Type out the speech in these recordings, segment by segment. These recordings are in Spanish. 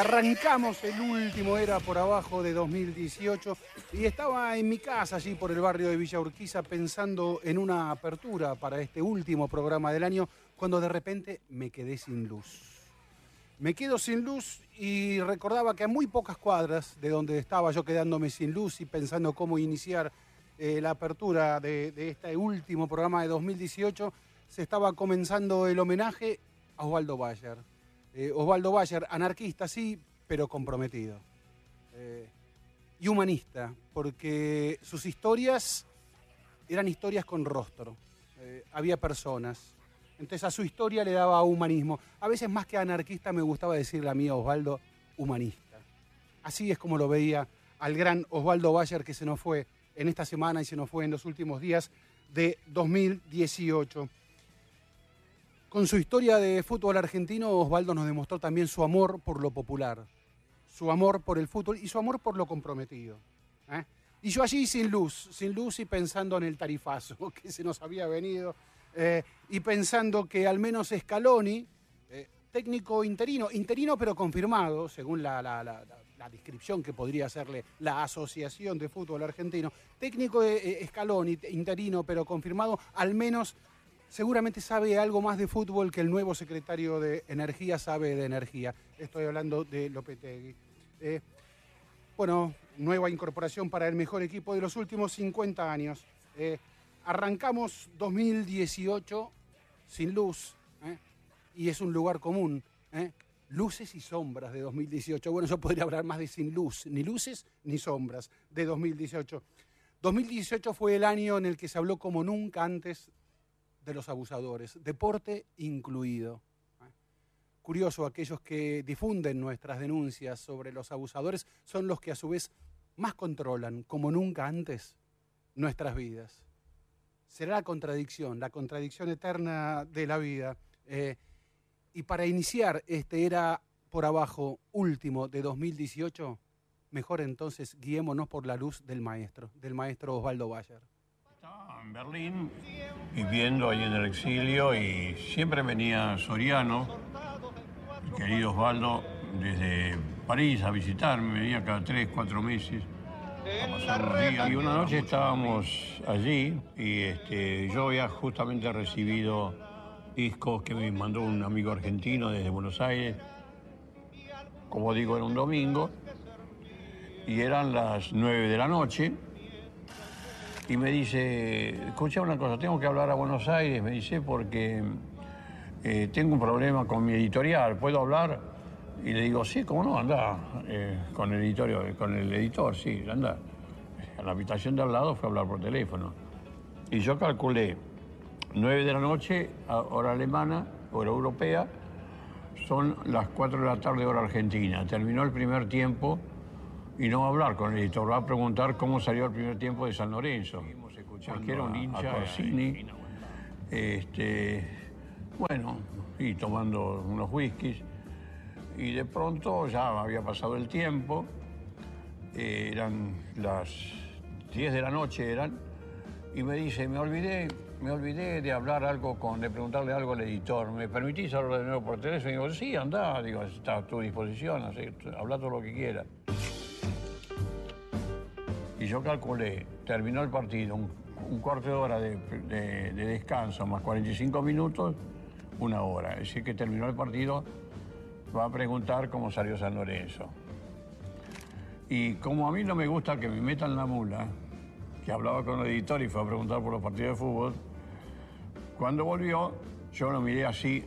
Arrancamos el último Era por Abajo de 2018 y estaba en mi casa allí por el barrio de Villa Urquiza pensando en una apertura para este último programa del año cuando de repente me quedé sin luz. Me quedo sin luz y recordaba que a muy pocas cuadras de donde estaba yo quedándome sin luz y pensando cómo iniciar eh, la apertura de, de este último programa de 2018, se estaba comenzando el homenaje a Osvaldo Bayer. Eh, Osvaldo Bayer, anarquista, sí, pero comprometido. Eh, y humanista, porque sus historias eran historias con rostro. Eh, había personas. Entonces a su historia le daba humanismo. A veces más que anarquista me gustaba decirle a mí, Osvaldo, humanista. Así es como lo veía al gran Osvaldo Bayer que se nos fue en esta semana y se nos fue en los últimos días de 2018. Con su historia de fútbol argentino, Osvaldo nos demostró también su amor por lo popular, su amor por el fútbol y su amor por lo comprometido. ¿eh? Y yo allí sin luz, sin luz y pensando en el tarifazo que se nos había venido, eh, y pensando que al menos Scaloni, eh, técnico interino, interino pero confirmado, según la, descripción que podría hacerle la Asociación de Fútbol Argentino, técnico de Scaloni, interino pero confirmado, al menos seguramente sabe algo más de fútbol que el nuevo secretario de Energía sabe de energía. Estoy hablando de Lopetegui. Eh, bueno, nueva incorporación para el mejor equipo de los últimos 50 años. Eh, arrancamos 2018 sin luz eh, y es un lugar común. eh, Luces y sombras de 2018. Bueno, yo podría hablar más de sin luz, ni luces ni sombras de 2018. 2018 fue el año en el que se habló como nunca antes de los abusadores, deporte incluido. Curioso, aquellos que difunden nuestras denuncias sobre los abusadores son los que a su vez más controlan, como nunca antes, nuestras vidas. Será la contradicción, la contradicción eterna de la vida. Eh, y para iniciar este era por abajo último de 2018, mejor entonces guiémonos por la luz del maestro, del maestro Osvaldo Bayer. En Berlín viviendo ahí en el exilio y siempre venía Soriano, querido Osvaldo, desde París a visitarme, venía cada tres, cuatro meses a. Y una noche estábamos allí y este, yo había justamente recibido discos que me mandó un amigo argentino desde Buenos Aires, como digo, era un domingo, y eran las nueve de la noche y me dice, escucha una cosa, tengo que hablar a Buenos Aires, me dice, porque eh, tengo un problema con mi editorial, ¿puedo hablar? Y le digo, sí, cómo no, anda, eh, con, el editorio, con el editor, sí, anda. A la habitación de al lado fue a hablar por teléfono. Y yo calculé, 9 de la noche, hora alemana, hora europea, son las 4 de la tarde, hora argentina. Terminó el primer tiempo y no va a hablar con el editor, va a preguntar cómo salió el primer tiempo de San Lorenzo. Porque era un hincha de cine. Este, bueno, y tomando unos whiskies. Y de pronto ya había pasado el tiempo, eh, eran las 10 de la noche eran, y me dice, me olvidé, me olvidé de hablar algo con, de preguntarle algo al editor. ¿Me permitís hablar de nuevo por teléfono? Y digo, sí, anda, digo, está a tu disposición, así, habla todo lo que quieras. Yo calculé, terminó el partido, un, un cuarto de hora de- de descanso más 45 minutos, una hora. Es decir, que terminó el partido va a preguntar cómo salió San Lorenzo. Y como a mí no me gusta que me metan la mula, que hablaba con el editor y fue a preguntar por los partidos de fútbol, cuando volvió yo lo miré así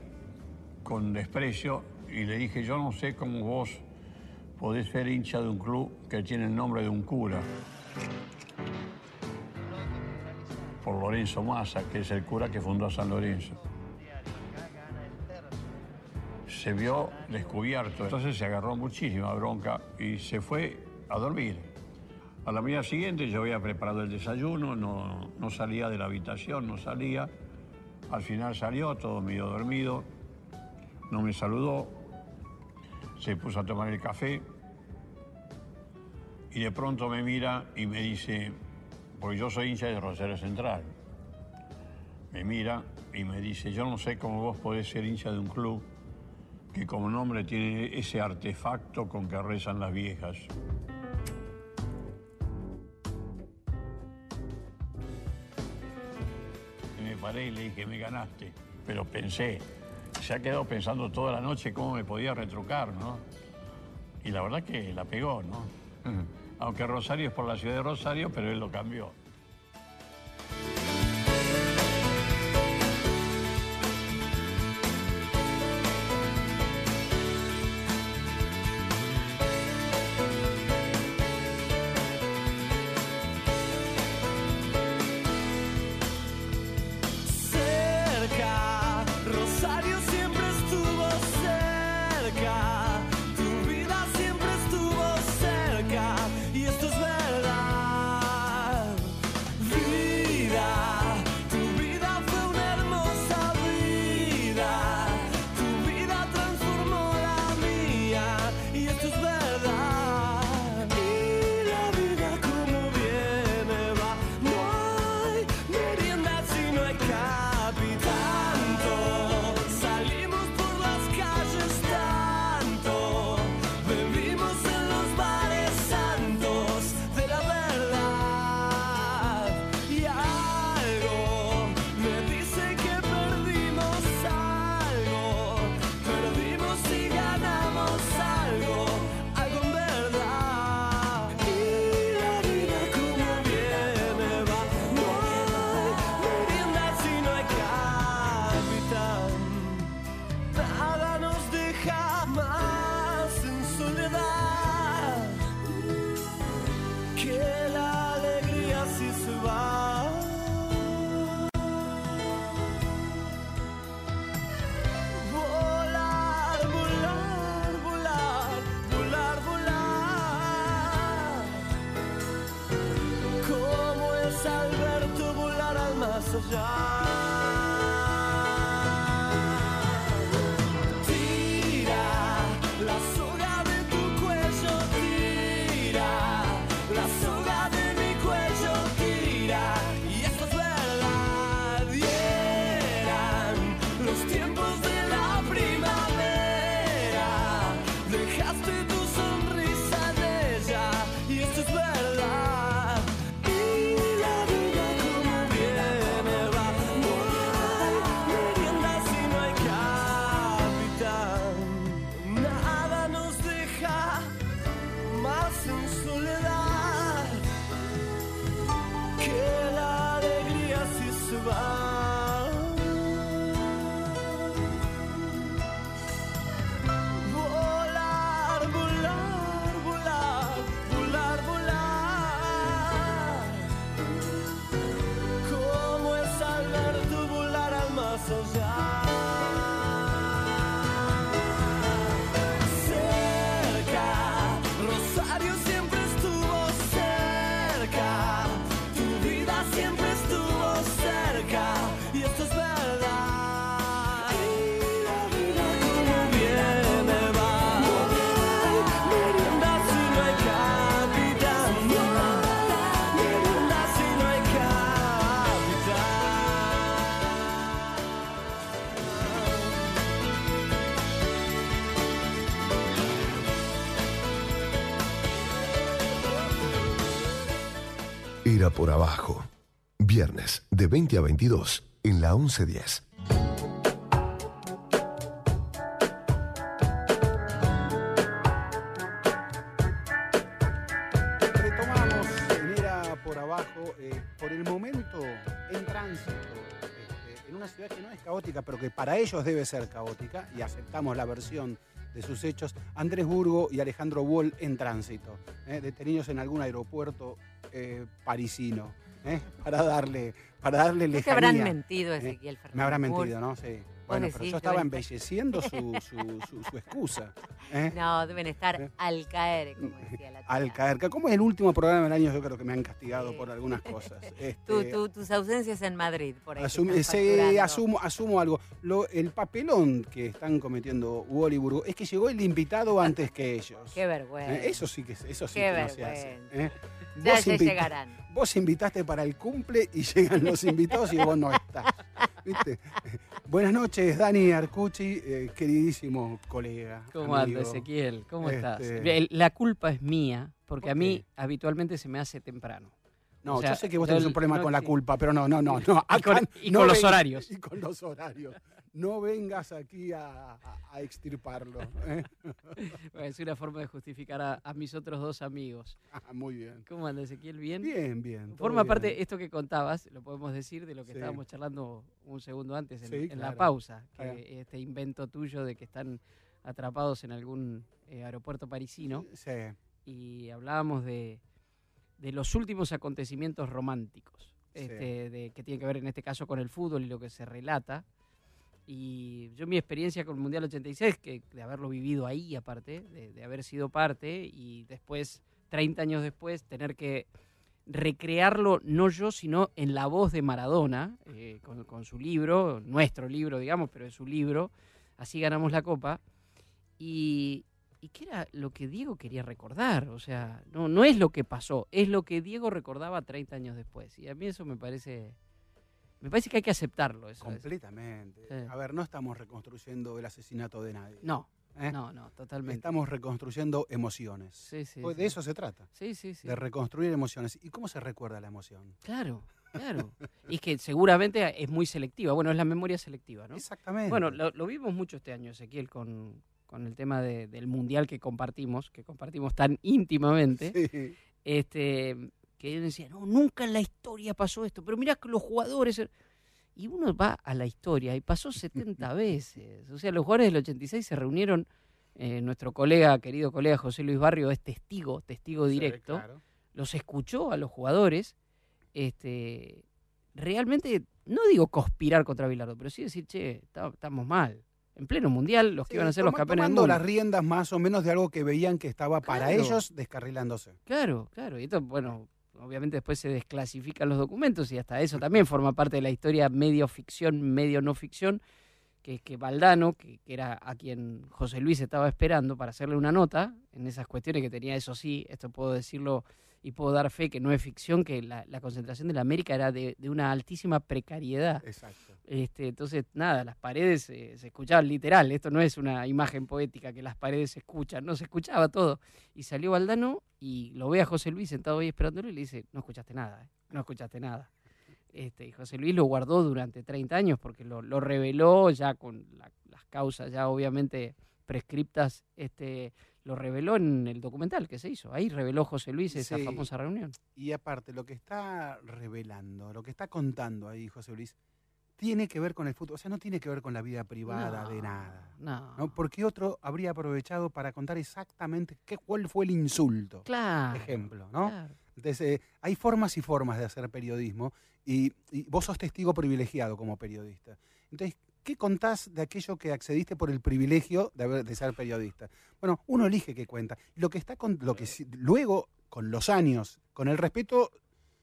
con desprecio y le dije, yo no sé cómo vos podés ser hincha de un club que tiene el nombre de un cura. Por Lorenzo Massa, que es el cura que fundó San Lorenzo. Se vio descubierto, entonces se agarró muchísima bronca y se fue a dormir. A la mañana siguiente yo había preparado el desayuno, no, no salía de la habitación, no salía. Al final salió, todo medio dormido, no me saludó, se puso a tomar el café y de pronto me mira y me dice, porque yo soy hincha de Rosario Central, me mira y me dice, yo no sé cómo vos podés ser hincha de un club que como nombre tiene ese artefacto con que rezan las viejas. me paré y le dije, me ganaste. Pero pensé, se ha quedado pensando toda la noche cómo me podía retrucar, ¿no? Y la verdad que la pegó, ¿no? Aunque Rosario es por la ciudad de Rosario, pero él lo cambió. por abajo. Viernes de 20 a 22 en la 1110. Retomamos en por abajo, eh, por el momento en tránsito, este, en una ciudad que no es caótica, pero que para ellos debe ser caótica, y aceptamos la versión de sus hechos, Andrés Burgo y Alejandro Wall en tránsito, eh, detenidos en algún aeropuerto eh, parisino, ¿eh? para darle, para darle ¿No te lejanía. habrán mentido, ¿eh? Ezequiel Fernández? Me habrán mentido, ¿no? Sí. Bueno, pero yo estaba embelleciendo su, su, su- su excusa. ¿eh? No, deben estar ¿Eh? al caer, como decía la tía. Al caer. que Como es el último programa del año, yo creo que me han castigado Sí. por algunas cosas. Este, tu- tus ausencias en Madrid, por ahí. Asum- asumo, asumo algo. Lo- el papelón que están cometiendo Wall y Burgo es que llegó el invitado antes que ellos. Qué vergüenza. Eh, Eso sí que, eso sí Qué que no se hace. Ya, Vos ya invita- llegarán. Vos invitaste para el cumple y llegan los invitados y vos no estás. ¿Viste? Buenas noches, Dani Arcucci, eh, queridísimo colega. ¿Cómo amigo. anda, Ezequiel? ¿Cómo estás? Este- El- La culpa es mía, porque ¿Por a mí habitualmente se me hace temprano. No, O sea, yo sé que vos tenés el- un problema no, con la culpa, pero no, no, no, no. Y con- acá y no con los horarios. Y con los horarios. No vengas aquí a, a- a extirparlo. ¿eh? Bueno, Es una forma de justificar a, a mis otros dos amigos. Ah, muy bien. ¿Cómo anda, Ezequiel? ¿Bien? Bien, bien. Forma bien. parte, esto que contabas, lo podemos decir de lo que Sí. estábamos charlando un segundo antes en, Sí, en la pausa, que Claro. este invento tuyo de que están atrapados en algún eh, aeropuerto parisino Sí. y hablábamos de, de los últimos acontecimientos románticos, este, de, que tiene que ver en este caso con el fútbol y lo que se relata. Y yo mi experiencia con el Mundial 86, que de haberlo vivido ahí aparte, de, de haber sido parte y después, 30 años después, tener que recrearlo, no yo, sino en la voz de Maradona, eh, con, con su libro, nuestro libro, digamos, pero es su libro, así ganamos la copa. Y, y que era lo que Diego quería recordar, o sea, no, no es lo que pasó, es lo que Diego recordaba 30 años después. Y a mí eso me parece, me parece que hay que aceptarlo. Eso. Completamente. Sí. A ver, no estamos reconstruyendo el asesinato de nadie. No, ¿eh? no, no, totalmente. Estamos reconstruyendo emociones. Sí, sí, Pues sí. de eso se trata, Sí, sí, sí. de reconstruir emociones. ¿Y cómo se recuerda la emoción? Claro, claro. y es que seguramente es muy selectiva. Bueno, es la memoria selectiva, ¿no? Exactamente. Bueno, lo, lo vimos mucho este año, Ezequiel, con, con el tema de- del mundial que compartimos, que compartimos tan íntimamente. Sí. este, que ellos decían, no, nunca en la historia pasó esto, pero mirá que los jugadores... er-". Y uno va a la historia y pasó 70 veces. O sea, los jugadores del 86 se reunieron, eh, nuestro colega, querido colega José Luis Barrio, es testigo, testigo Sí, directo, claro. los escuchó a los jugadores, este, realmente, no digo conspirar contra Bilardo, pero sí decir, che, estamos mal. En pleno mundial, los que iban a ser los campeones del tomando mundo. las riendas más o menos de algo que veían que estaba para ellos descarrilándose. Claro, claro. Y esto, bueno, obviamente después se desclasifican los documentos y hasta eso también forma parte de la historia medio ficción, medio no ficción, que que Valdano, que, que era a quien José Luis estaba esperando para hacerle una nota en esas cuestiones que tenía, eso sí, esto puedo decirlo y puedo dar fe que no es ficción, que la, la concentración de la América era de, de una altísima precariedad. Exacto. Este, entonces, nada, las paredes eh, se escuchaban literal. Esto no es una imagen poética que las paredes se escuchan, no se escuchaba todo. Y salió Valdano y lo ve a José Luis sentado ahí esperándolo y le dice: No escuchaste nada, eh, no escuchaste nada. Este, y José Luis lo guardó durante 30 años porque lo, lo reveló ya con la- las causas ya obviamente prescriptas. Este, lo reveló en el documental que se hizo. Ahí reveló José Luis esa Sí. famosa reunión. Y aparte, lo que está revelando, lo que está contando ahí José Luis, tiene que ver con el fútbol. O sea, no tiene que ver con la vida privada de nada. No. ¿no? Porque otro habría aprovechado para contar exactamente qué, cuál fue el insulto. Claro. Ejemplo, ¿no? claro. Entonces, eh, hay formas y formas de hacer periodismo y, y vos sos testigo privilegiado como periodista. Entonces, ¿qué contás de aquello que accediste por el privilegio de, haber- de ser periodista? Bueno, uno elige qué cuenta. Lo que está con, lo que luego, con los años, con el respeto,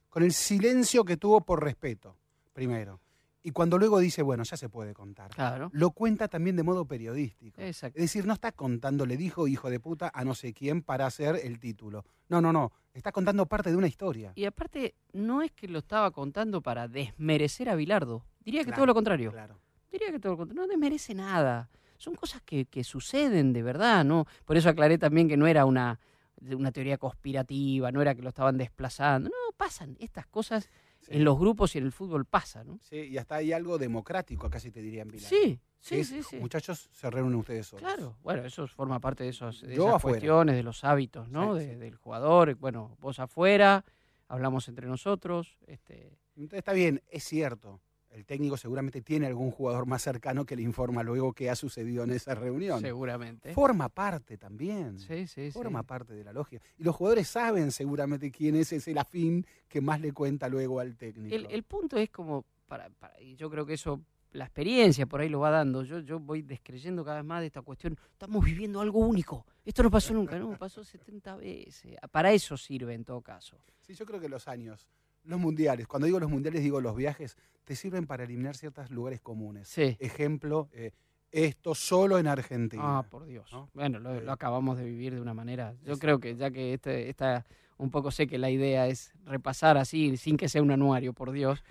con el silencio que tuvo por respeto, primero. Y cuando luego dice, bueno, ya se puede contar. Claro. Lo cuenta también de modo periodístico. Exacto. Es decir, no está contando, le dijo hijo de puta a no sé quién para hacer el título. No, no, no. Está contando parte de una historia. Y aparte, no es que lo estaba contando para desmerecer a Bilardo. Diría que Claro, todo lo contrario. Claro. Diría que todo lo contrario. No desmerece nada. Son cosas que, que suceden de verdad, ¿no? Por eso aclaré también que no era una, una teoría conspirativa, no era que lo estaban desplazando. No, pasan. Estas cosas Sí. en los grupos y en el fútbol pasan, ¿no? Sí, y hasta hay algo democrático, sí te dirían Pilar. Sí, sí, es, sí, sí. Muchachos, se reúnen ustedes solos. Claro, bueno, eso forma parte de, esos, de Yo esas afuera. cuestiones, de los hábitos, ¿no? Sí, De-. Del jugador, bueno, vos afuera, hablamos entre nosotros, este, Entonces está bien, es cierto. El técnico seguramente tiene algún jugador más cercano que le informa luego qué ha sucedido en esa reunión. Seguramente. Forma parte también. Sí, sí, Forma sí. parte de la lógica. Y los jugadores saben seguramente quién es ese afín que más le cuenta luego al técnico. El, el punto es como, para, para- y yo creo que eso, la experiencia por ahí lo va dando. Yo, yo voy descreyendo cada vez más de esta cuestión. Estamos viviendo algo único. Esto no pasó nunca, no, pasó 70 veces. Para eso sirve en todo caso. Sí, yo creo que los años, los mundiales, cuando digo los mundiales digo los viajes, te sirven para eliminar ciertos lugares comunes. Sí. Ejemplo, eh, esto solo en Argentina. Ah, por Dios. ¿no? Bueno, lo, Eh, lo acabamos de vivir de una manera. Yo exacto. creo que ya que este, esta, un poco sé que la idea es repasar así, sin que sea un anuario, por Dios,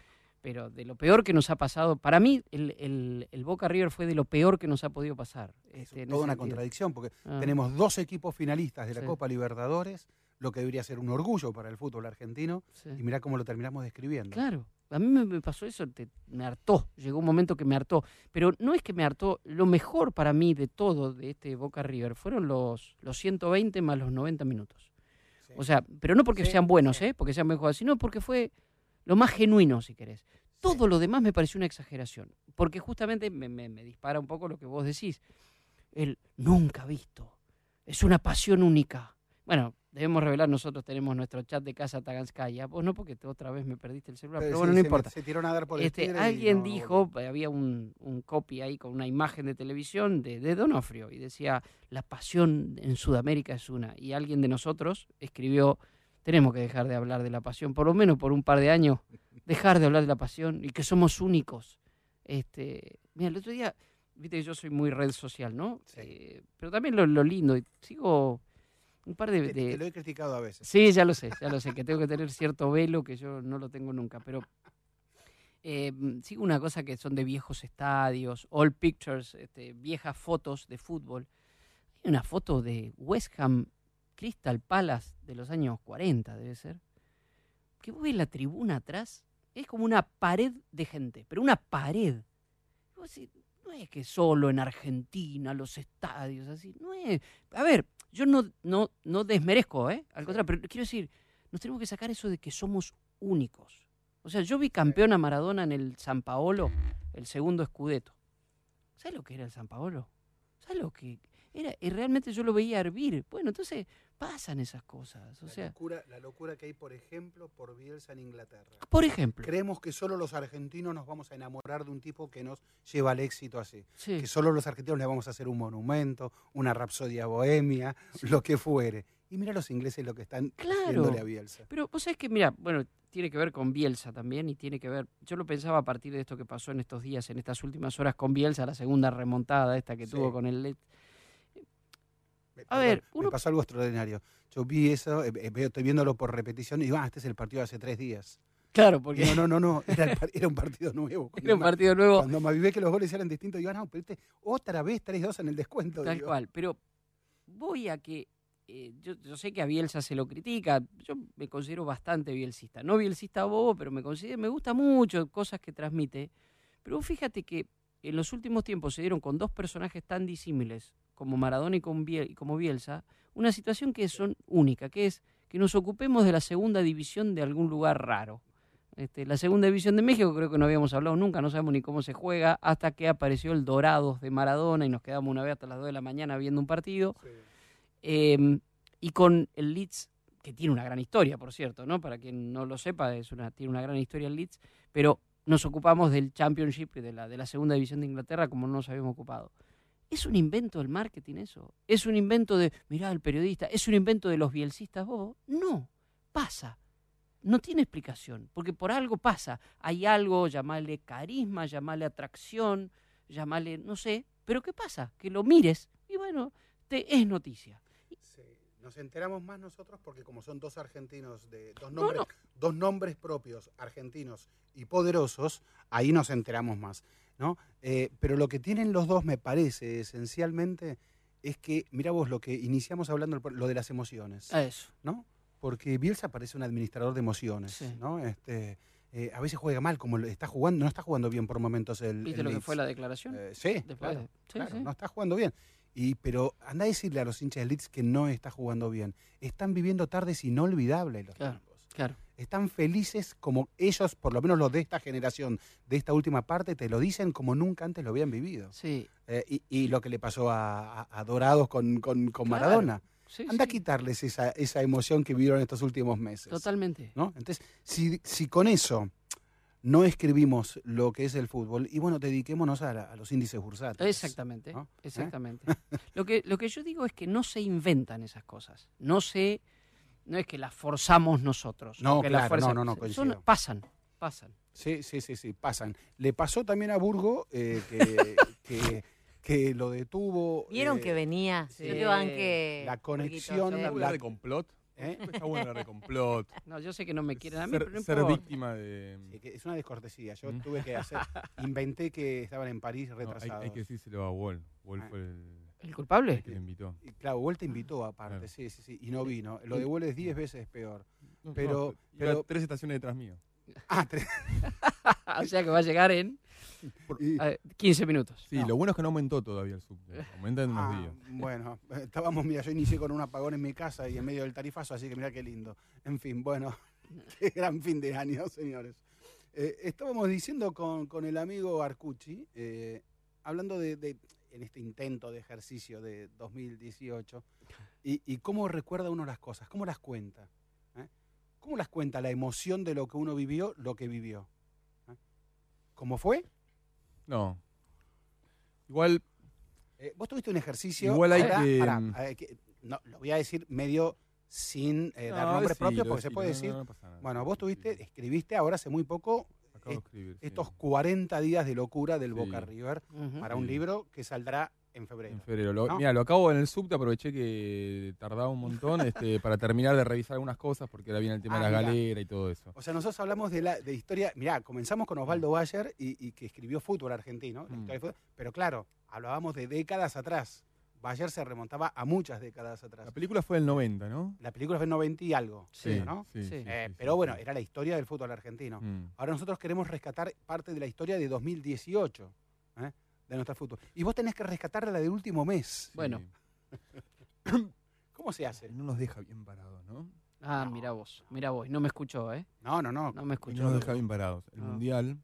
pero de lo peor que nos ha pasado, para mí el, el- el Boca River fue de lo peor que nos ha podido pasar. Es este, toda una sentido. contradicción, porque Ah. tenemos dos equipos finalistas de la Sí. Copa Libertadores, lo que debería ser un orgullo para el fútbol argentino, Sí. y mirá cómo lo terminamos describiendo. Claro, a mí me, pasó eso, te- me hartó, llegó un momento que me hartó, pero no es que me hartó, lo mejor para mí de todo de este Boca River fueron los, los 120 más los 90 minutos. Sí. O sea, pero no porque Sí, sean buenos, sí. ¿eh? porque sean mejores, sino porque fue lo más genuino, si querés. Todo lo demás me pareció una exageración, porque justamente me, me- me dispara un poco lo que vos decís. El nunca visto, es una pasión única. Bueno, debemos revelar, nosotros tenemos nuestro chat de casa Taganskaya, vos no porque te- otra vez me perdiste el celular, pero bueno, no se importa. Se tiró a dar por el Este, y alguien no- no dijo, volvió. había un, un copy ahí con una imagen de televisión de, de Donofrio y decía, la pasión en Sudamérica es una. Y alguien de nosotros escribió, tenemos que dejar de hablar de la pasión, por lo menos por un par de años, dejar de hablar de la pasión y que somos únicos. Este, mira, el otro día, viste que yo soy muy red social, ¿no? Sí. Eh, pero también lo, lo lindo, y sigo un par de... Te, lo he criticado a veces. Sí, ya lo sé, ya lo sé, que tengo que tener cierto velo que yo no lo tengo nunca, pero eh, sigo una cosa que son de viejos estadios, old pictures, este, viejas fotos de fútbol. Hay una foto de West Ham Crystal Palace de los años 40, debe ser, que vos ves la tribuna atrás, es como una pared de gente, pero una pared. Y vos decís, no es que solo en Argentina los estadios así, no es. A ver, yo no, no, no desmerezco, ¿eh? Al contrario, pero quiero decir, nos tenemos que sacar eso de que somos únicos. O sea, yo vi campeón a Maradona en el San Paolo, el segundo escudeto. ¿Sabes lo que era el San Paolo? ¿Sabes lo que era? Y realmente yo lo veía hervir. Bueno, entonces pasan esas cosas. O la, sea, locura, la locura que hay, por ejemplo, por Bielsa en Inglaterra. por ejemplo. Creemos que solo los argentinos nos vamos a enamorar de un tipo que nos lleva al éxito así. Sí. Que solo los argentinos le vamos a hacer un monumento, una rapsodia bohemia, lo que fuere. Y mira los ingleses lo que están Claro. a Bielsa. Pero vos sabés que, mira, bueno, tiene que ver con Bielsa también y tiene que ver, yo lo pensaba a partir de esto que pasó en estos días, en estas últimas horas con Bielsa, la segunda remontada esta que Sí. tuvo con el. Me- A ver, me uno- pasó algo extraordinario. Yo vi eso, eh, eh, estoy viéndolo por repetición y digo, ah, este es el partido de hace tres días. Claro, porque no, no, no, no, era, un partido nuevo. era un partido nuevo, Cuando me avivé que los goles eran distintos, digo, ah, no, pero este, otra vez 3-2 en el descuento. tal digo. cual. Pero voy a que, eh, yo, yo sé que a Bielsa se lo critica, yo me considero bastante bielcista. No bielcista bobo, pero me considero, me gusta mucho cosas que transmite. Pero fíjate que en los últimos tiempos se dieron con dos personajes tan disímiles como Maradona y, con Biel- y como Bielsa, una situación que son única, que es que nos ocupemos de la segunda división de algún lugar raro. Este, la segunda división de México creo que no habíamos hablado nunca, no sabemos ni cómo se juega, hasta que apareció el Dorados de Maradona y nos quedamos una vez hasta las 2 de la mañana viendo un partido. Sí. Eh, y con el Leeds, que tiene una gran historia, por cierto, ¿no? Para quien no lo sepa, es una, tiene una gran historia el Leeds, pero nos ocupamos del Championship y de la, de la segunda división de Inglaterra como no nos habíamos ocupado. ¿Es un invento del marketing eso? ¿Es un invento de, mirá, el periodista, es un invento de los bielcistas bobos? No, pasa. No tiene explicación, porque por algo pasa. Hay algo, llamarle carisma, llamarle atracción, llamarle, no sé, pero ¿qué pasa? Que lo mires y bueno, te es noticia. Nos enteramos más nosotros porque como son dos argentinos de dos No, nombres, no. dos nombres propios argentinos y poderosos, ahí nos enteramos más, ¿no? Eh, pero lo que tienen los dos, me parece, esencialmente, es que, mira vos, lo que iniciamos hablando, lo de las emociones, A eso. ¿no? Porque Bielsa parece un administrador de emociones, Sí. ¿no? Este, eh, a veces juega mal, como está jugando, no está jugando bien por momentos el. ¿Viste el lo que fue la declaración? Eh, sí, Después claro, de- sí, claro, sí. no está jugando bien. Y, pero anda a decirle a los hinchas del Leeds que no está jugando bien. Están viviendo tardes inolvidables los Claro. Claro. Están felices como ellos, por lo menos los de esta generación, de esta última parte, te lo dicen como nunca antes lo habían vivido. Sí. Eh, y, y lo que le pasó a, a- a Dorados con, con- con Claro. Maradona. sí, Anda a quitarles esa, esa emoción que vivieron estos últimos meses. Totalmente. ¿no? Entonces, si, si con eso no escribimos lo que es el fútbol, y bueno, dediquémonos a, la- a los índices bursátiles. Exactamente, ¿no? ¿Eh? exactamente. Lo, que, lo que yo digo es que no se inventan esas cosas. No se, no es que las forzamos nosotros. No, o que las claro, fuerzan- no, no, no, son- pasan, pasan. Sí, sí, sí, sí, pasan. Le pasó también a Burgo eh, que, que, que lo detuvo. ¿Vieron eh, que venía? sí. Yo te banqué. La conexión, sí. la- hablar de complot? ¿Eh? Está bueno hablar de complot. No, yo sé que no me quieren a mí, ser, pero no ser importa. víctima de... Sí, que es una descortesía. Yo Mm. tuve que hacer, inventé que estaban en París No, hay, retrasados. hay que decírselo a Wall. Wall Ah. fue el, ¿El el culpable? que le invitó. Y claro, Vuelta invitó aparte, Claro. sí, sí, sí, y no vino. Lo de Vuelta es 10 veces peor. No, Pero- pero- tres estaciones detrás mío. Ah, tres- o sea que va a llegar en y- eh, 15 minutos. Sí, No. lo bueno es que no aumentó todavía el subte. Aumenta en unos Ah, días. bueno, eh, estábamos, mira, yo inicié con un apagón en mi casa y en medio del tarifazo, así que mira qué lindo. En fin, bueno, qué gran fin de año, señores. Eh, estábamos diciendo con, con el amigo Arcucci, eh, hablando de, de- en este intento de ejercicio de 2018, y, y cómo recuerda uno las cosas, cómo las cuenta. ¿eh? ¿Cómo las cuenta la emoción de lo que uno vivió, lo que vivió? ¿eh? ¿Cómo fue? No. Igual, Eh, vos tuviste un ejercicio. Igual hay ahora, que- pará, eh, que- no, lo voy a decir medio sin eh, dar No, nombres decilo, propios, porque se decilo, puede no, decir. bueno, vos Sí, tuviste, sí. escribiste ahora hace muy poco est- escribir, sí. estos 40 días de locura del Sí. Boca River Ujú. para un Sí. libro que saldrá en febrero. En febrero. Lo- ¿no? Mira, lo acabo en el subte, aproveché que tardaba un montón este, para terminar de revisar algunas cosas, porque ahora viene el tema Ah, de la galera y todo eso. O sea, nosotros hablamos de la de historia. Mirá, comenzamos con Osvaldo Bayer y, y que escribió fútbol argentino, Mm. del fútbol, pero claro, hablábamos de décadas atrás. Bayer se remontaba a muchas décadas atrás. La película fue del 90, ¿no? La película fue en 90 y algo, Sí, ¿no? sí, Eh, sí, pero bueno, era la historia del fútbol argentino. Mm. Ahora nosotros queremos rescatar parte de la historia de 2018, ¿eh? De nuestro fútbol. Y vos tenés que rescatar la del último mes. Bueno. ¿Cómo se hace? No nos deja bien parados, ¿no? Ah, No. mira vos, mira vos. Y no me escuchó, ¿eh? No, no, no. No me Y escuchó. no nos deja bien parados. El Ah. Mundial,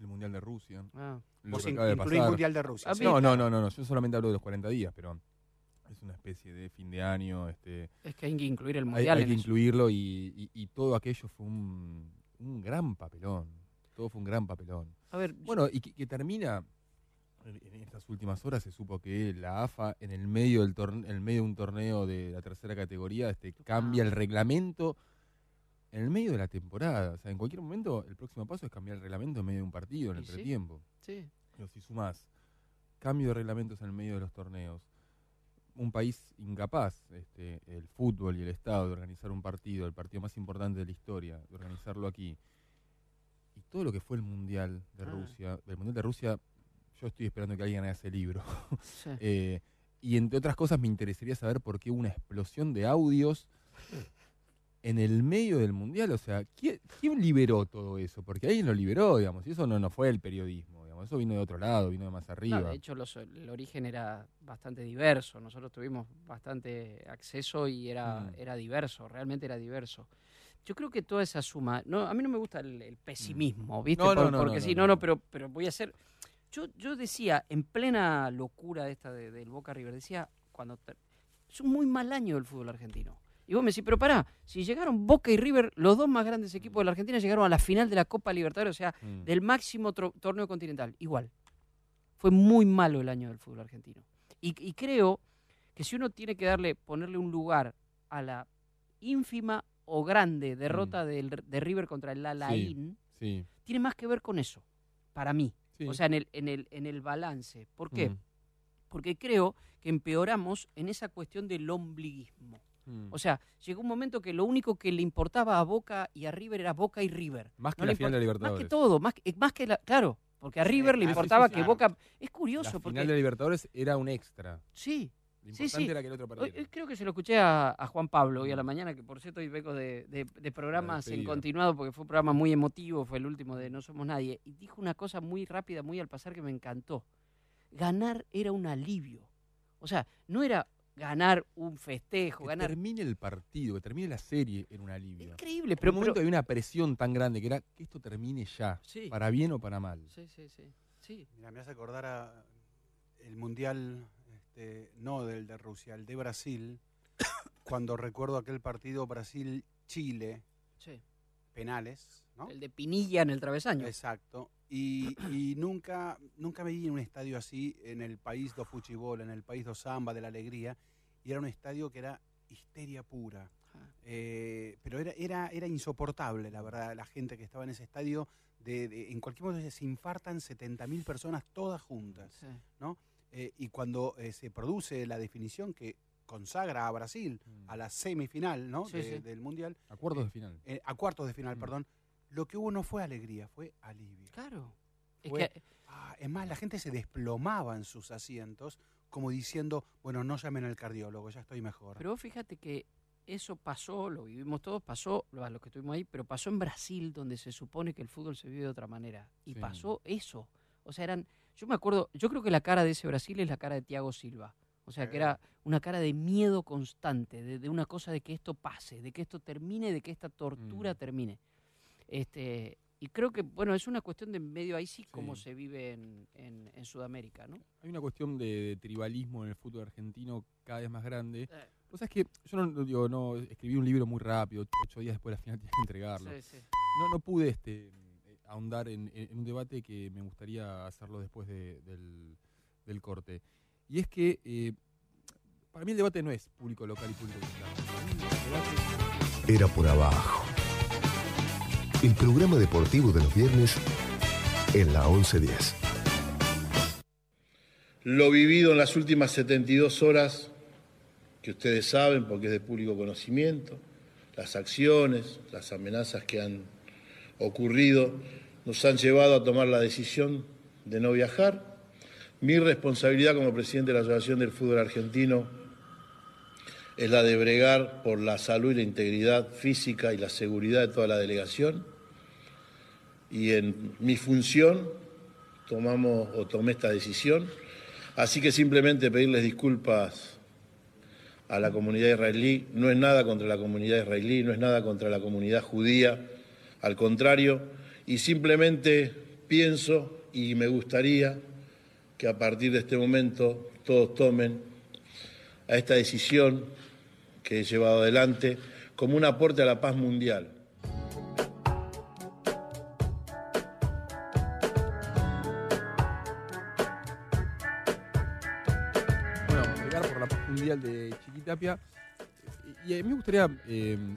el Mundial de Rusia, Ah, Vos in- de incluís el. Mundial de Rusia. Ah, sí. No, no, no, no, no, yo solamente hablo de los 40 días, pero es una especie de fin de año, este, es que hay que incluir el hay, mundial hay en que eso. incluirlo y, y- y todo aquello fue un, un gran papelón. Todo fue un gran papelón. A ver, Bueno, y que, que termina, en, estas últimas horas se supo que la AFA en el medio del torne- en el medio de un torneo de la tercera categoría este, cambia el reglamento en el medio de la temporada. O sea, en cualquier momento el próximo paso es cambiar el reglamento en medio de un partido, en el sí. entretiempo. sí. Pero si sumás cambio de reglamentos en el medio de los torneos, un país incapaz, este, el fútbol y el Estado, de organizar un partido, el partido más importante de la historia, de organizarlo aquí, y todo lo que fue el Mundial de Ah. Rusia, del Mundial de Rusia, yo estoy esperando que alguien haga ese libro. sí. Eh, y entre otras cosas me interesaría saber por qué hubo una explosión de audios en el medio del mundial. O sea, ¿quién, quién liberó todo eso? Porque alguien lo liberó, digamos, y eso no, no fue el periodismo, digamos, eso vino de otro lado, vino de más No, arriba. de hecho, los- el origen era bastante diverso. Nosotros tuvimos bastante acceso y era, Mm. era diverso, realmente era diverso. Yo creo que toda esa suma, no, a mí no me gusta el, el pesimismo, ¿viste? Mm. No, no, Por- no, porque no, sí, no, no, no, no. pero, pero voy a hacer. Yo, yo decía, en plena locura esta de- del Boca River, decía, cuando es un muy mal año del fútbol argentino. Y vos me decís, pero pará, si llegaron Boca y River, los dos más grandes equipos de la Argentina, llegaron a la final de la Copa Libertadores, o sea, Mm. del máximo torneo continental. Igual. Fue muy malo el año del fútbol argentino. Y, y creo que si uno tiene que darle, ponerle un lugar a la ínfima o grande derrota del, de River contra el Alain, Sí, tiene más que ver con eso, para mí. Sí. O sea, en el, en el, en el balance. ¿Por qué? Mm, Porque creo que empeoramos en esa cuestión del ombliguismo. mm. O sea, llegó un momento que lo único que le importaba a Boca y a River era Boca y River. más que no la final de Más Libertadores. que todo, más que, más que la, claro, porque a River le sí, importaba sí, que claro. Boca es La curioso porque final de Libertadores era un extra. sí, Lo Sí, importante sí. era que el otro perdiera. hoy creo que se lo escuché a, a Juan Pablo hoy a la mañana, que por cierto hoy vengo de, de- de programas en continuado porque fue un programa muy emotivo, fue el último de No Somos Nadie, y dijo una cosa muy rápida, muy al pasar que me encantó. Ganar era un alivio. O sea, no era ganar un festejo, Que ganar... termine el partido, que termine la serie en un alivio. Increíble, Pero pero... en un momento pero- hay una presión tan grande que era que esto termine ya, Sí. para bien o para mal. Sí, sí, sí. sí. Mira, me hace acordar a el mundial, este, no del de Rusia, el de Brasil, cuando recuerdo aquel partido Brasil-Chile, sí. penales, ¿no? El de Pinilla en el travesaño. Exacto. Y, y nunca, nunca me vi en un estadio así, en el país do futebol, en el país do samba, de la alegría. Y era un estadio que era histeria pura. Ajá. Eh, pero era, era, era insoportable, la verdad, la gente que estaba en ese estadio. De, de- en cualquier momento se infartan 70.000 personas todas juntas. Sí. Eh, y cuando eh, se produce la definición que consagra a Brasil Mm. a la semifinal ¿no? Sí, de- sí. del Mundial, Acuerdos Eh, de final. eh, a cuartos de final, Mm. perdón, lo que hubo no fue alegría, fue alivio. Claro. Es Fue- que Ah, es más, la gente se desplomaba en sus asientos como diciendo, bueno, no llamen al cardiólogo, ya estoy mejor. Pero vos fíjate que eso pasó, lo vivimos todos, pasó, a los que estuvimos ahí, pero pasó en Brasil, donde se supone que el fútbol se vive de otra manera. Y Sí. pasó eso. O sea, eran. Yo me acuerdo, yo creo que la cara de ese Brasil es la cara de Thiago Silva. O sea, que era una cara de miedo constante, de, de una cosa de que esto pase, de que esto termine, de que esta tortura Mm. termine. Este, y creo que, bueno, es una cuestión de medio ahí sí como se vive en, en- en Sudamérica, ¿no? Hay una cuestión de, de tribalismo en el fútbol argentino cada vez más grande. Eh. Vos sabés que yo no, digo, no, escribí un libro muy rápido, ocho- días después de la final tenía que entregarlo. Sí, sí. No, no pude este, ahondar en, en- un debate que me gustaría hacerlo después de- del, del corte. Y es que eh, para mí el debate no es público local y público visitante. Para mí el debate Era por abajo. El programa deportivo de los viernes en la 1110. Lo vivido en las últimas 72 horas, que ustedes saben porque es de público conocimiento, las acciones, las amenazas que han ocurrido, nos han llevado a tomar la decisión de no viajar. Mi responsabilidad como presidente de la Asociación del Fútbol Argentino es la de bregar por la salud y la integridad física y la seguridad de toda la delegación. Y en mi función tomamos o tomé esta decisión. Así que simplemente pedirles disculpas a la comunidad israelí. No es nada contra la comunidad israelí, no es nada contra la comunidad judía, al contrario. Y simplemente pienso y me gustaría que a partir de este momento todos tomen a esta decisión que he llevado adelante como un aporte a la paz mundial. bueno, por la paz mundial de Chiquitapia. Y a mí me gustaría,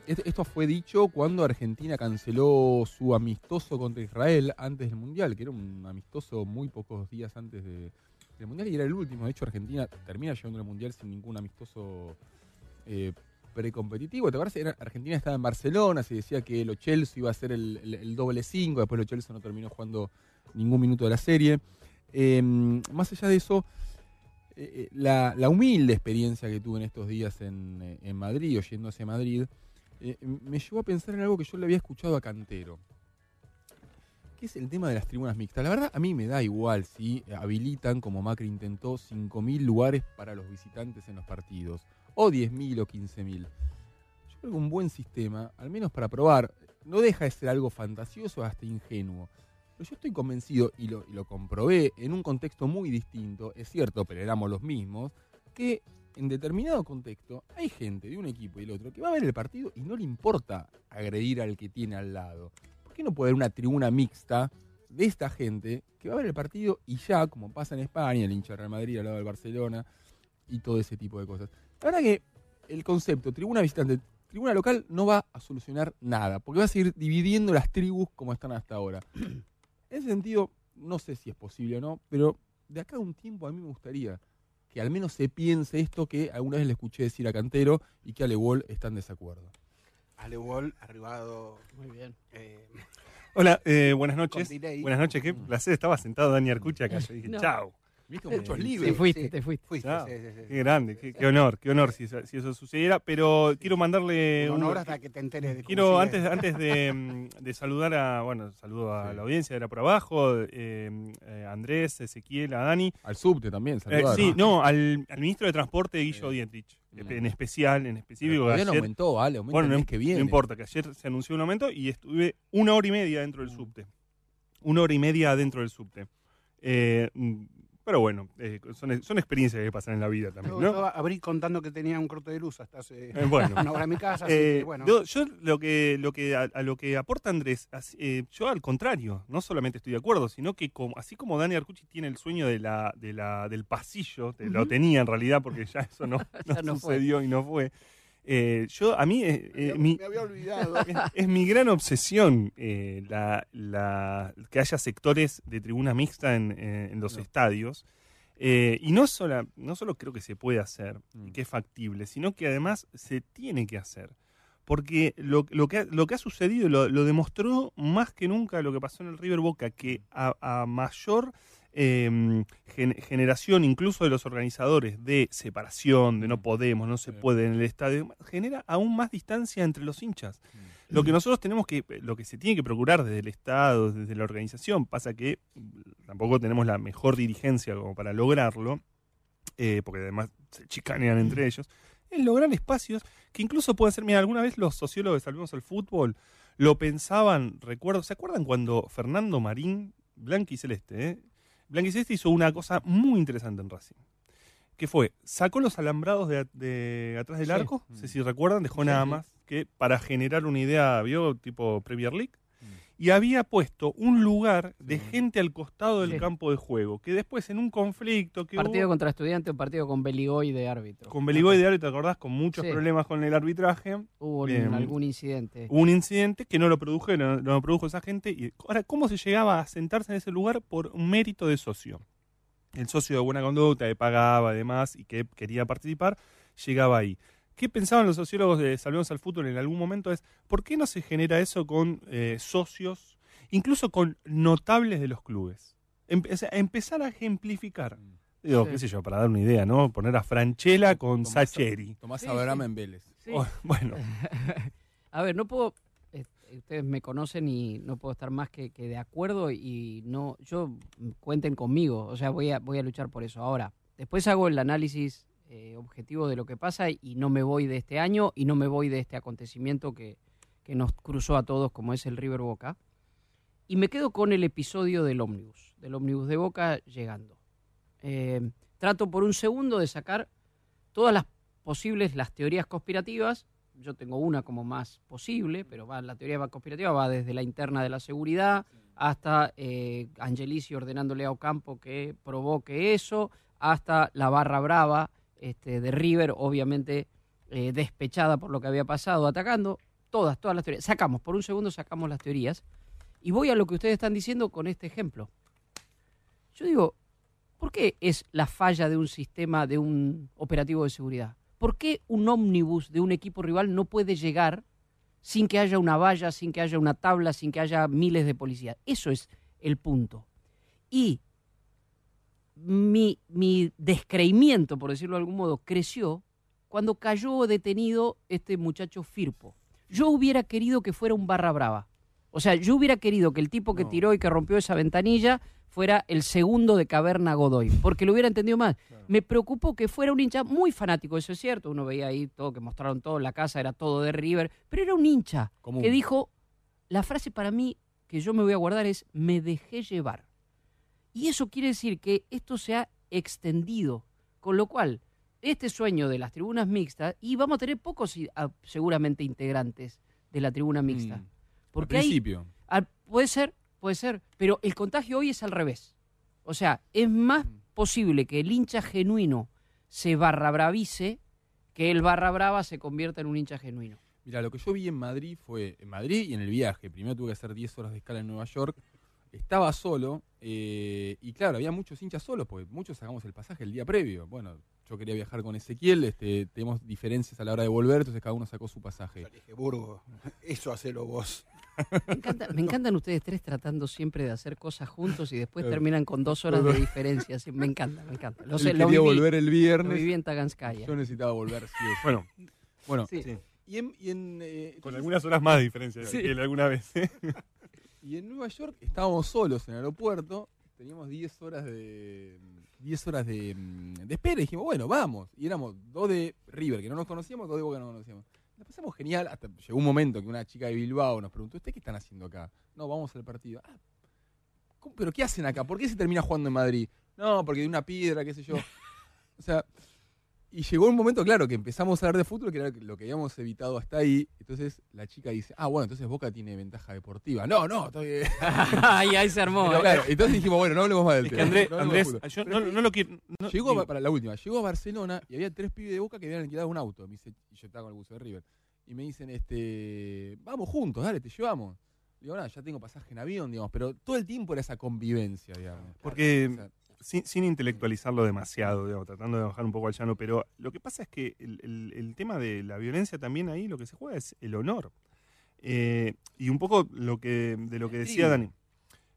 est- esto fue dicho cuando Argentina canceló su amistoso contra Israel antes del Mundial, que era un amistoso muy pocos días antes de- del Mundial y era el último. De hecho, Argentina termina llegando al Mundial sin ningún amistoso eh, precompetitivo. ¿Te? Era- Argentina estaba en Barcelona, se decía que lo Chelsea iba a ser el, doble 5, después lo Chelsea no terminó jugando ningún minuto de la serie. Eh, más allá de eso, eh, la, humilde experiencia que tuve en estos días en, eh, Madrid, o yendo hacia Madrid, eh, me llevó a pensar en algo que yo le había escuchado a Cantero, que es el tema de las tribunas mixtas. La verdad, a mí me da igual si habilitan, como Macri intentó, 5.000 lugares para los visitantes en los partidos, o 10.000 o 15.000. Yo creo que un buen sistema, al menos para probar, no deja de ser algo fantasioso hasta ingenuo. Pero yo estoy convencido, y lo, comprobé en un contexto muy distinto, es cierto, pero éramos los mismos, que en determinado contexto hay gente de un equipo y el otro que va a ver el partido y no le importa agredir al que tiene al lado. ¿Por qué no puede haber una tribuna mixta de esta gente que va a ver el partido y ya, como pasa en España, el hincha del Real Madrid al lado del Barcelona y todo ese tipo de cosas? La verdad que el concepto tribuna visitante, tribuna local no va a solucionar nada, porque va a seguir dividiendo las tribus como están hasta ahora. En ese sentido, no sé si es posible o no, pero de acá a un tiempo a mí me gustaría que al menos se piense esto que alguna vez le escuché decir a Cantero y que Ale Wall está en desacuerdo. Ale Wall, arribado Muy bien. eh, Hola, eh, buenas noches. Buenas noches, qué placer. Estaba sentado Dani Arcucha acá. Yo dije, No. chao. Viste muchos Te libros. fuiste, te fuiste. Fuiste, Ah, sí, sí, sí. Qué grande, qué, qué honor, qué honor si, eso- si eso sucediera. Pero quiero mandarle Un un- honor hasta que te enteres de cómo Quiero, antes, antes de, mm, de saludar a, bueno, saludo a Sí. la audiencia, era por abajo, eh, eh, Andrés, Ezequiel, a Dani. Al subte también, Eh, saludar. sí, no, al, al ministro de Transporte, Guillo. Dietrich, Mm. en especial, en específico. Todavía no ayer- aumentó, vale, aumenta bueno, el no, mes que viene. no importa, que ayer se anunció un aumento y estuve una hora y media dentro del subte. Una hora y media dentro del subte. Eh, mm, pero bueno, eh, son, son experiencias que pasan en la vida también, Yo, ¿no? yo abrí contando que tenía un corte de luz hasta hace Eh, bueno. una hora en mi casa, así Eh, que bueno. yo, yo lo que, lo que a, a lo que aporta Andrés, así- eh, yo al contrario, no solamente estoy de acuerdo, sino que como, así como Dani Arcucci tiene el sueño de la, de la, del pasillo, te- lo Ujú. tenía en realidad porque ya eso no, no fue. sucedió y no fue. Eh, yo a mí eh, eh, me, mi- me había olvidado. es, es mi gran obsesión eh, la, la- que haya sectores de tribuna mixta en, eh, en los No. estadios. Eh, y no, sola, no solo creo que se puede hacer y Mm. que es factible, sino que además se tiene que hacer. Porque lo, lo que, ha, lo que ha sucedido lo, lo demostró más que nunca lo que pasó en el River Boca, que a, a mayor eh, gen- generación, incluso de los organizadores, de separación, de no Mm. podemos, no se puede en el estadio, genera aún más distancia entre los hinchas. Mm. Lo que nosotros tenemos que, lo que se tiene que procurar desde el Estado, desde la organización, pasa que tampoco tenemos la mejor dirigencia como para lograrlo, eh, porque además se chicanean entre ellos, es lograr espacios que incluso pueden ser, mira, alguna vez los sociólogos Salvemos al Fútbol lo pensaban, recuerdo, ¿se acuerdan cuando Fernando Marín, Blanqui Celeste, eh? Blanqui Celeste hizo una cosa muy interesante en Racing? que fue, sacó los alambrados de, de atrás del Sí. arco, no sé si recuerdan, dejó Sí, nada más que para generar una idea, vio, tipo Premier League, Mm. Y había puesto un lugar de Sí. gente al costado del Sí. campo de juego, que después en un conflicto que Partido hubo contra estudiante o partido con Beligoy de árbitro. con Beligoy de árbitro, ¿te acordás? Con muchos Sí. problemas con el arbitraje, Hubo un- Bien. algún incidente. hubo un incidente que no lo produjo, no, no lo produjo esa gente. Y ahora, ¿cómo se llegaba a sentarse en ese lugar? Por un mérito de socio. El socio de buena conducta, que pagaba además y que quería participar, llegaba ahí. ¿Qué pensaban los sociólogos de Salvemos al Fútbol en algún momento? Es, ¿por qué no se genera eso con eh, socios, incluso con notables de los clubes? Empe- o sea, empezar a ejemplificar. Digo, Sí. qué sé yo, para dar una idea, ¿no? Poner a Franchella con Tomás- Sacheri. Tomás Abraham sí. en Vélez. Sí. Oh, bueno, A ver, no puedo. eh, ustedes me conocen y no puedo estar más que, que de acuerdo y no. Yo cuenten conmigo, o sea, voy a, voy a luchar por eso. Ahora, después hago el análisis eh, objetivo de lo que pasa y no me voy de este año y no me voy de este acontecimiento que, que nos cruzó a todos, como es el River Boca. Y me quedo con el episodio del ómnibus, del ómnibus de Boca llegando. Eh, trato por un segundo de sacar todas las posibles, las teorías conspirativas. Yo tengo una como más posible, pero va, la teoría conspirativa va desde la interna de la seguridad hasta eh, Angelici ordenándole a Ocampo que provoque eso, hasta la barra brava este, de River, obviamente eh, despechada por lo que había pasado, atacando. Todas, todas las teorías. Sacamos, por un segundo sacamos las teorías. Y voy a lo que ustedes están diciendo con este ejemplo. Yo digo, ¿por qué es la falla de un sistema, de un operativo de seguridad? ¿Por qué un ómnibus de un equipo rival no puede llegar sin que haya una valla, sin que haya una tabla, sin que haya miles de policías? Eso es el punto. Y mi, mi descreimiento, por decirlo de algún modo, creció cuando cayó detenido este muchacho Firpo. Yo hubiera querido que fuera un barra brava. O sea, yo hubiera querido que el tipo que No. tiró y que rompió esa ventanilla fuera el segundo de Caverna Godoy, porque lo hubiera entendido más. Me preocupó que fuera un hincha muy fanático, eso es cierto. Uno veía ahí todo, que mostraron todo en la casa, era todo de River, pero era un hincha Común. que dijo, la frase para mí que yo me voy a guardar es, me dejé llevar. Y eso quiere decir que esto se ha extendido, con lo cual este sueño de las tribunas mixtas, y vamos a tener pocos i- a- seguramente integrantes de la tribuna mixta. Mm. Porque Al principio. puede ser, puede ser, pero el contagio hoy es al revés. O sea, es más Mm. posible que el hincha genuino se barra bravice que el barra brava se convierta en un hincha genuino. Mira, lo que yo vi en Madrid fue, en Madrid y en el viaje, primero tuve que hacer 10 horas de escala en Nueva York, estaba solo eh, y claro, había muchos hinchas solos, porque muchos sacamos el pasaje el día previo. Bueno, yo quería viajar con Ezequiel, este, tenemos diferencias a la hora de volver, entonces cada uno sacó su pasaje. Yo le dije, Burgo, eso hacelo vos. Me, encanta- me encantan ustedes tres tratando siempre de hacer cosas juntos y después terminan con dos horas de diferencia. sí, me encanta, me encanta. Lo, Él sé, lo quería viví, volver el lo viernes, viví en Taganskaya. yo necesitaba volver. sí. Bueno, Bueno, Sí. sí, y en, y en, eh, con algunas horas más de diferencia Sí. que alguna vez. ¿eh? Y en Nueva York estábamos solos en el aeropuerto, teníamos 10 horas de 10 horas de, mm, de espera y dijimos, bueno, vamos. Y éramos dos de River, que no nos conocíamos, dos de Boca que no nos conocíamos. La pasamos genial, hasta llegó un momento que una chica de Bilbao nos preguntó, ¿ustedes qué están haciendo acá? No, vamos al partido. "Ah, ¿cómo- ¿Pero qué hacen acá? ¿Por qué se termina jugando en Madrid? No, porque hay una piedra, qué sé yo. O sea, y llegó un momento, claro, que empezamos a hablar de fútbol, que era lo que habíamos evitado hasta ahí. Entonces la chica dice, ah, bueno, entonces Boca tiene ventaja deportiva. No, no, estoy... Ahí se armó. Pero ¿eh? claro, entonces dijimos, bueno, no hablemos más del Es que tema. Andrés, no hablemos de Andrés, fútbol. yo no, no lo quiero. no- Llegó, digo, para la última, llegó a Barcelona y había tres pibes de Boca que habían alquilado un auto. Me dice, y yo estaba con el buzo de River. Y me dicen, este, vamos juntos, dale, te llevamos. Digo, nada, ya tengo pasaje en avión, digamos, pero todo el tiempo era esa convivencia, digamos. Porque O sea, sin, sin intelectualizarlo demasiado, digamos, tratando de bajar un poco al llano, pero lo que pasa es que el, el- el tema de la violencia también ahí lo que se juega es el honor. Eh, y un poco lo que, de lo que decía. Dani.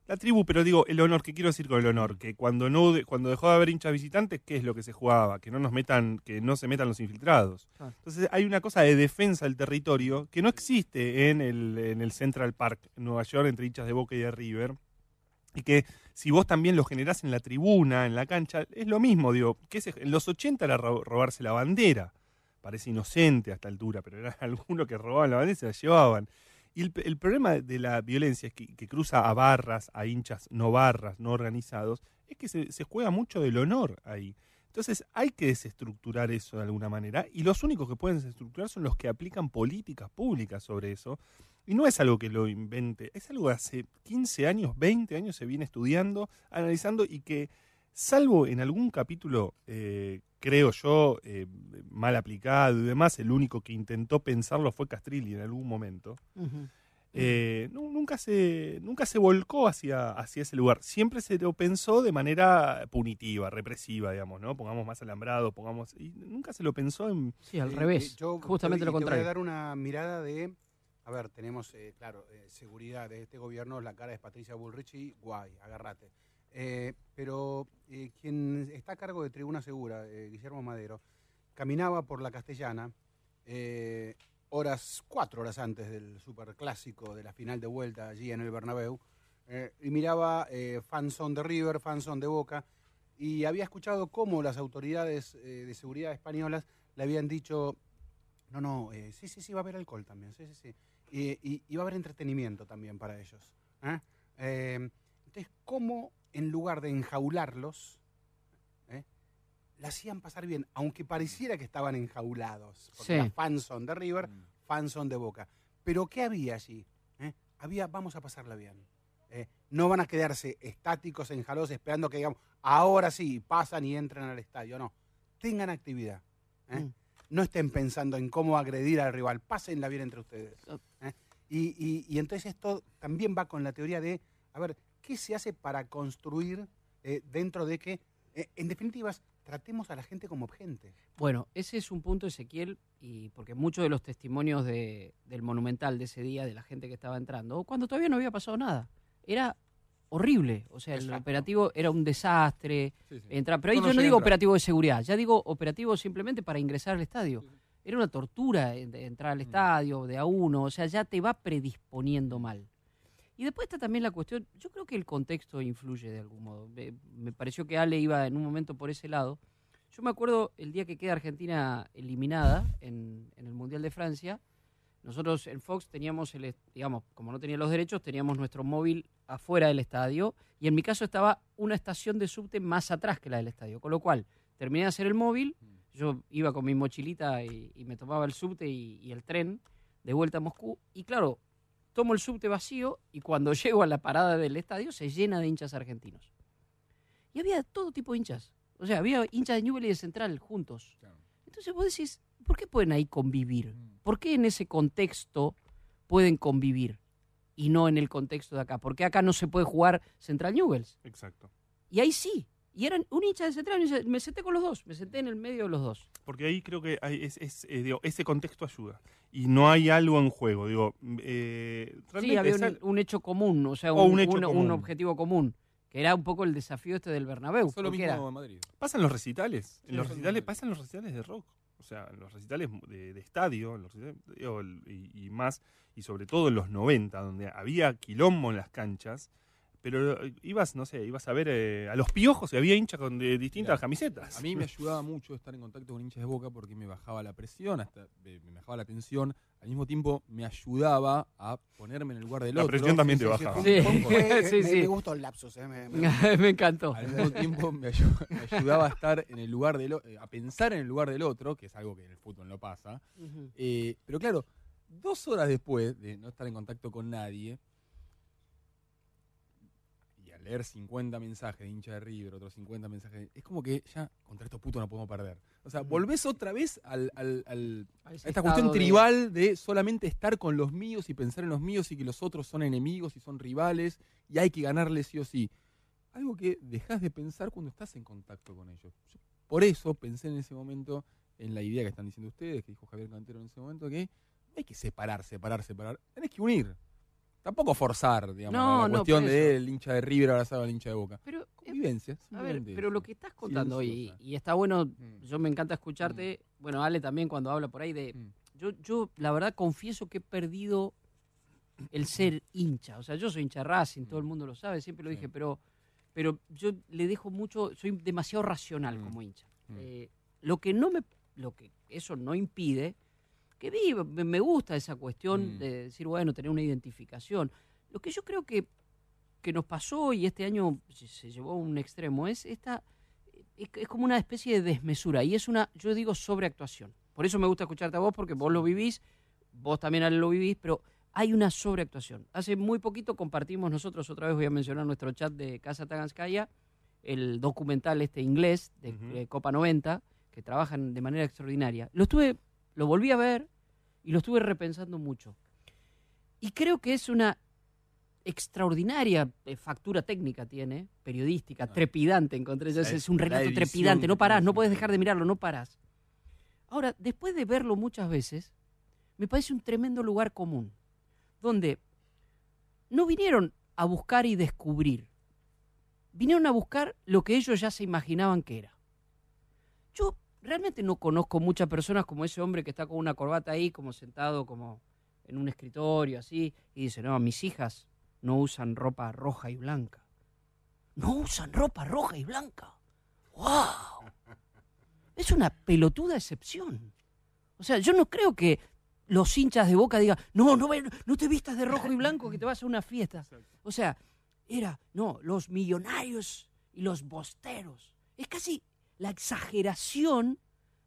La tribu, pero digo, el honor, ¿qué quiero decir con el honor? Que cuando no cuando dejó de haber hinchas visitantes, ¿qué es lo que se jugaba? Que no nos metan, que no se metan los infiltrados. Entonces hay una cosa de defensa del territorio que no existe en el, en el Central Park en Nueva York entre hinchas de Boca y de River. Y que si vos también lo generás en la tribuna, en la cancha, es lo mismo, digo, que en los 80 era ro- robarse la bandera. Parece inocente a esta altura, pero eran algunos que robaban la bandera y se la llevaban. Y el, problema de la violencia es que, que cruza a barras, a hinchas no barras, no organizados, es que se, se juega mucho del honor ahí. Entonces hay que desestructurar eso de alguna manera y los únicos que pueden desestructurar son los que aplican políticas públicas sobre eso. Y no es algo que lo invente, es algo que hace 15 años, 20 años se viene estudiando, analizando y que, salvo en algún capítulo, eh, creo yo, eh, mal aplicado y demás, el único que intentó pensarlo fue Castrilli en algún momento. Eh, nu- nunca se nunca se volcó hacia, hacia ese lugar. Siempre se lo pensó de manera punitiva, represiva, digamos, ¿no? Pongamos más alambrado, pongamos. Y nunca se lo pensó en. Sí, al Eh, revés. yo justamente te lo voy- Te voy a contrario. dar una mirada de. A ver, tenemos, eh, claro, eh, seguridad de este gobierno. La cara es Patricia Bullrich y guay, agárrate. Eh, pero quien está a cargo de Tribuna Segura, Guillermo Madero, caminaba por la Castellana horas, cuatro horas antes del superclásico de la final de vuelta allí en el Bernabéu y miraba fanzone de River, fanzone de Boca y había escuchado cómo las autoridades de seguridad españolas le habían dicho, no, no, sí, sí, sí, va a haber alcohol también, sí, sí, sí. Y, y- y va a haber entretenimiento también para ellos. ¿eh? Eh, entonces, ¿cómo en lugar de enjaularlos, ¿eh? la hacían pasar bien, aunque pareciera que estaban enjaulados? Porque Sí. era fanzone de River, fanzone de Boca. Pero ¿qué había allí? ¿Eh? Había, vamos a pasarla bien. ¿eh? No van a quedarse estáticos, enjalados, esperando que digamos, ahora sí, pasan y entran al estadio. No, tengan actividad. ¿eh? Mm. No estén pensando en cómo agredir al rival, pásenla bien entre ustedes. Ah. ¿eh? Y, y- y entonces esto también va con la teoría de, a ver, ¿qué se hace para construir eh, dentro de que, eh, en definitivas, tratemos a la gente como gente? Bueno, ese es un punto, Ezequiel, y porque muchos de los testimonios de- del monumental de ese día, de la gente que estaba entrando, cuando todavía no había pasado nada, era horrible. O sea, el operativo era un desastre. sí, sí. Entrar, pero ahí Yo no yo digo operativo de seguridad, ya digo operativo simplemente para ingresar al estadio. Era una tortura entrar al Mm. estadio de a uno, o sea, ya te va predisponiendo mal. Y después está también la cuestión, yo creo que el contexto influye de algún modo. Me, me pareció que Ale iba en un momento por ese lado. Yo me acuerdo el día que queda Argentina eliminada en, en el Mundial de Francia, nosotros en Fox teníamos, el, digamos, como no tenía los derechos, teníamos nuestro móvil afuera del estadio y en mi caso estaba una estación de subte más atrás que la del estadio, con lo cual terminé de hacer el móvil, yo iba con mi mochilita y, y me tomaba el subte y, y el tren de vuelta a Moscú y claro, tomo el subte vacío y cuando llego a la parada del estadio se llena de hinchas argentinos. Y había todo tipo de hinchas, o sea, había hinchas de Newell y de Central juntos. Entonces vos decís, ¿por qué pueden ahí convivir? Mm. ¿Por qué en ese contexto pueden convivir? y no en el contexto de acá. Porque acá no se puede jugar Central Newells. Exacto. Y ahí sí. Y eran un hincha de Central, me senté con los dos, me senté en el medio de los dos. Porque ahí creo que hay- es, es, eh, digo, ese contexto ayuda. Y no hay algo en juego. Digo, eh, Sí, había un, hecho común, o sea, O un, un hecho un- un común. objetivo común, que era un poco el desafío este del Bernabéu. Pasó lo mismo era- en Madrid. Pasan los recitales. Sí, en los recitales pasan los recitales de rock. O sea, en los recitales de, de estadio, los recitales, y, y más, y sobre todo en los 90, donde había quilombo en las canchas, pero eh, ibas, no sé, ibas a ver eh, a los piojos y había hinchas con de distintas Mirá, camisetas. A mí me ayudaba mucho estar en contacto con hinchas de boca porque me bajaba la presión, hasta me me bajaba la tensión. Al mismo tiempo me ayudaba a ponerme en el lugar del La otro. presión también te Sí, bajaba. Sí. me, sí. me gustó el lapsus. eh, me- me- me encantó. Al mismo tiempo me, ayu- me ayudaba a estar en el lugar del eh, a pensar en el lugar del otro, que es algo que en el fútbol no pasa. Eh, pero claro, dos horas después de no estar en contacto con nadie, leer 50 mensajes de hincha de River, otros 50 mensajes, de- es como que ya contra estos putos no podemos perder. O sea, volvés otra vez al, al- al- A esta cuestión de- tribal de solamente estar con los míos y pensar en los míos y que los otros son enemigos y son rivales y hay que ganarles sí o sí. Algo que dejas de pensar cuando estás en contacto con ellos. Yo por eso pensé en ese momento en la idea que están diciendo ustedes, que dijo Javier Cantero en ese momento, que no hay que separar, separar, separar. Tenés que unir. Tampoco forzar, digamos, No, la no, cuestión de el hincha de River abrazado al hincha de Boca. Pero, eh, Convivencia. a ver, pero eso. lo que estás contando hoy, y, está bueno, Mm. yo me encanta escucharte, bueno, Ale también cuando habla por ahí de... Mm. Yo, yo la verdad confieso que he perdido el ser hincha. O sea, yo soy hincha Racing, todo el mundo lo sabe, siempre lo Sí. dije, pero, pero yo le dejo mucho, soy demasiado racional Mm. como hincha. Mm. Eh, lo que no me, lo que eso no impide, que vi, me gusta esa cuestión Mm. de decir, bueno, tener una identificación. Lo que yo creo que, que nos pasó y este año se, llevó a un extremo es esta, es, es como una especie de desmesura y es una, yo digo, sobreactuación. Por eso me gusta escucharte a vos, porque vos lo vivís, vos también lo vivís, pero hay una sobreactuación. Hace muy poquito compartimos nosotros, otra vez voy a mencionar nuestro chat de Casa Taganskaya, el documental este inglés de Copa 90, que trabajan de manera extraordinaria. Lo estuve, lo volví a ver y lo estuve repensando mucho. Y creo que es una extraordinaria eh, factura técnica tiene, periodística, Ah. trepidante, encontré yo, es un la relato edición trepidante, no parás, no puedes dejar de mirarlo, no parás. Ahora, después de verlo muchas veces, me parece un tremendo lugar común, donde no vinieron a buscar y descubrir, vinieron a buscar lo que ellos ya se imaginaban que era. Realmente no conozco muchas personas como ese hombre que está con una corbata ahí, como sentado como en un escritorio así, y dice, no, mis hijas no usan ropa roja y blanca. No usan ropa roja y blanca. ¡Wow! Es una pelotuda excepción. O sea, yo no creo que los hinchas de boca digan, no, no, no te vistas de rojo y blanco que te vas a una fiesta. O sea, era, no, los millonarios y los bosteros. Es casi la exageración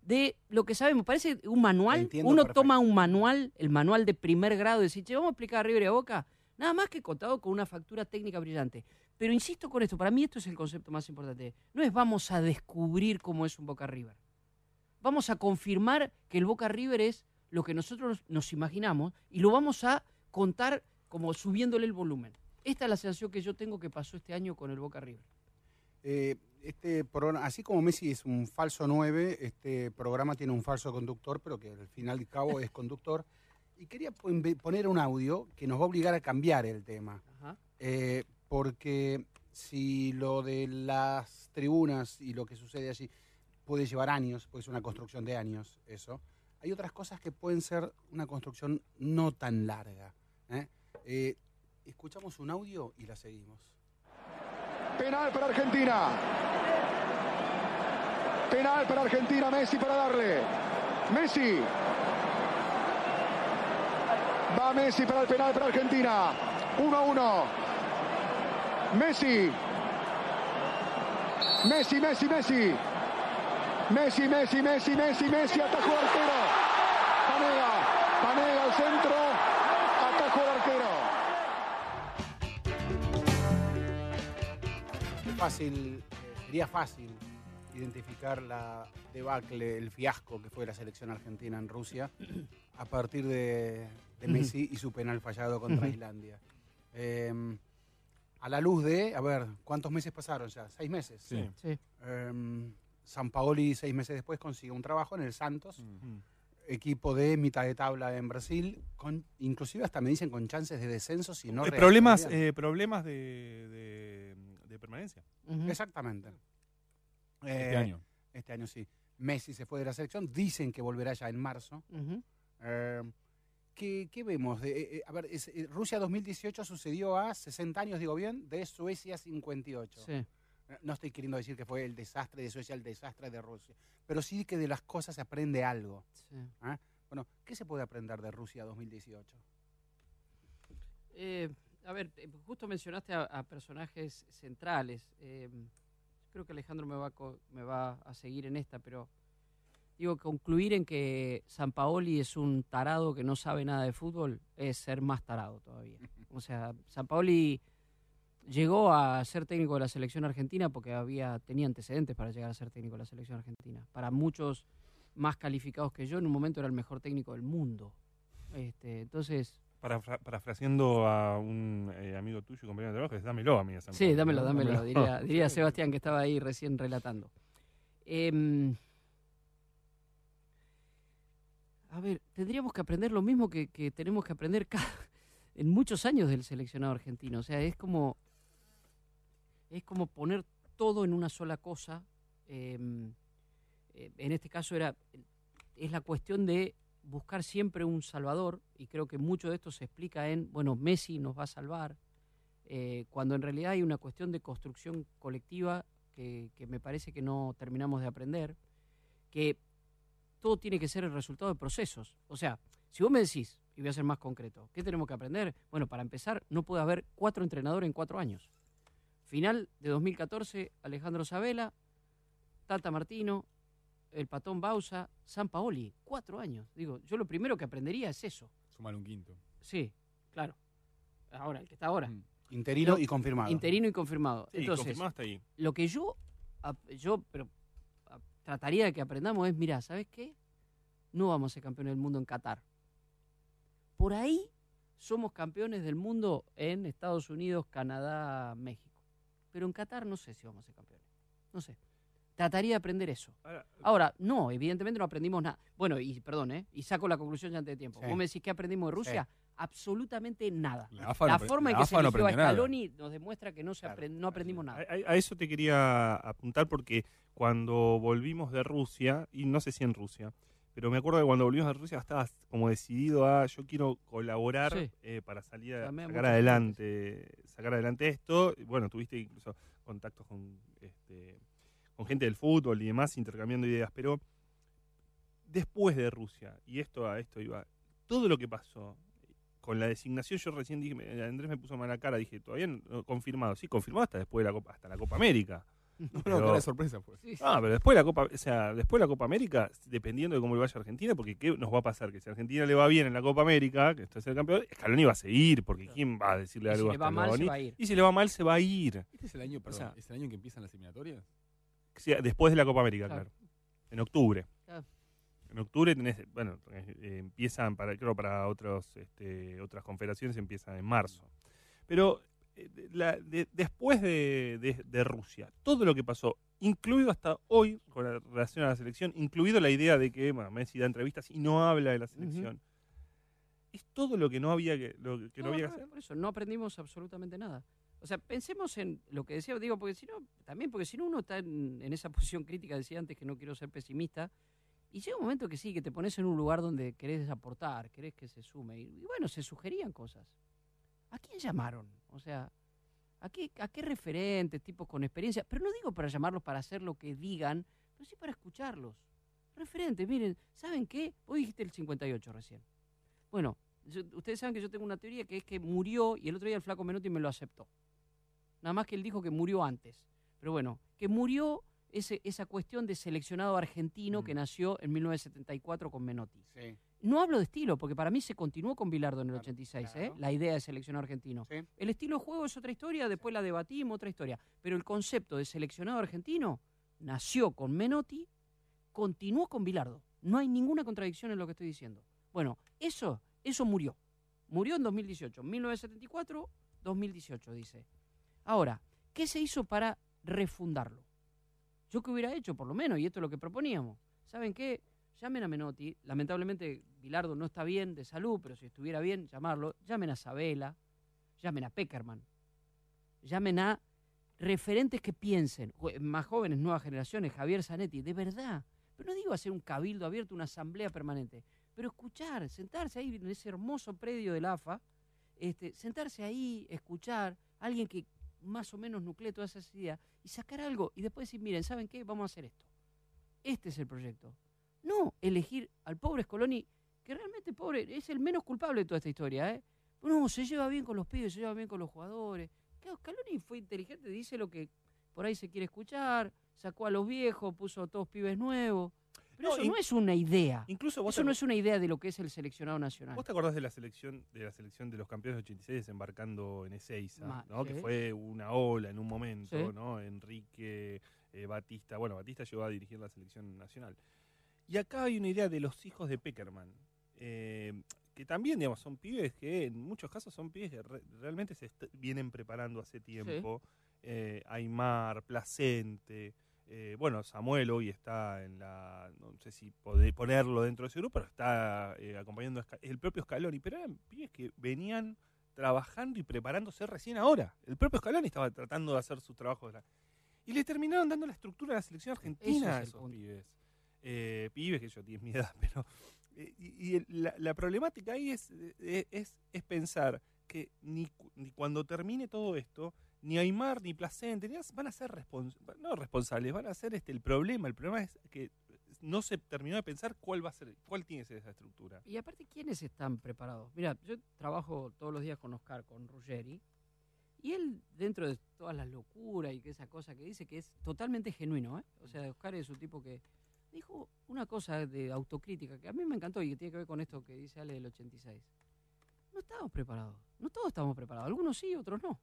de lo que sabemos. Parece un manual. Entiendo Uno perfecto. toma un manual, el manual de primer grado, y dice, che, vamos a explicar a River y a Boca. Nada más que contado con una factura técnica brillante. Pero insisto con esto, para mí esto es el concepto más importante. No es vamos a descubrir cómo es un Boca River. Vamos a confirmar que el Boca River es lo que nosotros nos imaginamos y lo vamos a contar como subiéndole el volumen. Esta es la sensación que yo tengo que pasó este año con el Boca River. Eh, este programa, así como Messi es un falso 9, este programa tiene un falso conductor, pero que al final y cabo es conductor. Y quería pon- poner un audio que nos va a obligar a cambiar el tema. Ajá. Eh, porque si lo de las tribunas y lo que sucede allí puede llevar años, porque es una construcción de años eso, hay otras cosas que pueden ser una construcción no tan larga. ¿eh? Eh, escuchamos un audio y la seguimos. Penal para Argentina. Penal para Argentina, Messi para darle. Messi. Va Messi para el penal para Argentina. 1 a 1. Messi. Messi, Messi, Messi. Messi, Messi, Messi, Messi, Messi, atajó arquero. Panega, Panega al centro, fácil, eh, sería fácil identificar la debacle, el fiasco que fue la selección argentina en Rusia a partir de, de Messi y su penal fallado contra. Islandia. Eh, a la luz de, a ver, ¿cuántos meses pasaron ya? ¿Seis meses? Sí. Sí. Eh, San Paoli seis meses después consigue un trabajo en el Santos, equipo de mitad de tabla en Brasil, con inclusive hasta me dicen con chances de descenso si no Eh, problemas eh, problemas de, de- de permanencia. Exactamente. Este Eh, año. Este año sí. Messi se fue de la selección, dicen que volverá ya en marzo. Eh, ¿qué, qué vemos? Eh, a ver, es- Rusia 2018 sucedió a 60 años, digo bien, de Suecia 58. Sí. No estoy queriendo decir que fue el desastre de Suecia, el desastre de Rusia, pero sí que de las cosas se aprende algo. sí. ¿ah? Bueno, ¿qué se puede aprender de Rusia 2018? Eh, a ver, eh, justo mencionaste a, personajes centrales. Eh, creo que Alejandro me va, a co- me va a seguir en esta, pero digo, concluir en que San Paoli es un tarado que no sabe nada de fútbol es ser más tarado todavía. O sea, San Paoli llegó a ser técnico de la selección argentina porque había tenía antecedentes para llegar a ser técnico de la selección argentina. Para muchos más calificados que yo, en un momento era el mejor técnico del mundo. Este, entonces, Parafra- parafraseando a un eh, amigo tuyo y compañero de trabajo, es dámelo a mí. San Sí, dámelo, dámelo, diría, diría Sebastián que estaba ahí recién relatando. Em, a ver, tendríamos que aprender lo mismo que, que tenemos que aprender cada- en muchos años del seleccionado argentino. O sea, es como, es como poner todo en una sola cosa. Em, eh, en este caso era, es la cuestión de buscar siempre un salvador y creo que mucho de esto se explica en, bueno, Messi nos va a salvar, eh, cuando en realidad hay una cuestión de construcción colectiva que, que me parece que no terminamos de aprender, que todo tiene que ser el resultado de procesos. O sea, si vos me decís, y voy a ser más concreto, ¿qué tenemos que aprender? Bueno, para empezar, no puede haber cuatro entrenadores en cuatro años. Final de 2014, Alejandro Sabela, Tata Martino, el Patón Bausa, San Paoli, cuatro años. Digo, yo lo primero que aprendería es eso. Sumar un quinto. Sí, claro. Ahora, el que está ahora. Mm. Interino No, y confirmado. Interino y confirmado. Sí, Entonces, ahí. lo que yo, yo pero, trataría de que aprendamos es, mira, ¿sabes qué? No vamos a ser campeones del mundo en Qatar. Por ahí somos campeones del mundo en Estados Unidos, Canadá, México. Pero en Qatar no sé si vamos a ser campeones. No sé. Trataría de aprender eso. Ahora, no, evidentemente no aprendimos nada. Bueno, y perdón, ¿eh? Y saco la conclusión ya antes de tiempo. Sí. Vos me decís que aprendimos de Rusia, absolutamente nada. La AFA La no forma en la que se AFA no eligió a aprendió nada. Scaloni nos demuestra que no, se Claro. apren- no aprendimos nada. A, eso te quería apuntar porque cuando volvimos de Rusia, y no sé si en Rusia, pero me acuerdo que cuando volvimos de Rusia estabas como decidido a yo quiero colaborar Sí. eh, para salir a sacar adelante, sacar adelante esto. Bueno, tuviste incluso contactos con este, con gente del fútbol y demás, intercambiando ideas, pero después de Rusia, y esto a esto iba, todo lo que pasó con la designación, yo recién dije, Andrés me puso mala cara, dije, todavía no, no, confirmado, sí, confirmado hasta después de la Copa, hasta la Copa América. No, no, Pero- cara de sorpresa. Sí, sí. Ah, pero después de la Copa, o sea, después de la Copa América, dependiendo de cómo le vaya a Argentina, porque qué nos va a pasar, que si a Argentina le va bien en la Copa América, que está es el campeón, Scaloni va a seguir, porque quién va a decirle Y si algo le a va mal, se va a ir. Y si le va mal, se va a ir. ¿Este es el año, perdón, sea- ¿es el año en que empiezan las eliminatorias? Después de la Copa América, Claro. claro. En octubre. Claro. En octubre tenés, bueno, eh, empiezan para, creo para otros, este, otras confederaciones empiezan en marzo. Pero eh, de- la- de- después de, de- de Rusia, todo lo que pasó, incluido hasta hoy con la relación a la selección, incluido la idea de que bueno, Messi da entrevistas y no habla de la selección, es todo lo que no había que, lo que no, No, había que hacer. por eso no aprendimos absolutamente nada. O sea, pensemos en lo que decía, digo, porque si no, también porque si no uno está en, esa posición crítica, decía antes que no quiero ser pesimista, y llega un momento que sí, que te pones en un lugar donde querés aportar, querés que se sume, y, bueno, se sugerían cosas. ¿A quién llamaron? O sea, ¿a qué, ¿a qué referentes, tipos con experiencia? Pero no digo para llamarlos para hacer lo que digan, pero sí para escucharlos. Referentes, miren, ¿saben qué? Vos dijiste el 58 recién. Bueno, ustedes saben que yo tengo una teoría que es que murió y el otro día el flaco Menotti me lo aceptó. Nada más que él dijo que murió antes. Pero bueno, que murió ese, esa cuestión de seleccionado argentino que nació en 1974 con Menotti. Sí, No hablo de estilo, porque para mí se continuó con Bilardo en el Claro, 86, claro. ¿eh? la idea de seleccionado argentino. sí. El estilo de juego es otra historia, después la debatimos, otra historia. Pero el concepto de seleccionado argentino nació con Menotti, continuó con Bilardo. No hay ninguna contradicción en lo que estoy diciendo. Bueno, eso, eso murió. Murió en 2018. En 1974 2018, dice. Ahora, ¿qué se hizo para refundarlo? Yo que hubiera hecho, por lo menos, y esto es lo que proponíamos. ¿Saben qué? Llamen a Menotti. Lamentablemente, Bilardo no está bien de salud, pero si estuviera bien, llamarlo. Llamen a Sabela. Llamen a Peckerman. Llamen a referentes que piensen. Más jóvenes, nuevas generaciones. Javier Zanetti. De verdad. Pero no digo hacer un cabildo abierto, una asamblea permanente. Pero escuchar, sentarse ahí en ese hermoso predio del AFA. Este, sentarse ahí, escuchar. Alguien que más o menos nuclee todas esas ideas y sacar algo y después decir, miren, ¿saben qué? Vamos a hacer esto. Este es el proyecto. No elegir al pobre Scoloni, que realmente pobre, es el menos culpable de toda esta historia, ¿eh? No, se lleva bien con los pibes, se lleva bien con los jugadores. Claro, Scaloni fue inteligente, dice lo que por ahí se quiere escuchar, sacó a los viejos, puso a todos pibes nuevos. Pero No, eso no es una idea. Incluso vos Eso te- no es una idea de lo que es el seleccionado nacional. ¿Vos te acordás de la selección de la selección de los campeones de 86 desembarcando en Ezeiza, Ma- ¿no? sí. que fue una ola en un momento, Sí. ¿no? Enrique, eh, Batista, bueno, Batista llegó a dirigir la selección nacional. Y acá hay una idea de los hijos de Peckerman, eh, que también, digamos, son pibes que en muchos casos son pibes que re- realmente se vienen preparando hace tiempo. Eh, Aymar, Placente, eh, bueno, Samuel hoy está en la, no sé si podé ponerlo dentro de ese grupo, pero está eh, acompañando a el propio Scaloni, pero eran pibes que venían trabajando y preparándose recién ahora. El propio Scaloni estaba tratando de hacer sus trabajos. de la- Y le terminaron dando la estructura de la selección argentina a es esos pibes. Eh, pibes que yo tienen mi edad, pero... y y la, la problemática ahí es, es, es pensar que ni, ni cuando termine todo esto, ni Aymar ni Placente ni van a ser no responsables, van a ser este el problema. El problema es que no se terminó de pensar cuál va a ser, cuál tiene ser esa estructura. Y aparte, ¿quiénes están preparados? Mira, yo trabajo todos los días con Oscar, con Ruggeri, y él, dentro de todas las locuras y que esa cosa que dice, que es totalmente genuino, ¿eh? O sea, Oscar es un tipo que dijo una cosa de autocrítica que a mí me encantó y que tiene que ver con esto que dice Ale del 86. No estábamos preparados, no todos estamos preparados, algunos sí, otros no.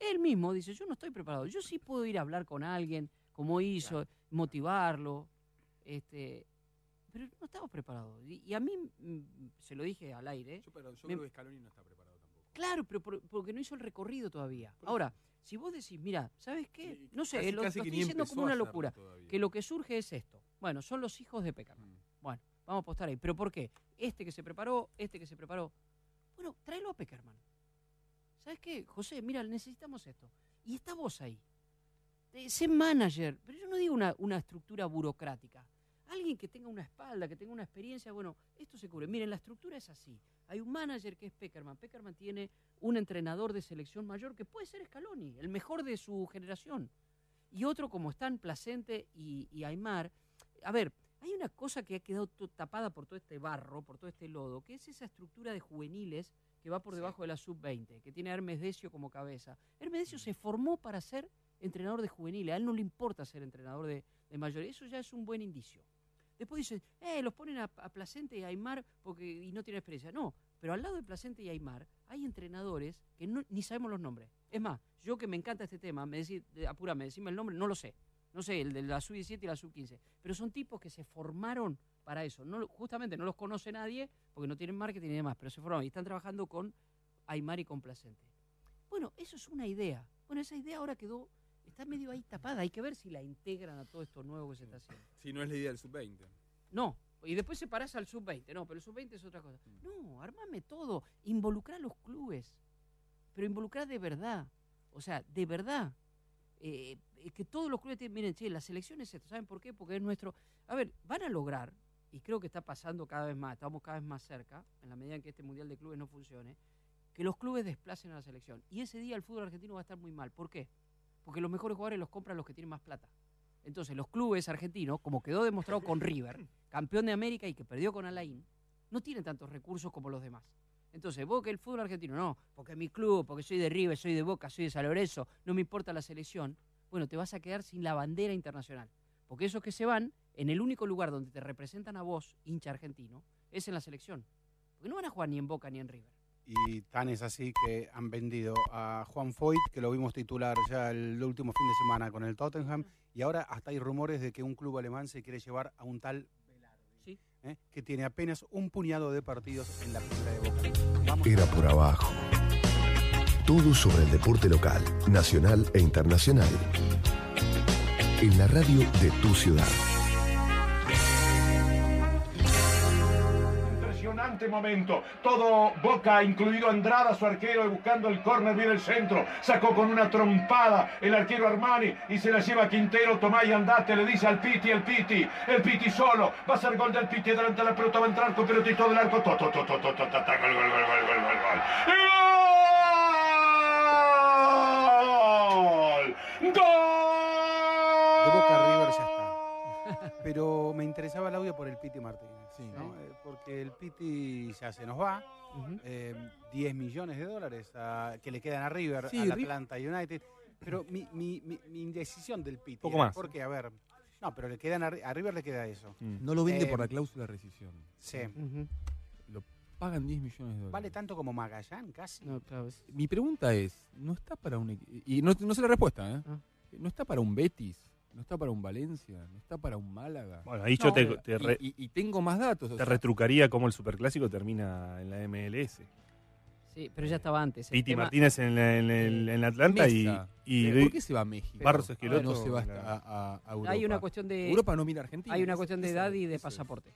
Él mismo dice, yo no estoy preparado, yo sí puedo ir a hablar con alguien, como hizo, motivarlo, este, pero no estamos preparados. Y, y a mí, mm, se lo dije al aire, Yo, pero yo Me- creo que Scaloni no está preparado tampoco. Claro, pero por- porque no hizo el recorrido todavía. Ahora, si vos decís, mira, ¿sabes qué? No sé, casi- lo, lo casi que estoy diciendo como una locura. Que lo que surge es esto. Bueno, son los hijos de Peckerman. Mm. Bueno, vamos a apostar ahí. ¿Pero por qué? Este que se preparó, este que se preparó. Bueno, tráelo a Peckerman. ¿Sabes qué? José, mira, necesitamos esto. Y está vos ahí. Eh, sé manager, pero yo no digo una, estructura burocrática. Alguien que tenga una espalda, que tenga una experiencia, bueno, esto se cubre. Miren, la estructura es así. Hay un manager que es Peckerman. Peckerman tiene un entrenador de selección mayor que puede ser Scaloni, el mejor de su generación. Y otro como están Placente y, y Aymar. A ver, hay una cosa que ha quedado tapada por todo este barro, por todo este lodo, que es esa estructura de juveniles que va por debajo de la sub-20, que tiene a Hermes Decio como cabeza. Hermes Decio se formó para ser entrenador de juveniles, a él no le importa ser entrenador de, de mayor, eso ya es un buen indicio. Después dicen, eh, los ponen a, a Placente y a Aymar porque, y no tienen experiencia. No, pero al lado de Placente y Aymar hay entrenadores que no- ni sabemos los nombres. Es más, yo que me encanta este tema, me apúrame, decime el nombre, no lo sé. No sé, el de la sub-17 y la sub-15. Pero son tipos que se formaron para eso. No, justamente no los conoce nadie porque no tienen marketing y demás, pero se formaron y están trabajando con Aymar y con Placente. Bueno, eso es una idea. Bueno, esa idea ahora quedó, está medio ahí tapada. Hay que ver si la integran a todo esto nuevo que se está haciendo. Si no es la idea del sub-20. No. Y después separás al sub-20. No, pero el sub-20 es otra cosa. No, armame todo. Involucrar a los clubes. Pero involucrar de verdad. O sea, de verdad. Eh, eh, que todos los clubes tienen, miren, che, la selección es esto. ¿Saben por qué? Porque es nuestro. A ver, van a lograr, y creo que está pasando cada vez más, estamos cada vez más cerca, en la medida en que este Mundial de Clubes no funcione, que los clubes desplacen a la selección. Y ese día el fútbol argentino va a estar muy mal. ¿Por qué? Porque los mejores jugadores los compran los que tienen más plata. Entonces, los clubes argentinos, como quedó demostrado con River, campeón de América y que perdió con Alain, no tienen tantos recursos como los demás. Entonces, vos que el fútbol argentino, no, porque mi club, porque soy de River, soy de Boca, soy de San no me importa la selección, bueno, te vas a quedar sin la bandera internacional. Porque esos que se van, en el único lugar donde te representan a vos, hincha argentino, es en la selección. Porque no van a jugar ni en Boca ni en River. Y tan es así que han vendido a Juan Foyt, que lo vimos titular ya el último fin de semana con el Tottenham, y ahora hasta hay rumores de que un club alemán se quiere llevar a un tal Sí. ¿eh? que tiene apenas un puñado de partidos en la primera de Boca. Vamos Era por abajo. Todo sobre el deporte local, nacional e internacional. En la radio de tu ciudad. Impresionante momento. Todo Boca, incluido Andrada, su arquero, buscando el córner, viene el centro. Sacó con una trompada el arquero Armani y se la lleva Quintero. Tomá y andate, le dice al Piti, el Piti. El Piti solo. Va a ser gol del Piti. Delante de la pelota va a entrar con pelotito del arco. Gol, gol, gol, gol, gol, gol. ¡Gol! ¡Gol! De Boca a River ya está. Pero me interesaba el audio por el Piti Martínez. ¿no? Eh, Porque el Piti ya se nos va. eh, 10 millones de dólares a- que le quedan a River, Sí, al Ri- Atlanta United. Pero mi, mi- mi- mi indecisión del Piti. Poco más. Porque, a ver. No, pero le quedan a, a River le queda eso. No lo vende Eh, por la cláusula de rescisión. Sí. Lo pagan 10 millones de dólares. Vale tanto como Magallán, casi. No, claro, es- Mi pregunta es, ¿no está para un... Y no, no sé la respuesta, ¿eh? Ah. ¿No está para un Betis? ¿No está para un Valencia? ¿No está para un Málaga? Bueno, ahí yo te, te re- y, y- y tengo más datos. o te sea, retrucaría cómo el superclásico termina en la MLS. Sí, pero ya estaba antes. El Piti tema- Martínez en, la- en el- en Atlanta y, y ¿Por qué se va a México? Barros Ah, Esqueloto. no se va a, a- a Europa. Hay una cuestión de Europa no mira a Argentina. Hay una cuestión de edad y de pasaporte.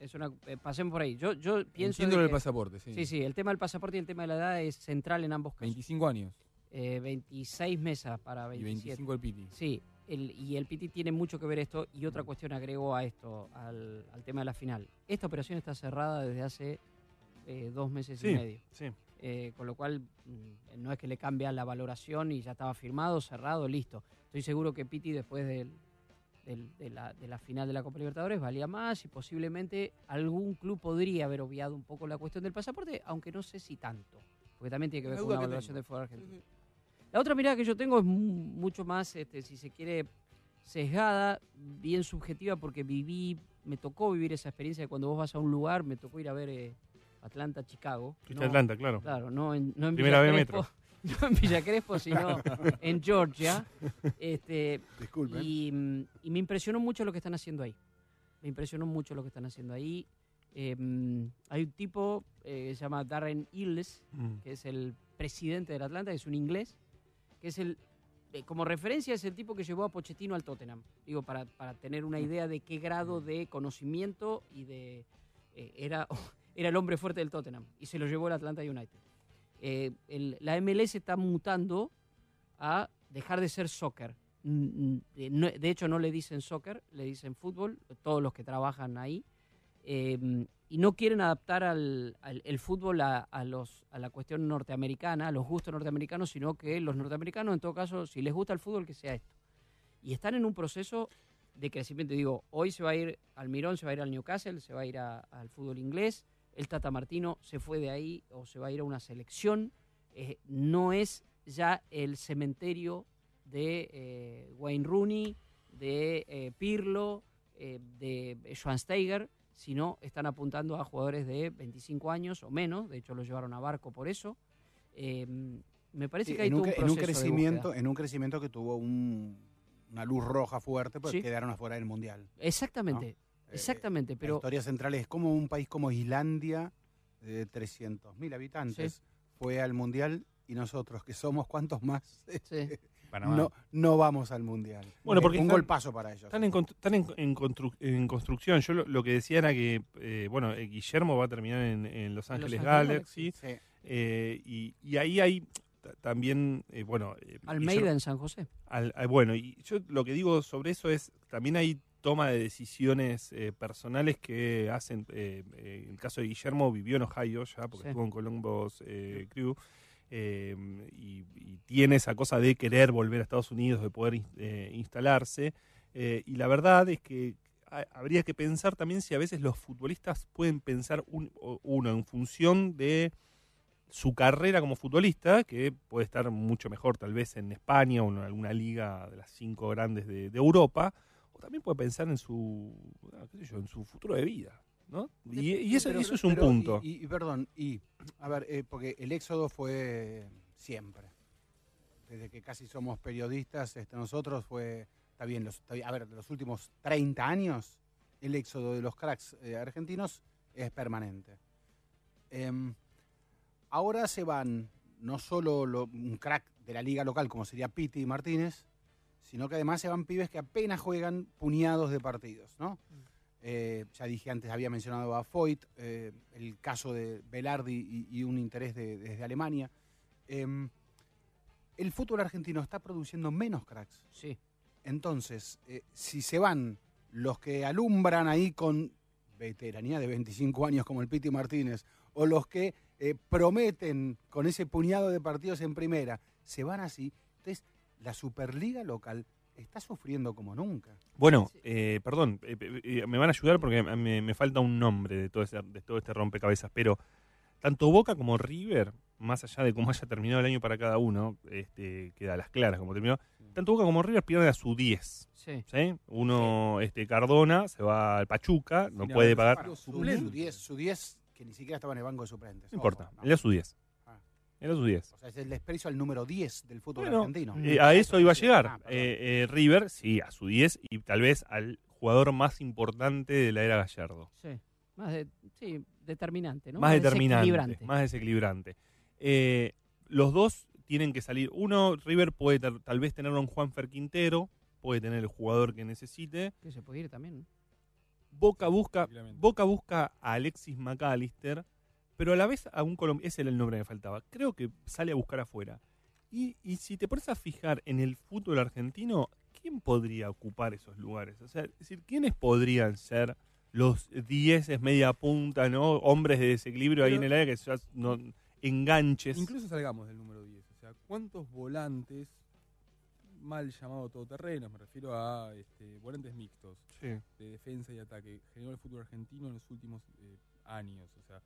Es una eh, pasemos por ahí. Yo yo pienso Entiendo que- pasaporte, sí. Sí, sí, el tema del pasaporte y el tema de la edad es central en ambos casos. 25 años. Eh, 26 mesas para Y 27. 25 el Piti. Sí, el- y el Piti tiene mucho que ver esto. Y otra cuestión agrego a esto, al, al tema de la final. Esta operación está cerrada desde hace eh, dos meses Sí, y medio. sí. Eh, con lo cual, mm, no es que le cambia la valoración y ya estaba firmado, cerrado, listo. Estoy seguro que Piti después del, del- de, la, de la final de la Copa Libertadores valía más y posiblemente algún club podría haber obviado un poco la cuestión del pasaporte, aunque no sé si tanto. Porque también tiene que ver con la valoración tengo. del fútbol argentino. La otra mirada que yo tengo es mu- mucho más, este, si se quiere, sesgada, bien subjetiva, porque viví, me tocó vivir esa experiencia de cuando vos vas a un lugar, me tocó ir a ver eh, Atlanta, Chicago. Atlanta, claro. Claro, no en, no en Primera Villa vez Crespo, metro. no en Villa Crespo, sino en Georgia. Este, Disculpen. y, mm, y me impresionó mucho lo que están haciendo ahí. Me impresionó mucho lo que están haciendo ahí. Eh, mm, hay un tipo eh, que se llama Darren Illes, Mm. que es el presidente del Atlanta, que es un inglés, que es el, eh, como referencia, es el tipo que llevó a Pochettino al Tottenham. Digo, para, para tener una idea de qué grado de conocimiento y de... eh, era, era el hombre fuerte del Tottenham y se lo llevó el Atlanta United. Eh, el- la MLS está mutando a dejar de ser soccer. Mm, De, hecho, no le dicen soccer, le dicen fútbol, todos los que trabajan ahí. Eh, y no quieren adaptar al, al- el fútbol a, los, a la cuestión norteamericana, a los gustos norteamericanos, sino que los norteamericanos, en todo caso, si les gusta el fútbol, que sea esto. Y están en un proceso de crecimiento. Digo, hoy se va a ir al Mirón, se va a ir al Newcastle, se va a ir a- al fútbol inglés. El Tata Martino se fue de ahí o se va a ir a una selección. Eh, no es ya el cementerio de eh, Wayne Rooney, de eh, Pirlo, eh, de Schwansteiger, sino están apuntando a jugadores de 25 años o menos. De hecho, lo llevaron a barco por eso. Eh, me parece Sí, que hay en, un, todo un cre- en un proceso de crecimiento, en un crecimiento que tuvo un- una luz roja fuerte porque Sí. quedaron afuera del mundial. Exactamente, ¿no? exactamente. La pero historia central es como un país como Islandia, de 300.000 habitantes, fue al mundial y nosotros, que somos cuántos más, Panamá. no, no vamos al mundial. Bueno, Es porque un están- golpazo para ellos. Están en, constru- están en, en constru- en construcción. Yo lo, lo que decía era que, eh, bueno, eh, Guillermo va a terminar en, en Los Ángeles Galaxy. Sí. eh, y, y ahí hay ta- también, eh, bueno... eh, Almeida Guillermo- en San José. al- al- bueno, y yo lo que digo sobre eso es, también hay toma de decisiones eh, personales que hacen, eh, eh, en el caso de Guillermo vivió en Ohio ya, porque Sí. estuvo en Columbus eh, Crew, eh, y, tiene esa cosa de querer volver a Estados Unidos, de poder eh, instalarse, eh, y la verdad es que ha- habría que pensar también si a veces los futbolistas pueden pensar uno en función de su carrera como futbolista, que puede estar mucho mejor tal vez en España o en alguna liga de las cinco grandes de, de Europa, o también puede pensar en su, qué sé yo, en su futuro de vida. ¿No? Y, y eso, Pero- eso es un pero- punto. Y, perdón, y a ver, eh, porque el éxodo fue siempre. Desde que casi somos periodistas, este, nosotros fue, está bien, los, está bien, a ver, los últimos 30 años, el éxodo de los cracks eh, argentinos es permanente. Em, ahora se van no solo lo- un crack de la liga local como sería Piti y Martínez, sino que además se van pibes que apenas juegan puñados de partidos, ¿no? Eh, ya dije antes, había mencionado a Foyt, eh, el caso de Velardi y, y un interés de- desde Alemania. Em, el fútbol argentino está produciendo menos cracks. Sí. Entonces, eh, si se van los que alumbran ahí con veteranía de 25 años como el Piti Martínez, o los que prometen con ese puñado de partidos en primera, se van así, entonces la Superliga local está sufriendo como nunca. Bueno, eh, perdón, eh, eh, me van a ayudar porque me, me falta un nombre de todo, ese- de todo este rompecabezas, pero tanto Boca como River, más allá de cómo haya terminado el año para cada uno, este, queda a las claras como terminó, tanto Boca como River pierden a su 10. Sí. ¿sí? Uno, este Cardona, se va al Pachuca, no puede pagar. Su, su 10, su 10, que ni siquiera estaba en el banco de suplentes. No importa, no. era su 10. Era su 10. O sea, es el desprecio al número 10 del fútbol Bueno, argentino. eh, a eso iba a llegar. Ah. Eh, eh, River, sí, a su 10 y tal vez al jugador más importante de la era Gallardo. Sí. Más de- sí, determinante, ¿no? Más determinante, desequilibrante. más desequilibrante. Eh, los dos tienen que salir. Uno, River puede tal, tal vez tener a un Juanfer Quintero, puede tener el jugador que necesite. Que se puede ir también. ¿no? Boca busca, Boca busca a Alexis McAllister, pero a la vez a un colombiano, ese era el nombre que me faltaba. Creo que sale a buscar afuera. Y, y si te pones a fijar en el fútbol argentino, ¿quién podría ocupar esos lugares? O sea, es decir, ¿quiénes podrían ser los 10 media punta, ¿no? Hombres de desequilibrio ahí en el área que ya no, enganches. Incluso salgamos del número 10. O sea, ¿cuántos volantes, mal llamado todoterrenos, me refiero a este, volantes mixtos, Sí. de defensa y ataque, generó el fútbol argentino en los últimos eh, años? O sea,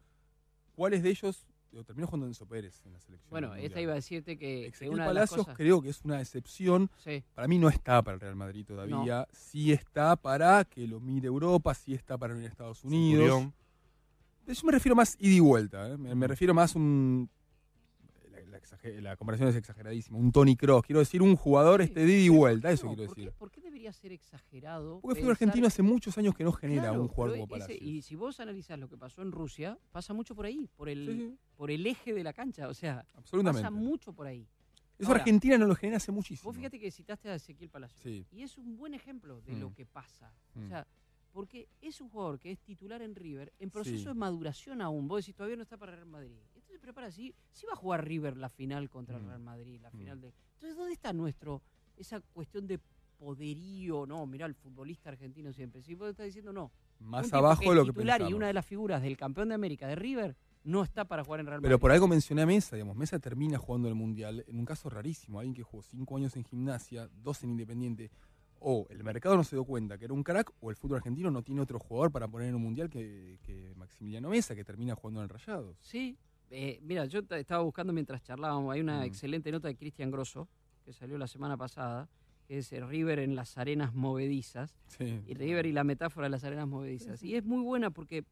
¿cuáles de ellos terminó jugando Enzo Pérez en la selección? Bueno, mundial? esta iba a decirte que, que Ezequiel una de las Palacios cosas... creo que es una excepción. Sí. Para mí no está para el Real Madrid todavía. Sí está para que lo mire Europa, sí está para venir a Estados Unidos. Centurión. Yo me refiero más ida y vuelta. ¿eh? Me, me refiero más un. La, comparación es exageradísima. Un Tony Cross. Quiero decir, un jugador este de ida y vuelta. Eso No, quiero ¿por qué- decir. ¿Por qué debería ser exagerado? Porque el fútbol argentino hace muchos años que no genera Claro, un jugador como ese- Palacios. y si vos analizás lo que pasó en Rusia, pasa mucho por ahí, por el, Sí, sí. por el eje de la cancha. O sea, pasa mucho por ahí. Eso Ahora, Argentina no lo genera hace muchísimo. Vos fíjate que citaste a Ezequiel Palacios. Y es un buen ejemplo de Mm. lo que pasa. O Mm. sea, porque es un jugador que es titular en River, en proceso Sí. de maduración aún. Vos decís, todavía no está para Real Madrid. Entonces prepara así. Sí va a jugar River la final contra el Mm. Real Madrid, la Mm. final de. Entonces, ¿dónde está nuestro, esa cuestión de poderío? No, mirá, el futbolista argentino siempre. Si vos estás diciendo no. Más abajo de lo que titular y pensamos. una de las figuras del campeón de América de River no está para jugar en Real Madrid. Pero por algo mencioné a Mesa, digamos, Mesa termina jugando el Mundial en un caso rarísimo, alguien que jugó cinco años en gimnasia, dos en Independiente, o el mercado no se dio cuenta que era un crack, o el fútbol argentino no tiene otro jugador para poner en un Mundial que, que Maximiliano Mesa, que termina jugando en el Rayados. Sí, eh, mira, yo estaba buscando mientras charlábamos, hay una Mm. excelente nota de Cristian Grosso, que salió la semana pasada, que es eh, River en las arenas movedizas, Sí. y River y la metáfora de las arenas movedizas. Y es muy buena porque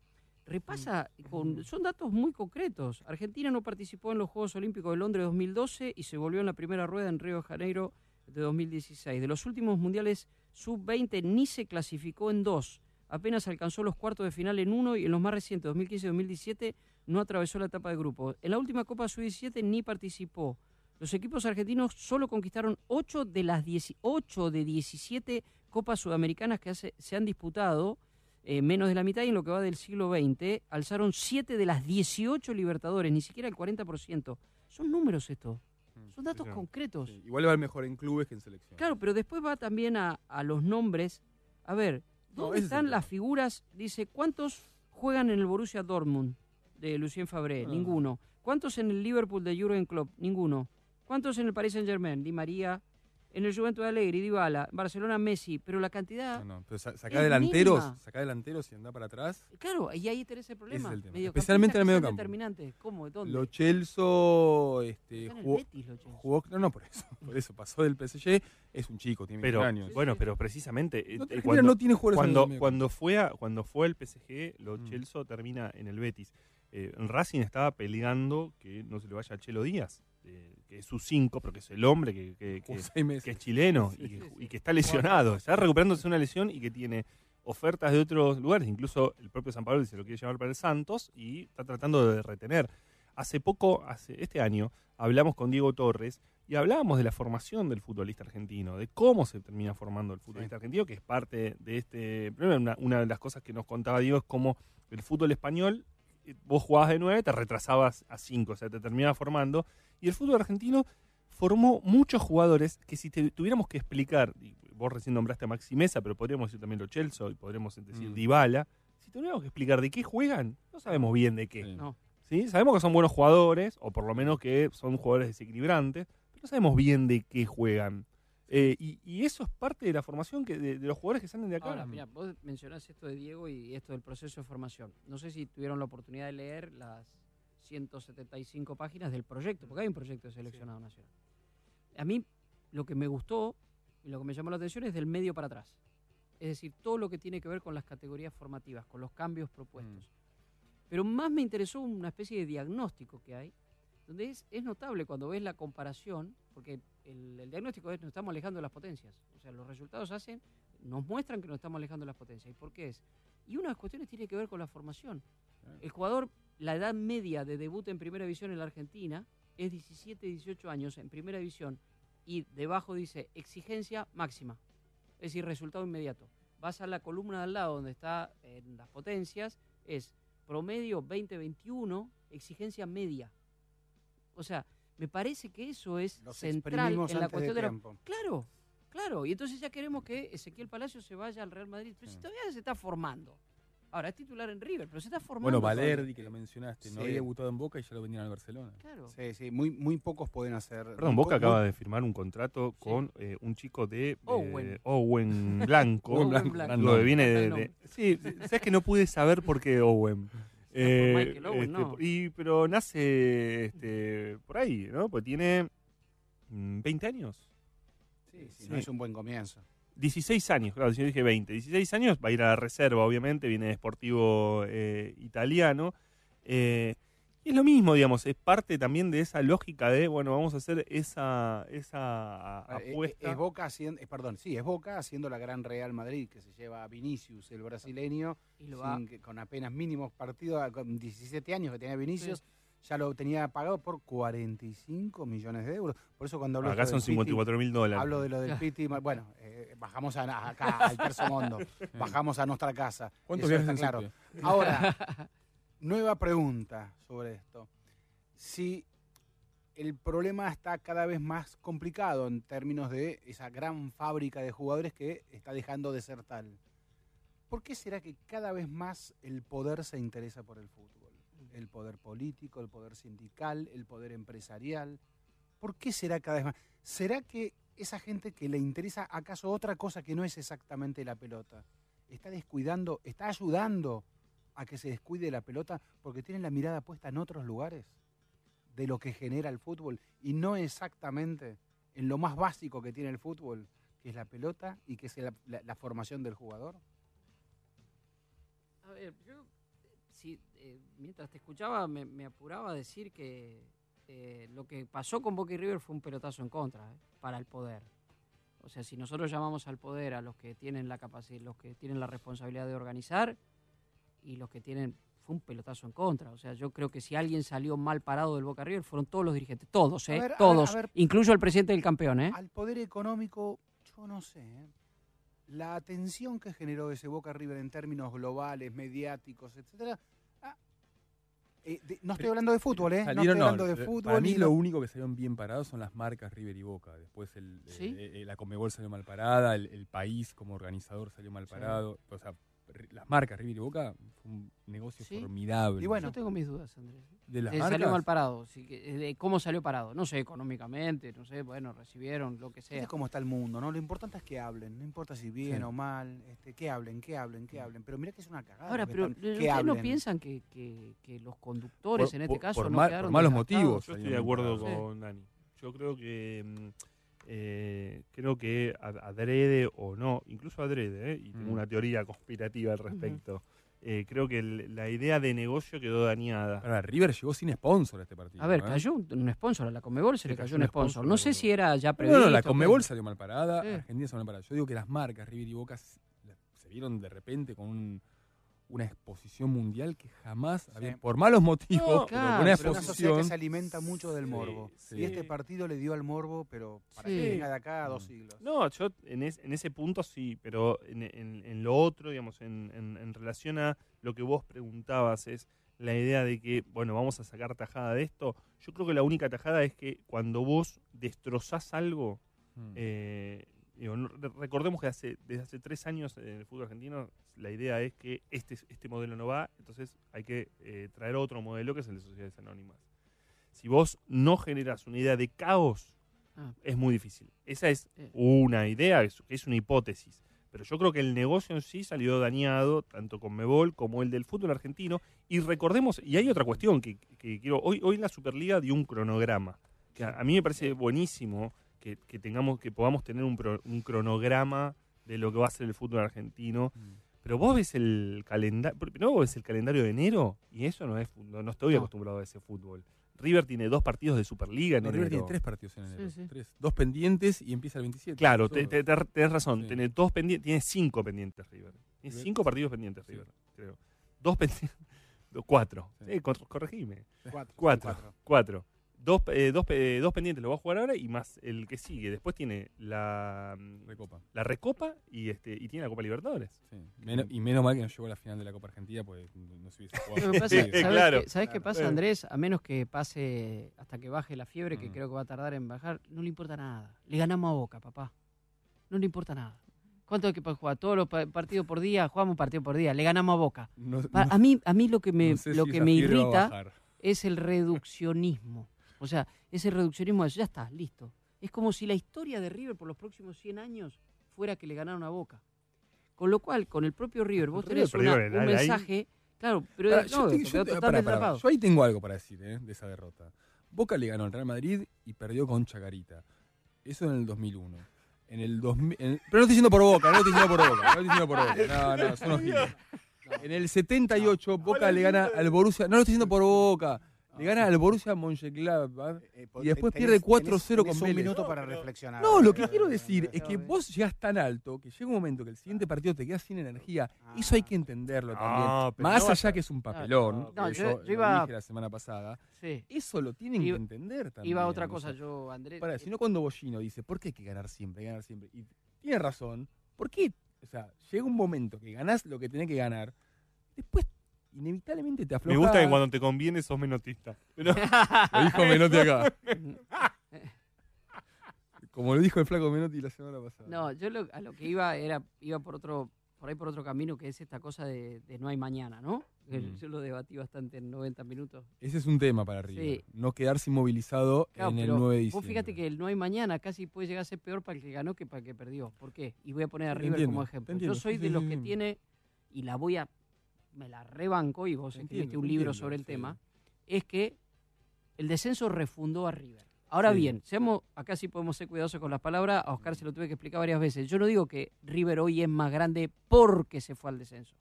repasa, con, son datos muy concretos. Argentina no participó en los Juegos Olímpicos de Londres 2012 y se volvió en la primera rueda en Río de Janeiro de 2016. De los últimos mundiales sub-20 ni se clasificó en dos. Apenas alcanzó los cuartos de final en uno y en los más recientes, 2015 y 2017, no atravesó la etapa de grupo. En la última Copa Sub-17 ni participó. Los equipos argentinos solo conquistaron 8 de las 18 de 17 Copas Sudamericanas que hace- se han disputado, eh, menos de la mitad y en lo que va del siglo XX, alzaron 7 de las 18 Libertadores, ni siquiera el 40%. Son números estos, son datos sí. concretos. Sí, Igual va mejor en clubes que en selección. Claro, pero después va también a, a los nombres. A ver, ¿dónde están las figuras? Dice, ¿cuántos juegan en el Borussia Dortmund de Lucien Fabré? Ah. Ninguno. ¿Cuántos en el Liverpool de Jurgen Klopp? Ninguno. ¿Cuántos en el Paris Saint-Germain? Di María. En el Juventus de Alegre, Dybala. Barcelona, Messi. Pero la cantidad... No, no, pero sa- sacá Es delanteros, mínima. sacá delanteros y anda para atrás. Claro, y ahí tenés el problema. es el tema. Mediocampistas Especialmente en el que sean mediocampo. determinantes. ¿Cómo? ¿Dónde? Lo Chelso este, jugó, Betis, Lo Celso. jugó- no, no, por eso, por eso pasó del PSG, es un chico, tiene 21 Pero, años. bueno, pero precisamente eh, No, eh, cuando, no tiene jugadores en el cuando, medio cuando fue a, cuando fue al PSG, lo Mm. Chelsea termina en el Betis. Eh, Racing estaba peleando que no se le vaya a Chelo Díaz, eh, que es su 5, pero que es el hombre que, es chileno Sí, y, que, sí, y sí. que está lesionado. Está recuperándose una lesión y que tiene ofertas de otros lugares. Incluso el propio San Pablo se lo quiere llevar para el Santos y está tratando de retener. hace poco, hace este año, hablamos con Diego Torres y hablábamos de la formación del futbolista argentino, de cómo se termina formando el futbolista argentino, que es parte de este. Primero, una, una de las cosas que nos contaba Diego es cómo el fútbol español, vos jugabas de 9, te retrasabas a 5, o sea, te terminaba formando. Y el fútbol argentino formó muchos jugadores que si te tuviéramos que explicar, y vos recién nombraste a Maxi Mesa, pero podríamos decir también lo Chelsea y podríamos decir Mm. Dybala, si tuviéramos que explicar de qué juegan, no sabemos bien de qué. Sí. No. ¿sí? Sabemos que son buenos jugadores, o por lo menos que son jugadores desequilibrantes, pero no sabemos bien de qué juegan. Eh, y, y eso es parte de la formación que de, de los jugadores que salen de acá. Ahora, mira, vos mencionás esto de Diego y esto del proceso de formación. No sé si tuvieron la oportunidad de leer las 175 páginas del proyecto, porque hay un proyecto de seleccionado nacional. A mí lo que me gustó y lo que me llamó la atención es del medio para atrás. Es decir, todo lo que tiene que ver con las categorías formativas, con los cambios propuestos. Pero más me interesó una especie de diagnóstico que hay, donde es, es notable cuando ves la comparación, porque el, el diagnóstico es nos estamos alejando de las potencias. O sea, los resultados hacen, nos muestran que nos estamos alejando de las potencias. ¿Y por qué es? Y una de las cuestiones tiene que ver con la formación. El jugador, la edad media de debut en primera división en la Argentina es 17, 18 años en primera división y debajo dice exigencia máxima, es decir, resultado inmediato. Vas a la columna de al lado donde está en las potencias, es promedio 20-21, exigencia media. O sea, me parece que eso es Los central en la antes de cuestión de la. Claro, claro. Y entonces ya queremos que Ezequiel Palacio se vaya al Real Madrid. Pero si todavía se está formando. Ahora es titular en River, pero se está formando. Bueno, todavía. Valerdi, que lo mencionaste, no había debutado en Boca y ya lo vendieron al Barcelona. Claro. Sí, sí, muy, muy pocos pueden hacer. Perdón, Boca acaba muy- de firmar un contrato con eh, un chico de eh, Owen. Owen Blanco. Owen Blanco, Lo viene de- Sí, sabes que no pude saber por qué Owen. Eh, Michael Owen, este, no. y, pero nace este, por ahí, ¿no? Pues tiene mm, 20 años. Sí, sí, no es un buen comienzo. 16 años, claro, yo dije 20. 16 años, va a ir a la reserva, obviamente, viene de Sportivo eh, Italiano. Eh, y es lo mismo, digamos, es parte también de esa lógica de, bueno, vamos a hacer esa, esa eh, apuesta. Es Boca haciendo, eh, perdón, sí, es Boca haciendo la gran Real Madrid, que se lleva a Vinicius, el brasileño, Y lo va- sin que- con apenas mínimos partidos, ah, con 17 años que tenía Vinicius, ya lo tenía pagado por 45 millones de euros. Por eso cuando hablo Acá son del Piti, 54 mil dólares. Hablo de lo del Piti, bueno, eh, bajamos a, acá al tercer mundo, bajamos a nuestra casa. ¿Cuántos Eso viajes claro. Ahora, nueva pregunta sobre esto. Si el problema está cada vez más complicado en términos de esa gran fábrica de jugadores que está dejando de ser tal, ¿por qué será que cada vez más el poder se interesa por el fútbol? El poder político, el poder sindical, el poder empresarial. ¿Por qué será cada vez más? ¿Será que esa gente que le interesa acaso otra cosa que no es exactamente la pelota está descuidando, está ayudando a que se descuide la pelota porque tienen la mirada puesta en otros lugares de lo que genera el fútbol y no exactamente en lo más básico que tiene el fútbol, que es la pelota y que es la, formación del jugador? A ver, yo, sí, eh, mientras te escuchaba, me, apuraba a decir que eh, lo que pasó con Boca River fue un pelotazo en contra, eh, para el poder. O sea, si nosotros llamamos al poder a los que tienen la capacidad, los que tienen la responsabilidad de organizar y los que tienen fue un pelotazo en contra. O sea, yo creo que si alguien salió mal parado del Boca River fueron todos los dirigentes, todos, A eh, ver, a ver, todos, a ver. incluso el presidente del campeón, eh. Al poder económico, yo no sé. ¿eh? La atención que generó ese Boca River en términos globales, mediáticos, etcétera. ah, eh, de- no estoy hablando de fútbol, ¿eh? Salieron, no estoy hablando no, de eh, fútbol. Para mí lo único que salieron bien parados son las marcas River y Boca. Después el, eh, ¿Sí? eh, la Conmebol salió mal parada, el, el país como organizador salió mal Sí. parado. O sea, las marcas River y Boca fue un negocio Sí. formidable. Y bueno, yo tengo mis dudas, Andrés. de las Eh, marcas, salió mal parado, sí, que- eh, de cómo salió parado. No sé, económicamente, no sé, bueno, recibieron lo que sea. cómo está el mundo, ¿no? Lo importante es que hablen, no importa si bien Sí. o mal, este, que hablen, que hablen, que hablen. Pero mira que es una cagada. Ahora, pero están- ¿ustedes no piensan que, que- que los conductores Por- en este por- caso por no mal- por quedaron malos motivos. Yo estoy de acuerdo con Dani. Yo creo que mm, eh, creo que ad- adrede o no, incluso adrede, ¿eh? y tengo Mm. una teoría conspirativa al respecto. eh, creo que el- la idea de negocio quedó dañada. Ahora, River llegó sin sponsor a este partido. A ver, ¿eh? cayó un, un sponsor, a la Conmebol se le cayó cayó un sponsor. sponsor, No sé si era ya No, previsto. no, la qué. Conmebol salió mal parada, Sí. Argentina salió mal parada. Yo digo que las marcas River y Boca la- se vieron de repente con un, una exposición mundial que jamás había, por malos motivos, No, pero claro, una Pero una sociedad exposición. que se alimenta mucho del Sí, morbo. sí. Y este partido le dio al morbo, pero para Sí. que venga de acá a dos Mm. siglos. No, yo en, es- en ese punto sí, pero en, en- en lo otro, digamos, en, en- en relación a lo que vos preguntabas, es la idea de que, bueno, vamos a sacar tajada de esto. Yo creo que la única tajada es que cuando vos destrozás algo, Mm. eh, recordemos que hace, desde hace tres años en el fútbol argentino la idea es que este, este modelo no va, entonces hay que eh, traer otro modelo que es el de sociedades anónimas. Si vos no generas una idea de caos, Ah. es muy difícil. Esa es Eh. una idea, es, es una hipótesis. Pero yo creo que el negocio en sí salió dañado, tanto con Mebol como el del fútbol argentino. Y recordemos, y hay otra cuestión que, que quiero, hoy, hoy la Superliga dio un cronograma, que a, a mí me parece buenísimo que, que tengamos, que podamos tener un, pro- un cronograma de lo que va a ser el fútbol argentino. Mm. Pero vos ves el calendario, no vos ves el calendario de enero y eso no es, no, no estoy No. acostumbrado a ese fútbol. River tiene dos partidos de Superliga en No, River enero. tiene tres partidos en enero. Sí, sí. Tres. Dos pendientes y empieza el 27. Claro, te- te- te- tenés razón. Sí. Tiene dos pendientes, tiene cinco pendientes River. Tiene River- cinco partidos pendientes Sí. River, creo. Dos pendientes. Cuatro. Sí. Eh, cor- corregime. Cuatro. Cuatro. Cuatro. Dos, eh, dos, eh, dos pendientes lo va a jugar ahora y más el que sigue. Después tiene la, mm, Recopa. la Recopa y este y tiene la Copa Libertadores. Sí. Y menos mal que no llegó a la final de la Copa Argentina, pues no se hubiese jugado. Pasa, Sí, ¿sabes, claro. qué, sabés qué pasa, Eh. Andrés? A menos que pase hasta que baje la fiebre, que Mm. creo que va a tardar en bajar, no le importa nada. Le ganamos a Boca, papá. No le importa nada. ¿Cuánto hay que jugar? Todos los pa- partidos por día, jugamos un partido por día. Le ganamos a Boca. No- Pa- no- a mí, a mí lo que me, no sé lo si que me irrita es el reduccionismo. O sea, ese reduccionismo de ya está, listo. Es como si la historia de River por los próximos 100 años fuera que le ganaron a Boca. Con lo cual, con el propio River, vos tenés una- un ahí. mensaje. Claro, pero Pará, no, yo, te- yo te-. Yo ahí tengo algo para decir eh, de esa derrota. Boca le ganó al Real Madrid y perdió con Chacarita. Eso en el 2001. En el 2000, en el- pero no estoy diciendo por Boca, no estoy diciendo por Boca, no estoy diciendo por Boca. No, no, son unos giles. En el 78 Boca le gana al Borussia, no lo estoy diciendo por Boca. Le gana al Borussia Mönchengladbach. Eh, Y después tenés- pierde 4-0 tenés con un minuto para reflexionar. No, lo que Eh, quiero decir es que vos llegás tan alto que llega un momento que el siguiente partido te quedas sin energía. Eso hay que entenderlo No, también. Más no allá que es un papelón, No, que yo- yo, yo lo iba- dije la semana pasada. Sí. Eso lo tienen Iba- que entender también. Iba a otra cosa, yo, Andrés. Para, eh, si no cuando Bollino dice, ¿por qué hay que ganar siempre, ganar siempre? Y tiene razón, ¿por qué? O sea, llega un momento que ganás lo que tenés que ganar, después inevitablemente te Me afloja. gusta que cuando te conviene sos menotista. Pero, Lo dijo Menotti acá. Como lo dijo el flaco Menotti la semana pasada. No, yo lo- a lo que iba era iba por otro por ahí por otro camino que es esta cosa de, de no hay mañana, ¿no? Mm. Yo lo debatí bastante en 90 minutos. Ese es un tema para River. Sí. No quedarse inmovilizado Claro, en el pero 9 de vos diciembre. fíjate que el no hay mañana casi puede llegar a ser peor para el que ganó que para el que perdió. ¿Por qué? Y voy a poner a River entiendo, como ejemplo. entiendo, Yo soy sí, de sí, los sí, que tiene, y la voy a, me la rebanco, y vos Te escribiste un libro entiendo, sobre el sí. tema, es que el descenso refundó a River. Ahora Sí. bien, seamos, acá sí podemos ser cuidadosos con las palabras, a Oscar se lo tuve que explicar varias veces. Yo no digo que River hoy es más grande porque se fue al descenso.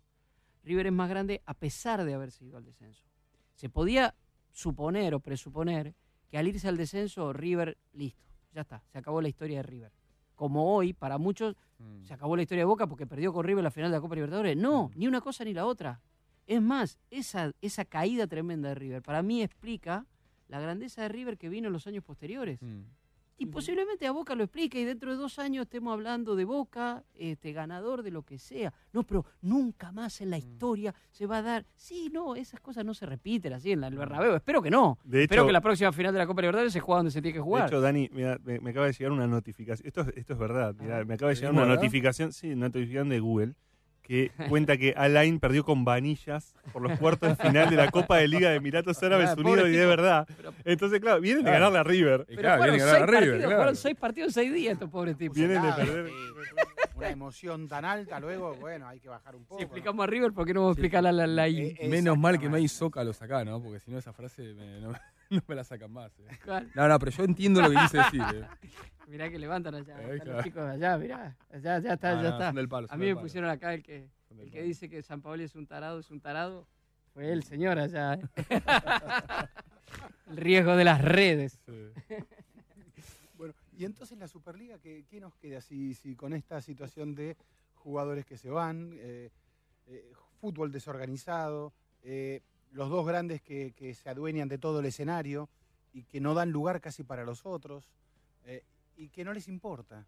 River es más grande a pesar de haberse ido al descenso. Se podía suponer o presuponer que al irse al descenso, River, listo, ya está, se acabó la historia de River. Como hoy, para muchos, Mm. se acabó la historia de Boca porque perdió con River la final de la Copa Libertadores. No, Mm. ni una cosa ni la otra. Es más, esa, esa caída tremenda de River, para mí explica la grandeza de River que vino en los años posteriores. Mm. Y posiblemente a Boca lo explique y dentro de dos años estemos hablando de Boca, este ganador de lo que sea. No, pero nunca más en la historia se va a dar. Sí, no, esas cosas no se repiten así en la- el Bernabéu. Espero que no. de Espero hecho, que la próxima final de la Copa Libertadores se juegue donde se tiene que de jugar. hecho, Dani, mira, me, me acaba de llegar una notificación. Esto, es- esto es verdad. mirá, Ah. me acaba de llegar ¿Sí, una verdad? notificación, sí, una notificación de Google que cuenta que Alain perdió con Vanillas por los cuartos de final de la Copa de Liga de Emiratos Árabes Ah, pobre Unidos y de verdad. Pero- Entonces, claro, vienen de ganarle a River. Pero claro, fueron, a seis a River, partidos, claro. fueron seis partidos en seis días estos pobres tipos. Vienen de perder. eh, Una emoción tan alta luego, bueno, hay que bajar un poco. Si ¿no? explicamos a River, ¿por qué no vamos a explicar la, la, la I? Eh, Menos mal que no hay zócalos acá, ¿no? Porque si no esa frase me- no, no me la sacan más. eh. No, no, pero yo entiendo lo que quise decir. eh. Mirá que levantan allá. Eh, están claro. los chicos de allá, mirá. Allá, ya está, Ah, ya no, está. son del palo, A mí del me palo. pusieron acá el que, el que dice que San Paolo es un tarado, es un tarado. Fue el señor allá. ¿eh? el riesgo de las redes. Sí. Bueno, y entonces la Superliga, ¿qué, qué nos queda si, si con esta situación de jugadores que se van, eh, eh, fútbol desorganizado, eh, los dos grandes que, que se adueñan de todo el escenario y que no dan lugar casi para los otros eh, y que no les importa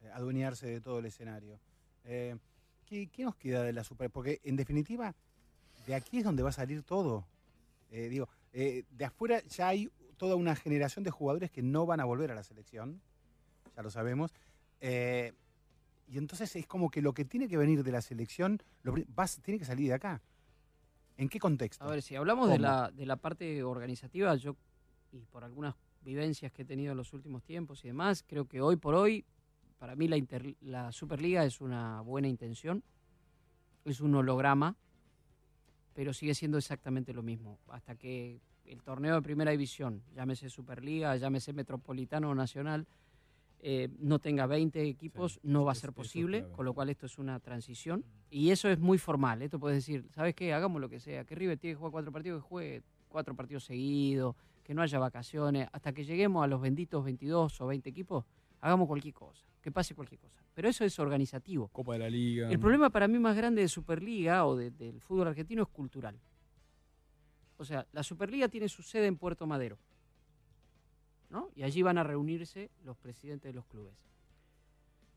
eh, adueñarse de todo el escenario. Eh, ¿qué, qué nos queda de la Super? Porque en definitiva, de aquí es donde va a salir todo. Eh, digo, eh, de afuera ya hay toda una generación de jugadores que no van a volver a la selección, ya lo sabemos. Y entonces es como que lo que tiene que venir de la selección lo va tiene que salir de acá. ¿En qué contexto? A ver, si hablamos de la, de la parte organizativa, yo, y por algunas vivencias que he tenido en los últimos tiempos y demás, creo que hoy por hoy, para mí la, Inter- la Superliga es una buena intención, es un holograma, pero sigue siendo exactamente lo mismo. Hasta que el torneo de primera división, llámese Superliga, llámese Metropolitano o Nacional, eh, no tenga 20 equipos, no va a ser es posible, con lo cual esto es una transición. Y eso es muy formal. Esto puedes decir, ¿sabes qué? Hagamos lo que sea. Que River tiene que jugar cuatro partidos, que juegue cuatro partidos seguidos, que no haya vacaciones. Hasta que lleguemos a los benditos 22 o 20 equipos, hagamos cualquier cosa. Que pase cualquier cosa. Pero eso es organizativo. Copa de la Liga. El problema para mí más grande de Superliga o de- del fútbol argentino es cultural. O sea, la Superliga tiene su sede en Puerto Madero. ¿no? Y allí van a reunirse los presidentes de los clubes.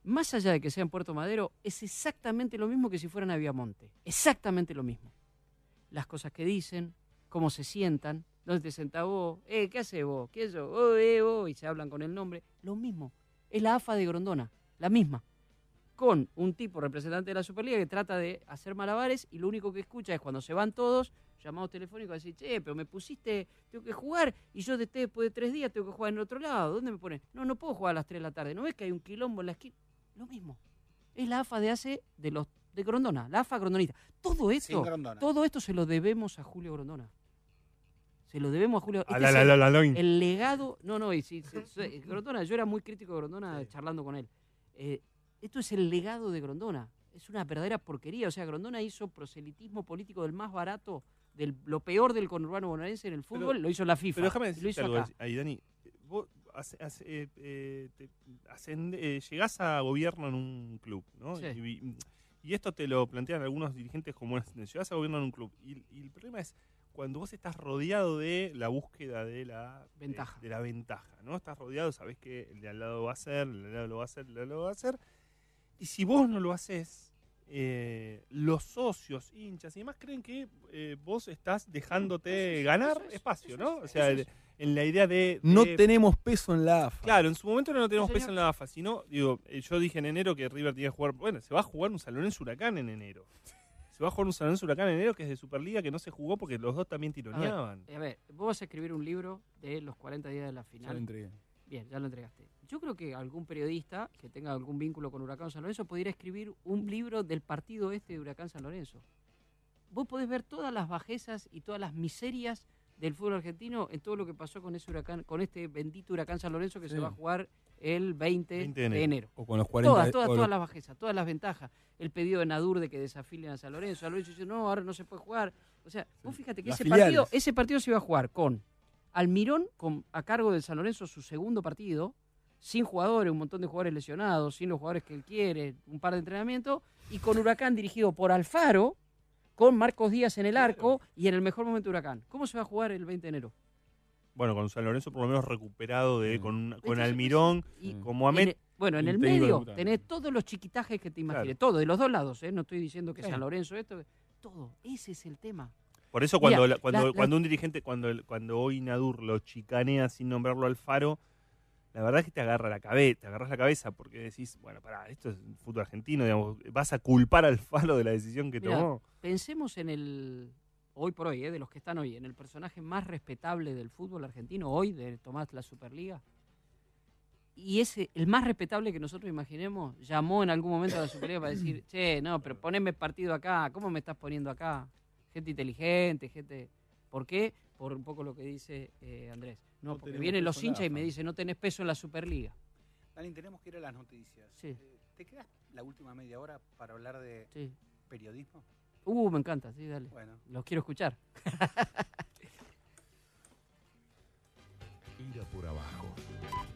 Más allá de que sea en Puerto Madero, es exactamente lo mismo que si fueran a Viamonte. Exactamente lo mismo. Las cosas que dicen, cómo se sientan, dónde te sentás vos, eh, ¿qué haces vos? ¿Qué es yo? Oh, eh, vos", y se hablan con el nombre. Lo mismo. Es la AFA de Grondona, la misma con un tipo representante de la Superliga que trata de hacer malabares y lo único que escucha es cuando se van todos, llamados telefónicos, decir, che, pero me pusiste, tengo que jugar y yo de después de tres días tengo que jugar en otro lado. ¿Dónde me pones? No, no puedo jugar a las 3 de la tarde. ¿No ves que hay un quilombo en la esquina? Lo mismo. Es la AFA de hace de los de Grondona, la AFA grondonista. Todo esto, todo esto se lo debemos a Julio Grondona. Se lo debemos a Julio. Este la, el- la, la, loin. el legado, no, no, y sí, Grondona, yo era muy crítico de Grondona charlando con él. Eh, esto es el legado de Grondona. Es una verdadera porquería. O sea, Grondona hizo proselitismo político del más barato, del lo peor del conurbano bonaerense en el fútbol, Pero- lo hizo la FIFA. Pero déjame lo decirte hizo algo acá. ahí, Dani. Vos hace- hace- eh, eh, te- ascende- eh, llegás a gobierno en un club, ¿no? Sí. Y, y esto te lo plantean algunos dirigentes como es, llegás a gobierno en un club. Y, y el problema es cuando vos estás rodeado de la búsqueda de la Ventaja. eh, de la ventaja, ¿no? Estás rodeado, sabés que el de al lado va a hacer, el de al lado lo va a hacer, el de al lado lo va a hacer. Y si vos no lo haces, eh, los socios, hinchas y demás creen que eh, vos estás dejándote ganar espacio, ¿no? O sea, el- en la idea de... No tenemos peso en la AFA. Claro, en su momento no tenemos peso en la AFA, sino, digo, eh, yo dije en enero que River tenía que jugar, bueno, se va a jugar un Salón en Huracán en enero. Se va a jugar un Salón en Huracán en enero que es de Superliga que no se jugó porque los dos también A ver, tironeaban. a ver, vos vas a escribir un libro de los 40 días de la Ya final. lo entregué. Bien, ya lo entregaste. Yo creo que algún periodista que tenga algún vínculo con Huracán San Lorenzo podría escribir un libro del partido este de Huracán San Lorenzo. Vos podés ver todas las bajezas y todas las miserias del fútbol argentino en todo lo que pasó con ese huracán, con este bendito Huracán San Lorenzo que se va a jugar el 20, 20 de de enero. O con los 40. Todas, todas, todas los- las bajezas, todas las ventajas. El pedido de Nadur de que desafilen a San Lorenzo. San Lorenzo dice, no, ahora no se puede jugar. O sea, vos fíjate que Las ese filiales. partido, ese partido se iba a jugar con Almirón con, a cargo del San Lorenzo su segundo partido, sin jugadores, un montón de jugadores lesionados, sin los jugadores que él quiere, un par de entrenamientos, y con Huracán dirigido por Alfaro, con Marcos Díaz en el arco y en el mejor momento de Huracán. ¿Cómo se va a jugar el 20 de enero? Bueno, con San Lorenzo por lo menos recuperado de, Mm. con, con Almirón, y- Mm. como Amet. bueno, en el medio tenés todos los chiquitajes que te imagines, Claro. todo, de los dos lados, ¿eh? no estoy diciendo que Sí. San Lorenzo esto, todo, ese es el tema. Por eso cuando, Mira, la- cuando, la- la- cuando un dirigente, cuando, el- cuando hoy Nadur lo chicanea sin nombrarlo al faro, la verdad es que te agarra la cabeza, te agarras la cabeza porque decís, bueno, pará, esto es fútbol argentino, digamos, vas a culpar al faro de la decisión que Mirá, tomó. Pensemos en el, hoy por hoy, ¿eh? de los que están hoy, en el personaje más respetable del fútbol argentino hoy, de Tomás la Superliga. Y ese, el más respetable que nosotros imaginemos, llamó en algún momento a la Superliga para decir, che, no, pero poneme partido acá, ¿cómo me estás poniendo acá? Gente inteligente, gente... ¿Por qué? Por un poco lo que dice eh, Andrés. No, No porque vienen peso los en la hinchas y me dicen, no tenés peso en la Superliga. Dani, tenemos que ir a las noticias. Sí. Eh, ¿Te quedas la última media hora para hablar de Sí. periodismo? Uh, me encanta, sí, dale. Bueno, Los quiero escuchar. Ira por abajo.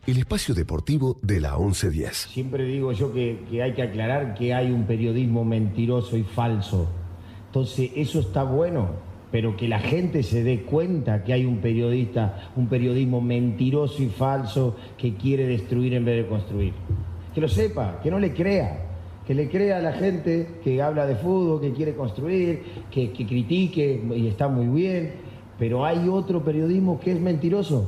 El espacio deportivo de la 1110. Siempre digo yo que, que hay que aclarar que hay un periodismo mentiroso y falso Entonces, eso está bueno, pero que la gente se dé cuenta que hay un periodista, un periodismo mentiroso y falso que quiere destruir en vez de construir. Que lo sepa, que no le crea, que le crea a la gente que habla de fútbol, que quiere construir, que, que critique y está muy bien, pero hay otro periodismo que es mentiroso.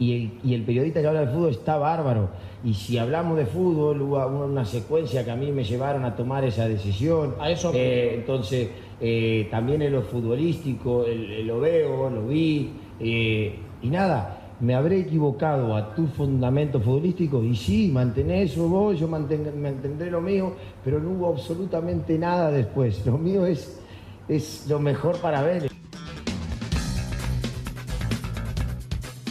Y el, y el periodista que habla de fútbol está bárbaro. Y si hablamos de fútbol, hubo una secuencia que a mí me llevaron a tomar esa decisión. A eso. Eh, entonces, eh, también en lo futbolístico, el- lo veo, lo vi. eh, y nada, me habré equivocado a tu fundamento futbolístico. Y sí, mantener eso vos, yo manten- mantendré lo mío, pero no hubo absolutamente nada después. Lo mío es, es lo mejor para ver.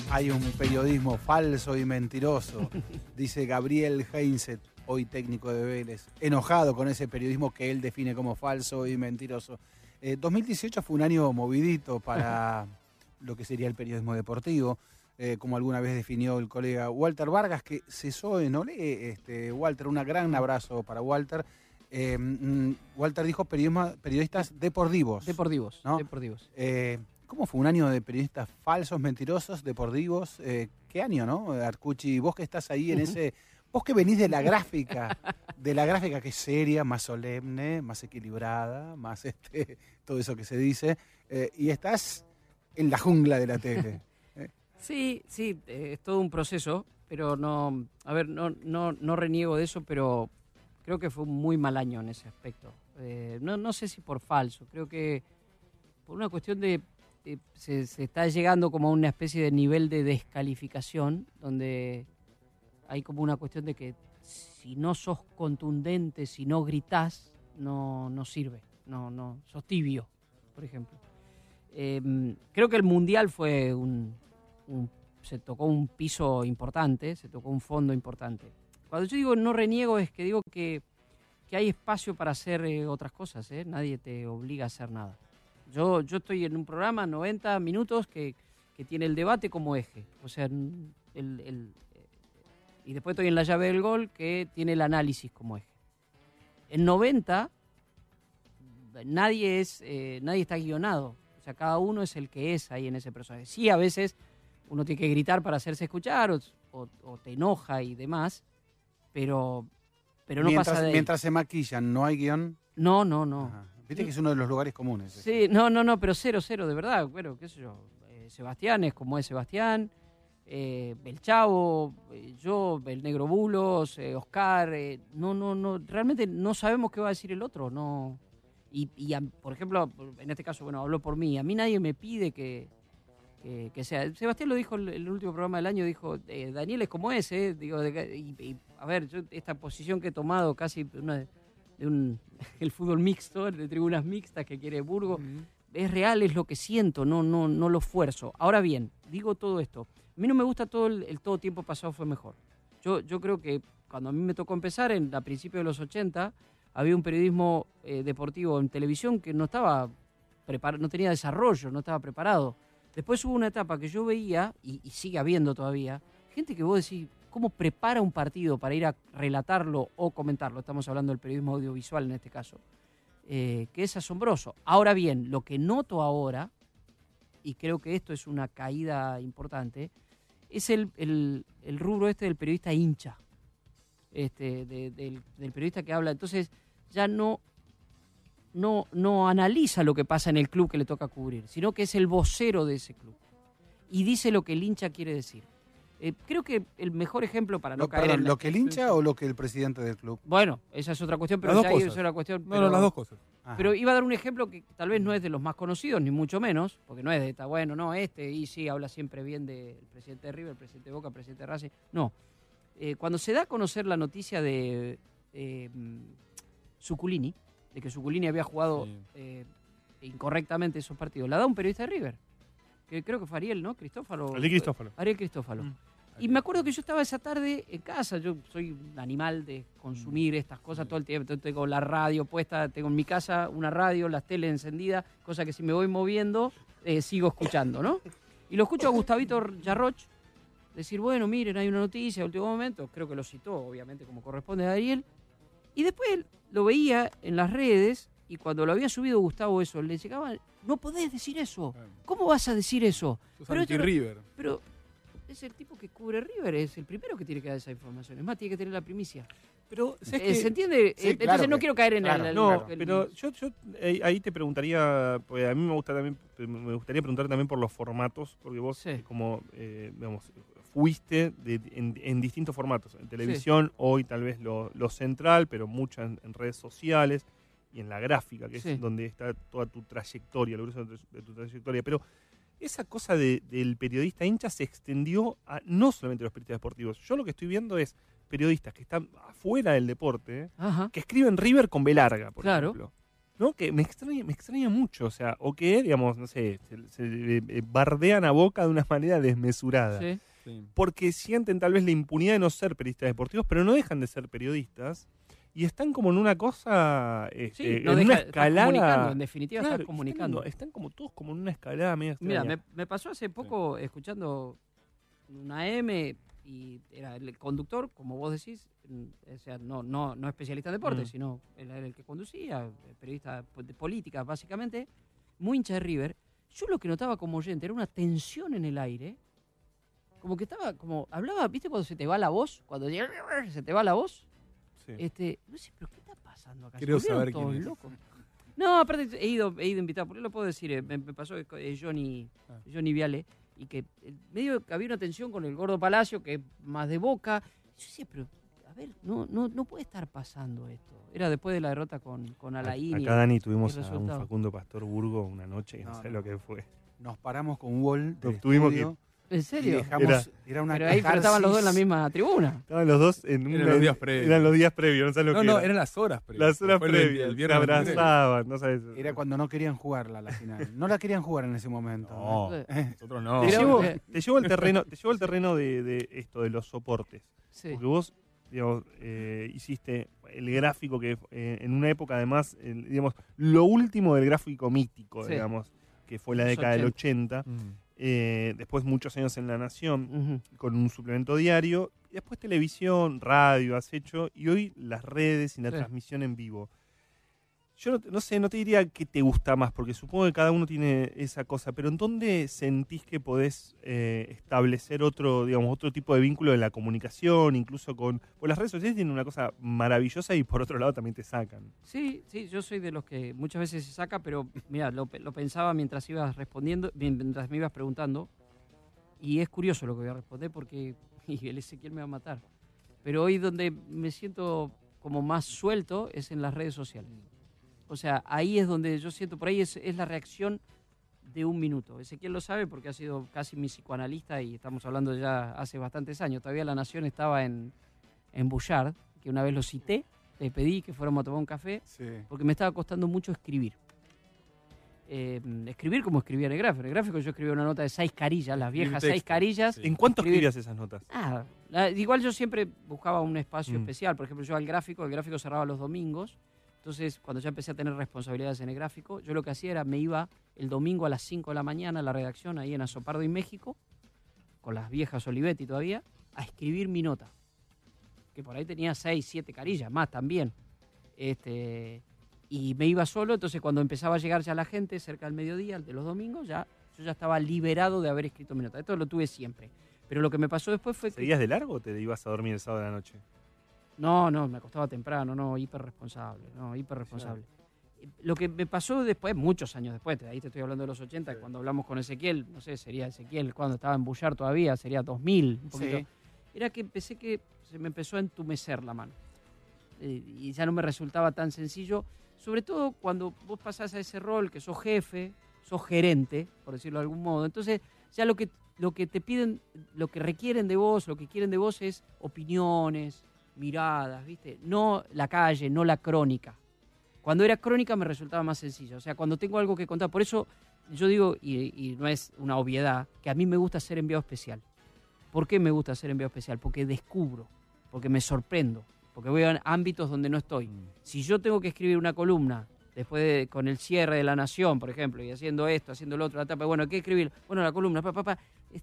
Hay un periodismo falso y mentiroso, dice Gabriel Heinzet, hoy técnico de Vélez, enojado con ese periodismo que él define como falso y mentiroso. Eh, 2018 fue un año movidito para lo que sería el periodismo deportivo, eh, como alguna vez definió el colega Walter Vargas, que cesó en Olé. Este, Walter, un gran abrazo para Walter. Eh, mm, Walter dijo periodismo- periodistas deportivos. Deportivos, ¿no? deportivos. Eh, ¿Cómo fue un año de periodistas falsos, mentirosos, deportivos? Eh, ¿Qué año, no? Arcuchi, vos que estás ahí en ese... Vos que venís de la gráfica, de la gráfica que es seria, más solemne, más equilibrada, más este, todo eso que se dice, eh, y estás en la jungla de la tele. Eh, Sí, sí, eh, es todo un proceso, pero no, a ver, no, no, no reniego de eso, pero creo que fue un muy mal año en ese aspecto. No, no sé si por falso, creo que por una cuestión de, se está llegando como a una especie de nivel de descalificación, donde hay como una cuestión de que si no sos contundente, si no gritás, no, no sirve, no, no, sos tibio, por ejemplo. Eh, creo que el Mundial fue un, un- se tocó un piso importante, se tocó un fondo importante. Cuando yo digo no reniego es que digo que, que hay espacio para hacer eh, otras cosas, ¿eh? nadie te obliga a hacer nada. Yo, yo estoy en un programa 90 minutos que, que tiene el debate como eje, o sea, el, el- y después estoy en la llave del gol que tiene el análisis como eje. En 90 nadie es eh, nadie está guionado. O sea, cada uno es el que es ahí en ese personaje. Sí, a veces uno tiene que gritar para hacerse escuchar o, o- o te enoja y demás, pero, pero no mientras, pasa de ahí. mientras se maquillan, ¿no hay guion? No, no, no. Viste que es uno de los lugares comunes. Sí, no, no, no, pero cero, cero, de verdad. Bueno, qué sé yo. eh, Sebastián es como es Sebastián, eh, el Chavo, eh, yo, el Negro Bulos, eh, Oscar. no, no, no, realmente no sabemos qué va a decir el otro. No. Y, y a- por ejemplo, en este caso, bueno, hablo por mí. A mí nadie me pide que, que, que sea. Sebastián lo dijo en el último programa del año, dijo, Daniel es como es, ¿eh? Digo, de que- y, y, a ver, yo esta posición que he tomado casi una de, de un, el fútbol mixto, de tribunas mixtas que quiere Burgo, es real, es lo que siento, no, no, no lo esfuerzo. Ahora bien, digo todo esto. A mí no me gusta todo el, todo tiempo pasado fue mejor. Yo, yo creo que cuando a mí me tocó empezar, en, a principios de los 80, había un periodismo eh, deportivo en televisión que no estaba preparado, no tenía desarrollo, no estaba preparado. Después hubo una etapa que yo veía, y, y sigue habiendo todavía, gente que vos decís, ¿cómo prepara un partido para ir a relatarlo o comentarlo? Estamos hablando del periodismo audiovisual en este caso, eh, que es asombroso. Ahora bien, lo que noto ahora, y creo que esto es una caída importante, es el, el- el rubro este del periodista hincha, este, de- del, del periodista que habla. Entonces ya no, no, no analiza lo que pasa en el club que le toca cubrir, sino que es el vocero de ese club y dice lo que el hincha quiere decir. Eh, creo que el mejor ejemplo para no, Lo, caer perdón, en la- ¿Lo que el hincha o lo que el presidente del club? Bueno, esa es otra cuestión, pero Las ya dos cosas. es una cuestión. No, pero- no, las dos cosas. Pero iba a dar un ejemplo que tal vez no es de los más conocidos, ni mucho menos, porque no es de está bueno, no, este, y sí, habla siempre bien del presidente de River, el presidente de Boca, el presidente de Racing. No. Eh, cuando se da a conocer la noticia de eh, mm, Zuculini, de que Zuculini había jugado eh, incorrectamente esos partidos, la da un periodista de River, que creo que fue Ariel, ¿no? Cristófalo. Ariel Cristófalo. Ariel Cristófalo. Y me acuerdo que yo estaba esa tarde en casa, yo soy un animal de consumir estas cosas todo el tiempo, entonces tengo la radio puesta, tengo en mi casa una radio, las teles encendidas, cosa que si me voy moviendo eh, sigo escuchando, ¿no? Y lo escucho a Gustavito Yarroch decir, bueno, miren, hay una noticia de último momento, creo que lo citó, obviamente, como corresponde a Ariel, y después lo veía en las redes Y cuando lo había subido Gustavo eso, le llegaba, no podés decir eso. ¿Cómo vas a decir eso? Sos Pero anti-River. Pero es el tipo que cubre River, es el primero que tiene que dar esa información. Es más, tiene que tener la primicia. Pero, ¿sabes Eh? ¿Se entiende? Sí, Eh, claro Entonces no que- quiero caer en claro, No, el- pero yo, yo eh, ahí te preguntaría, pues a mí me gusta también, me gustaría preguntar también por los formatos, porque vos Sí. como, eh, digamos, fuiste de- en, en distintos formatos, en televisión, hoy tal vez lo, lo central, pero mucho en, en redes sociales y en la gráfica, que es donde está toda tu trayectoria, lo grueso de tu, de tu trayectoria, pero esa cosa de- del periodista hincha se extendió a no solamente los periodistas deportivos. Yo lo que estoy viendo es periodistas que están afuera del deporte. Ajá. que escriben River con B larga, por Claro. ejemplo. ¿No? Que me extraña, me extraña mucho, o sea, o que, digamos, no sé, se, se, eh, bardean a boca de una manera desmesurada. Sí. Sí. Porque sienten tal vez la impunidad de no ser periodistas deportivos, pero no dejan de ser periodistas. Y están como en una cosa, Sí, este, no en deja- una estás escalada. comunicando, en definitiva Claro, estás están comunicando. Están, como todos como en una escalada media Mira, me, me pasó hace poco escuchando una M y era el conductor, como vos decís, mm, o sea, no, no, no especialista en deporte, Mm. sino era el que conducía, eh, periodista de política básicamente, muy hincha de River. Yo lo que notaba como oyente era una tensión en el aire, como que estaba, como hablaba, ¿viste cuando se te va la voz? Cuando se te va la voz. Sí. Este, no sé, pero ¿qué está pasando acá? Quiero saber quién es. locos. No, aparte he ido, he ido invitado, porque lo puedo decir, eh, me, me pasó que eh, Johnny, Ah. Johnny Viale, y que eh, medio que había una tensión con el gordo Palacio, que es más de boca. Yo decía, pero a ver, no, no, no puede estar pasando esto. Era después de la derrota con, con Alain. y- Acá, Dani, tuvimos a un. Facundo Pastor Burgo una noche, y no, No, sé no. lo que fue. Nos paramos con Wall del tuvimos estudio ¿En y serio? dejamos, Era- era, una Pero ahí pero estaban los dos en la misma tribuna. Estaban los dos en Eran una- los días previos. Eran los días previos, no sabes lo No, que no, era. eran las horas previas. Las horas el previas, el se viernes 23. abrazaban, no sabes. Era cuando no querían jugarla la final. No la querían jugar en ese momento. No, ¿eh? nosotros no. Te llevo, te llevo al terreno, te llevo al terreno de, de esto, de los soportes. Sí. Porque vos, digamos, eh, hiciste el gráfico que eh, en una época además, el- digamos, lo último del gráfico mítico, Sí. digamos, que fue la década del 80. Mm. Eh, después muchos años en La Nación con un suplemento diario. Y después televisión, radio, has hecho. Y hoy las redes y la Sí. transmisión en vivo. Yo no, sé, no te diría que te gusta más, porque supongo que cada uno tiene esa cosa, pero ¿en dónde sentís que podés eh, establecer otro, digamos, otro tipo de vínculo en la comunicación, incluso con... Pues las redes sociales tienen una cosa maravillosa y por otro lado también te sacan. Sí, sí, yo soy de los que muchas veces se saca, pero mira, lo pensaba mientras ibas respondiendo, mientras me ibas preguntando, y es curioso lo que voy a responder porque y el Ezequiel me va a matar. Pero hoy donde me siento como más suelto es en las redes sociales. O sea, ahí es donde yo siento, por ahí es, es la reacción de un minuto. Ezequiel lo sabe porque ha sido casi mi psicoanalista y estamos hablando ya hace bastantes años. Todavía La Nación estaba en, en Bouchard, que una vez lo cité, le pedí que fuéramos a tomar un café Sí. porque me estaba costando mucho escribir. Eh, escribir como escribía en el gráfico. En el gráfico yo escribía una nota de seis carillas, las viejas seis carillas. Sí. ¿En cuánto Escribir- escribías esas notas? Ah, la- igual yo siempre buscaba un espacio Mm. especial. Por ejemplo, yo al gráfico, el gráfico cerraba los domingos. Entonces, cuando ya empecé a tener responsabilidades en el gráfico, yo lo que hacía era me iba el domingo a las 5 de la mañana a la redacción ahí en Azopardo y México, con las viejas Olivetti todavía, a escribir mi nota. Que por ahí tenía 6, 7 carillas, más también. Este, y me iba solo, entonces cuando empezaba a llegar ya la gente cerca del mediodía, de los domingos, ya yo ya estaba liberado de haber escrito mi nota. Esto lo tuve siempre. Pero lo que me pasó después fue que... ¿Seguías de largo o te ibas a dormir el sábado de la noche? No, no, me acostaba temprano, no, hiper responsable, no, hiper responsable. Lo que me pasó después, muchos años después, ahí te estoy hablando de los 80, cuando hablamos con Ezequiel, no sé, sería Ezequiel, cuando estaba en Bullar todavía, sería 2000, un poquito. Sí. Era que empecé que se me empezó a entumecer la mano. Eh, y ya no me resultaba tan sencillo, sobre todo cuando vos pasás a ese rol que sos jefe, sos gerente, por decirlo de algún modo. Entonces, ya lo que, lo que te piden, lo que requieren de vos, lo que quieren de vos es opiniones, miradas, ¿viste? No la calle, no la crónica. Cuando era crónica me resultaba más sencillo. O sea, cuando tengo algo que contar. Por eso yo digo, y, y no es una obviedad, que a mí me gusta ser enviado especial. ¿Por qué me gusta ser enviado especial? Porque descubro, porque me sorprendo, porque voy a ámbitos donde no estoy. Si yo tengo que escribir una columna después de, con el cierre de La Nación, por ejemplo, y haciendo esto, haciendo lo otro, la tapa, bueno, ¿qué escribir? Bueno, la columna, papá, papá,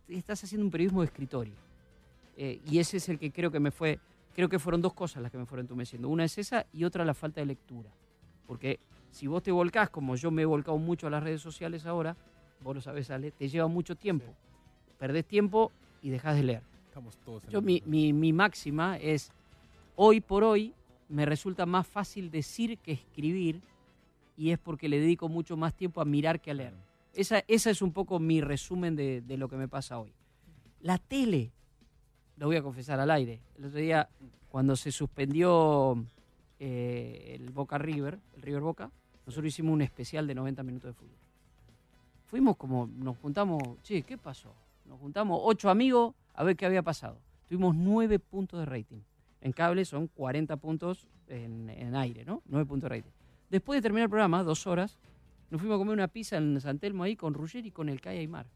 estás haciendo un periodismo de escritorio. Eh, y ese es el que creo que me fue, creo que fueron dos cosas las que me fueron entumeciendo. Una es esa y otra la falta de lectura. Porque si vos te volcás, como yo me he volcado mucho a las redes sociales ahora, vos lo sabés, Ale, te lleva mucho tiempo. Perdés tiempo y dejás de leer. Estamos todos en Yo mi, mi- mi máxima es, hoy por hoy me resulta más fácil decir que escribir y es porque le dedico mucho más tiempo a mirar que a leer. Esa, esa es un poco mi resumen de, de lo que me pasa hoy. La tele, lo voy a confesar al aire. El otro día, cuando se suspendió eh, el Boca River, el River Boca, nosotros hicimos un especial de 90 minutos de fútbol. Fuimos como, nos juntamos, che, ¿qué pasó? Nos juntamos ocho amigos a ver qué había pasado. Tuvimos nueve puntos de rating. En cable son 40 puntos en, en aire, ¿no? Nueve puntos de rating. Después de terminar el programa, dos horas, nos fuimos a comer una pizza en San Telmo ahí con Ruggeri y con el Calle Aymar.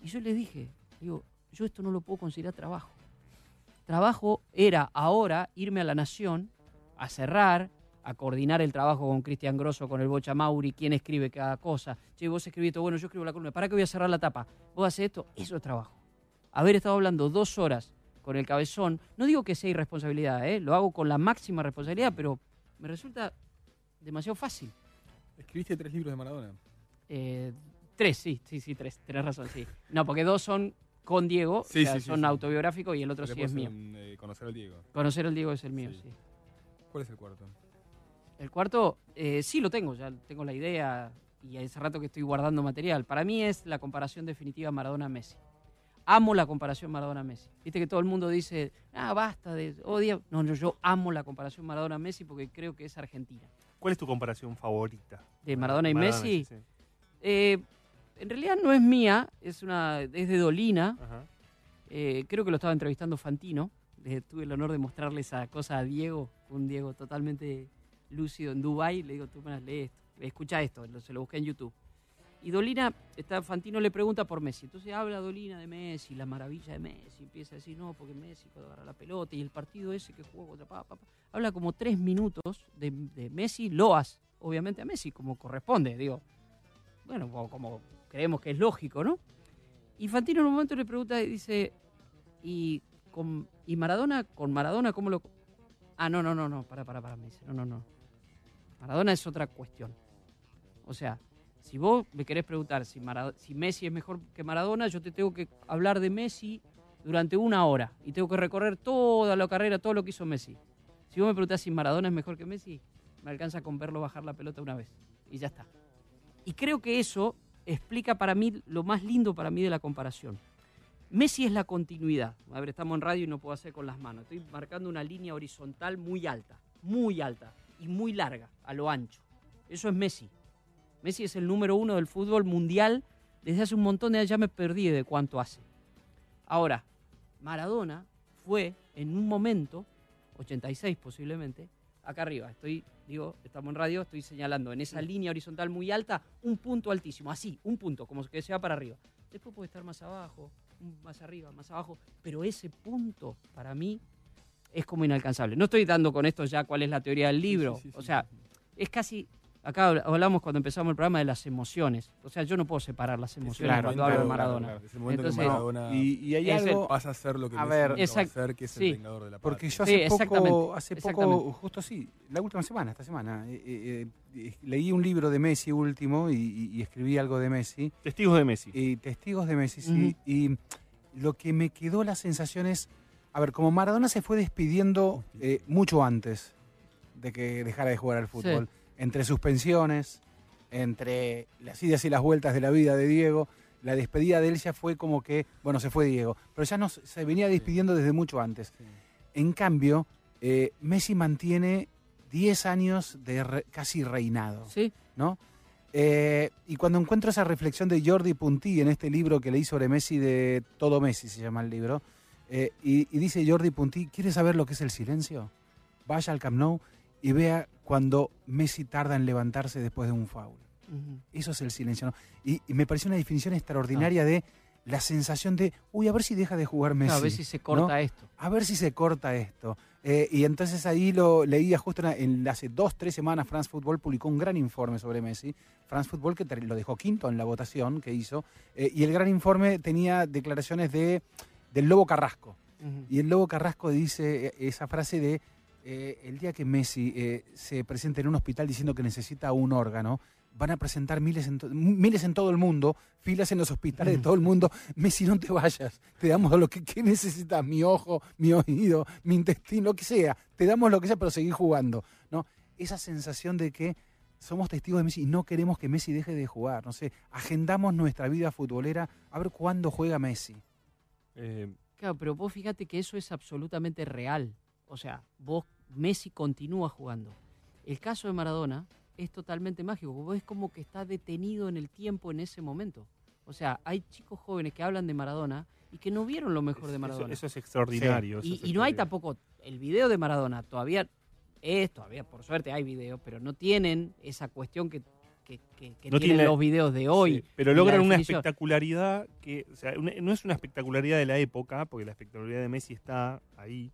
Y yo les dije, digo, yo esto no lo puedo considerar trabajo. Trabajo era ahora irme a la Nación a cerrar, a coordinar el trabajo con Cristian Grosso, con el Bocha Mauri, quién escribe cada cosa. Che, vos escribís esto, bueno, yo escribo la columna, ¿para qué voy a cerrar la tapa? Vos haces esto, eso es trabajo. Haber estado hablando dos horas con el cabezón, no digo que sea irresponsabilidad, ¿eh? lo hago con la máxima responsabilidad, pero me resulta demasiado fácil. ¿Escribiste tres libros de Maradona? Eh, tres, sí, sí, sí, tres, tenés razón, sí. No, porque dos son con Diego, Sí, o sea, sí, sí, son sí. autobiográficos y el otro sí es mío. un, eh, conocer al Diego. Conocer al Diego es el mío, Sí. sí. ¿Cuál es el cuarto? El cuarto, eh, sí lo tengo, ya tengo la idea y hace rato que estoy guardando material. Para mí es la comparación definitiva Maradona-Messi. Amo la comparación Maradona-Messi. Viste que todo el mundo dice, ah, basta de odia. No, no, yo amo la comparación Maradona-Messi porque creo que es Argentina. ¿Cuál es tu comparación favorita? ¿De Maradona y Messi? sí. Eh, en realidad no es mía, es, una, es de Dolina. Ajá. Eh, creo que lo estaba entrevistando Fantino. Le tuve el honor de mostrarle esa cosa a Diego, un Diego totalmente lúcido en Dubai. Le digo, tú me lee esto, escucha esto, lo- se lo busqué en YouTube. Y Dolina, está, Fantino le pregunta por Messi. Entonces habla Dolina de Messi, la maravilla de Messi. Empieza a decir, no, porque Messi puede agarrar la pelota y el partido ese que jugó contra papá. Habla como tres minutos de, de Messi, loas, obviamente a Messi, como corresponde, digo. Bueno, como, como creemos que es lógico, ¿no? Y Fantino en un momento le pregunta y dice, ¿y, con, ¿y Maradona? ¿Con Maradona cómo lo...? Ah, no, no, no, no, para, para, para, me dice, no, no, no. Maradona es otra cuestión. O sea, si vos me querés preguntar si, Mara- si Messi es mejor que Maradona, yo te tengo que hablar de Messi durante una hora y tengo que recorrer toda la carrera, todo lo que hizo Messi. Si vos me preguntás si Maradona es mejor que Messi, me alcanza con verlo bajar la pelota una vez y ya está. Y creo que eso explica para mí lo más lindo para mí de la comparación. Messi es la continuidad. A ver, estamos en radio y no puedo hacer con las manos. Estoy marcando una línea horizontal muy alta, muy alta y muy larga, a lo ancho. Eso es Messi. Messi es el número uno del fútbol mundial desde hace un montón de años. Ya me perdí de cuánto hace. Ahora, Maradona fue en un momento, 86 posiblemente, acá arriba. Estoy, digo, estamos en radio, estoy señalando en esa línea horizontal muy alta un punto altísimo, así, un punto, como que se va para arriba. Después puede estar más abajo, más arriba, más abajo, pero ese punto para mí es como inalcanzable. No estoy dando con esto ya cuál es la teoría del libro, o sea, es casi acá habl- hablamos cuando empezamos el programa de las emociones. O sea, yo no puedo separar las emociones Claro, cuando hablo de claro, Maradona. claro, es el momento Entonces, que Maradona Y, y hay algo. pasa a ser lo que A Messi ver, ser, que es sí. el vengador de la Porque yo Sí, hace poco, exactamente, hace poco, justo sí, la última semana, esta semana, eh, eh, eh, leí un libro de Messi último y, y- y escribí algo de Messi. Testigos de Messi. Y testigos de Messi, sí. Y lo que me quedó la sensación es, a ver, como Maradona se fue despidiendo eh, mucho antes de que dejara de jugar al fútbol, entre suspensiones, entre las idas y las vueltas de la vida de Diego, la despedida de él ya fue como que, bueno, se fue Diego, pero ya no se venía despidiendo desde mucho antes. En cambio, eh, Messi mantiene 10 años de re- casi reinado. Sí. ¿no? Eh, y cuando encuentro esa reflexión de Jordi Puntí en este libro que leí sobre Messi, de Todo Messi se llama el libro, eh, y, y dice Jordi Puntí, ¿quiere saber lo que es el silencio? Vaya al Camp Nou y vea cuando Messi tarda en levantarse después de un foul. Eso es el silencio, ¿no? Y, y me pareció una definición extraordinaria de la sensación de, uy, a ver si deja de jugar Messi. A ver si se corta esto. A ver si se corta esto. Eh, y entonces ahí lo leía justo en, en- hace dos, tres semanas, France Football publicó un gran informe sobre Messi. France Football que lo dejó quinto en la votación que hizo. eh, y el gran informe tenía declaraciones de del Lobo Carrasco. Y el Lobo Carrasco dice eh, esa frase de eh, el día que Messi eh, se presente en un hospital diciendo que necesita un órgano, van a presentar miles en, to- miles en todo el mundo, filas en los hospitales de todo el mundo. Messi, no te vayas, te damos lo que, que necesitas, mi ojo, mi oído, mi intestino, lo que sea. Te damos lo que sea, pero seguir jugando. ¿no? Esa sensación de que somos testigos de Messi y no queremos que Messi deje de jugar. No sé, agendamos nuestra vida futbolera a ver cuándo juega Messi. Eh, Claro, pero vos fíjate que eso es absolutamente real. O sea, vos, Messi continúa jugando. El caso de Maradona es totalmente mágico. Vos es como que está detenido en el tiempo en ese momento. O sea, hay chicos jóvenes que hablan de Maradona y que no vieron lo mejor de Maradona. eso es extraordinario. eso Y, es y no hay tampoco el video de Maradona. Todavía es, todavía por suerte hay video, pero no tienen esa cuestión que, que, que- que No tienen tiene- los videos de hoy. Sí, pero logran una espectacularidad que, o sea, una- no es una espectacularidad de la época, porque la espectacularidad de Messi está ahí,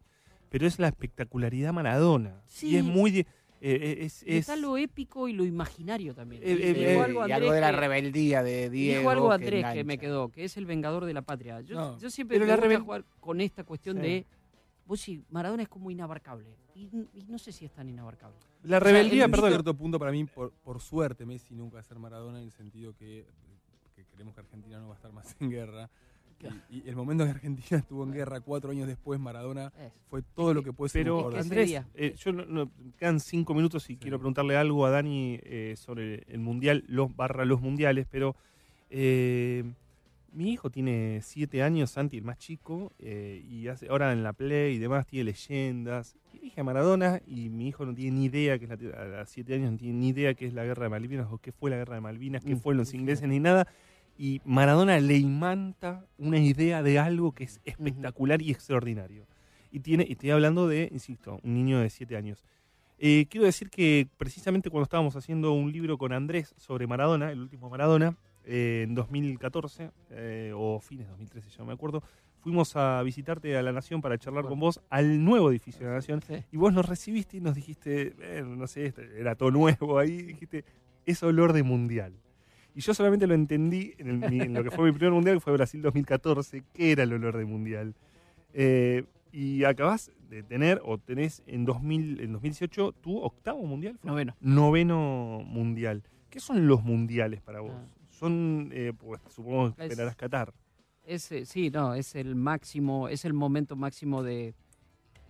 pero es la espectacularidad Maradona. Sí. Y es muy... de- eh, es, es- está lo épico y lo imaginario también. Eh, Y eh, dijo eh, algo y algo de la que- rebeldía de Diego. Dijo algo que Andrés que me quedó, que es el vengador de la patria. Yo, No, yo siempre pero me la gusta rebel- jugar con esta cuestión Sí. de. Vos sí, Maradona es como inabarcable. Y, y no sé si es tan inabarcable. la o sea, rebeldía, el- perdón, cierto punto para mí, por, por suerte, Messi nunca va a ser Maradona en el sentido que, que creemos que Argentina no va a estar más en guerra. Y, y el momento que Argentina estuvo en guerra cuatro años después, Maradona Es. fue todo lo que puede ser Pero Andrés, eh, yo no, no- quedan cinco minutos y quiero preguntarle algo a Dani eh, sobre el mundial, los barra los mundiales, pero eh, mi hijo tiene siete años, Santi, el más chico, eh, y hace, ahora en la Play y demás tiene leyendas. Y dije a Maradona y mi hijo no tiene ni idea que es la, a los siete años no tiene ni idea qué es la guerra de Malvinas o qué fue la guerra de Malvinas, qué Mm. fueron los ingleses ni nada. Y Maradona le imanta una idea de algo que es espectacular y extraordinario. Y tiene, y estoy hablando de, insisto, un niño de 7 años. Eh, quiero decir que precisamente cuando estábamos haciendo un libro con Andrés sobre Maradona, el último Maradona, eh, en 2014, eh, o fines de 2013, ya no me acuerdo, fuimos a visitarte a La Nación para charlar con vos al nuevo edificio de La Nación, Sí. y vos nos recibiste y nos dijiste, no sé, este, era todo nuevo ahí, dijiste, es olor de mundial. Y yo solamente lo entendí en, el- en lo que fue mi primer mundial, que fue Brasil 2014, que era el olor de mundial. Eh, y acabás de tener, o tenés en, 2000, en 2018, tu octavo mundial. ¿fue? Noveno. Noveno mundial. ¿Qué son los mundiales para vos? Ah. Son, eh, pues supongo que Es- esperarás Qatar. Es, eh, sí, no, es el máximo, es el momento máximo de,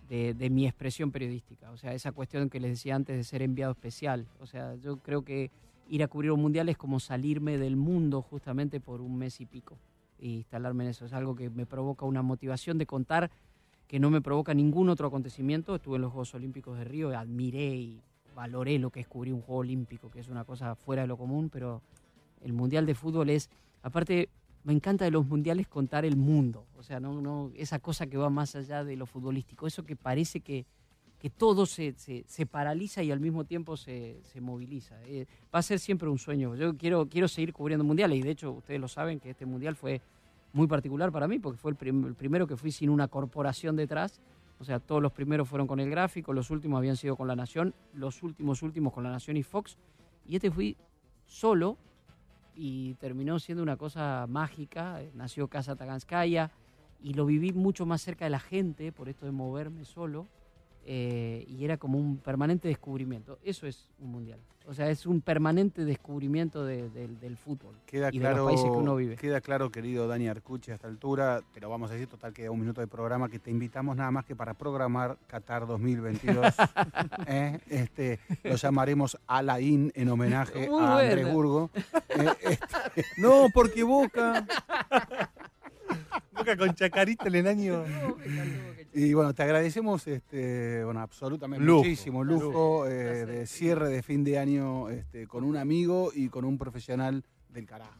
de, de mi expresión periodística. O sea, esa cuestión que les decía antes de ser enviado especial. O sea, yo creo que ir a cubrir un mundial es como salirme del mundo justamente por un mes y pico y instalarme en eso. Es algo que me provoca una motivación de contar que no me provoca ningún otro acontecimiento. Estuve en los Juegos Olímpicos de Río, admiré y valoré lo que es cubrir un Juego Olímpico, que es una cosa fuera de lo común, pero el Mundial de Fútbol es, aparte, me encanta de los mundiales contar el mundo, o sea, no, no esa cosa que va más allá de lo futbolístico, eso que parece que, que todo se, se, se paraliza y al mismo tiempo se, se moviliza. Eh, va a ser siempre un sueño. Yo quiero, quiero seguir cubriendo mundiales y de hecho ustedes lo saben que este mundial fue muy particular para mí porque fue el, prim- el primero que fui sin una corporación detrás. O sea, todos los primeros fueron con el gráfico, los últimos habían sido con La Nación, los últimos últimos con La Nación y Fox. Y este fui solo y terminó siendo una cosa mágica. Eh, Nació Casa Taganskaya y lo viví mucho más cerca de la gente por esto de moverme solo. Eh, y era como un permanente descubrimiento. Eso es un mundial. O sea, es un permanente descubrimiento de- del- del fútbol Queda y de claro, los países que uno vive. queda claro, querido Dani Arcucci, a esta altura, te lo vamos a decir, total queda un minuto de programa, que te invitamos nada más que para programar Qatar 2022. ¿eh? este, lo llamaremos Alain en homenaje Muy a Andrés buena. Burgo. Eh, este, No, porque Boca. Boca con Chacarita en el año. Y bueno, te agradecemos este, bueno, absolutamente Lujo, muchísimo, lujo eh, de cierre de fin de año este, con un amigo y con un profesional del carajo,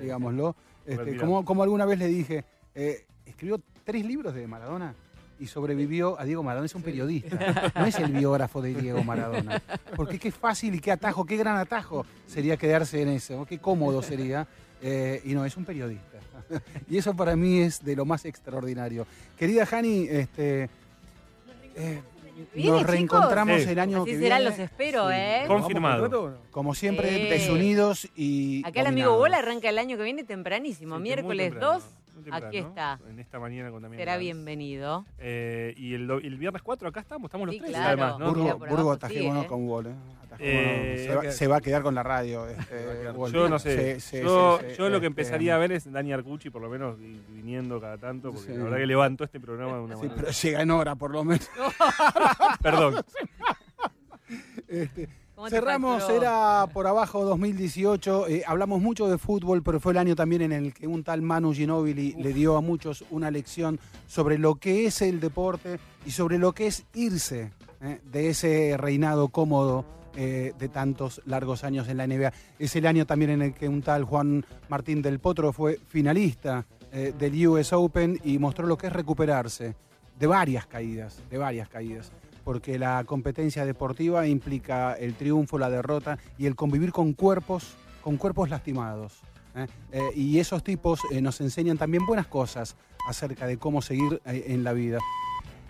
digámoslo. Este, como, como alguna vez le dije, eh, escribió tres libros de Maradona y sobrevivió a Diego Maradona. Es un periodista, no es el biógrafo de Diego Maradona. Porque qué fácil y qué atajo, qué gran atajo sería quedarse en eso, qué cómodo sería. Eh, y no, es un periodista. y eso para mí es de lo más extraordinario. Querida Jani, este, eh, Viene, nos reencontramos el año Así que será, viene. los espero, ¿eh? Confirmado. Como siempre, Sí. desunidos y. Acá el amigo. Bola arranca el año que viene tempranísimo, Sí, miércoles temprano, 2 muy temprano. Aquí está. En esta mañana con también. Será bienvenido. Eh, y el, viernes 4 acá estamos, estamos los Sí, tres claro. además, ¿no? Burgo, Burgo atajémonos ¿eh? con gol. ¿eh? Atajémonos. Eh, se, va, que- se va a quedar con la radio. Este, Gol. Yo no sé. Sí, sí, yo sí, sí, yo lo que este, empezaría a ver es Dani Arcucci, por lo menos vi- viniendo cada tanto, porque Sí. la verdad que levantó este programa de una Sí, manera. pero llega en hora, por lo menos. Perdón. Este, ¿Cómo te cerramos, era por abajo 2018. eh, hablamos mucho de fútbol, pero fue el año también en el que un tal Manu Ginóbili le dio a muchos una lección sobre lo que es el deporte y sobre lo que es irse eh, de ese reinado cómodo eh, de tantos largos años en la NBA. Es el año también en el que un tal Juan Martín del Potro fue finalista eh, del US Open y mostró lo que es recuperarse de varias caídas, de varias caídas porque la competencia deportiva implica el triunfo, la derrota y el convivir con cuerpos, con cuerpos lastimados. ¿eh? Eh, y esos tipos eh, nos enseñan también buenas cosas acerca de cómo seguir en la vida.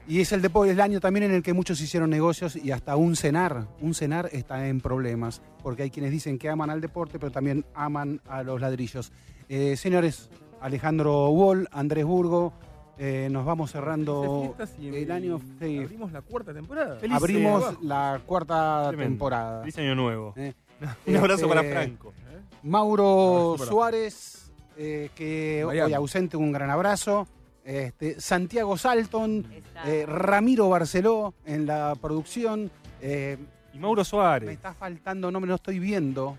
Y es el deporte, el año también en el que muchos hicieron negocios y hasta un cenar, un cenar está en problemas, porque hay quienes dicen que aman al deporte, pero también aman a los ladrillos. Señores, Alejandro Wall, Andrés Burgo, eh, nos vamos cerrando y- el año. sí. Abrimos la cuarta temporada. Feliz- Abrimos abajo. la cuarta Tremendo. temporada. Feliz año nuevo. Eh, Un abrazo este, para Franco. Mauro para- Suárez, eh, que hoy ausente, un gran abrazo. Este, Santiago Salton, eh, Ramiro Barceló en la producción. eh, Y Mauro me Suárez. está faltando, no me lo estoy viendo.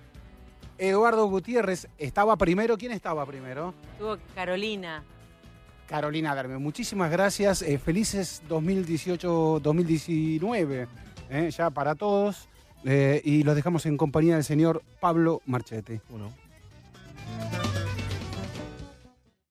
Eduardo Gutiérrez estaba primero. ¿Quién estaba primero? Estuvo Carolina. Carolina Berme. Muchísimas gracias. Eh, felices 2018-2019 eh, ya para todos. Eh, y los dejamos en compañía del señor Pablo Marchetti. Uno.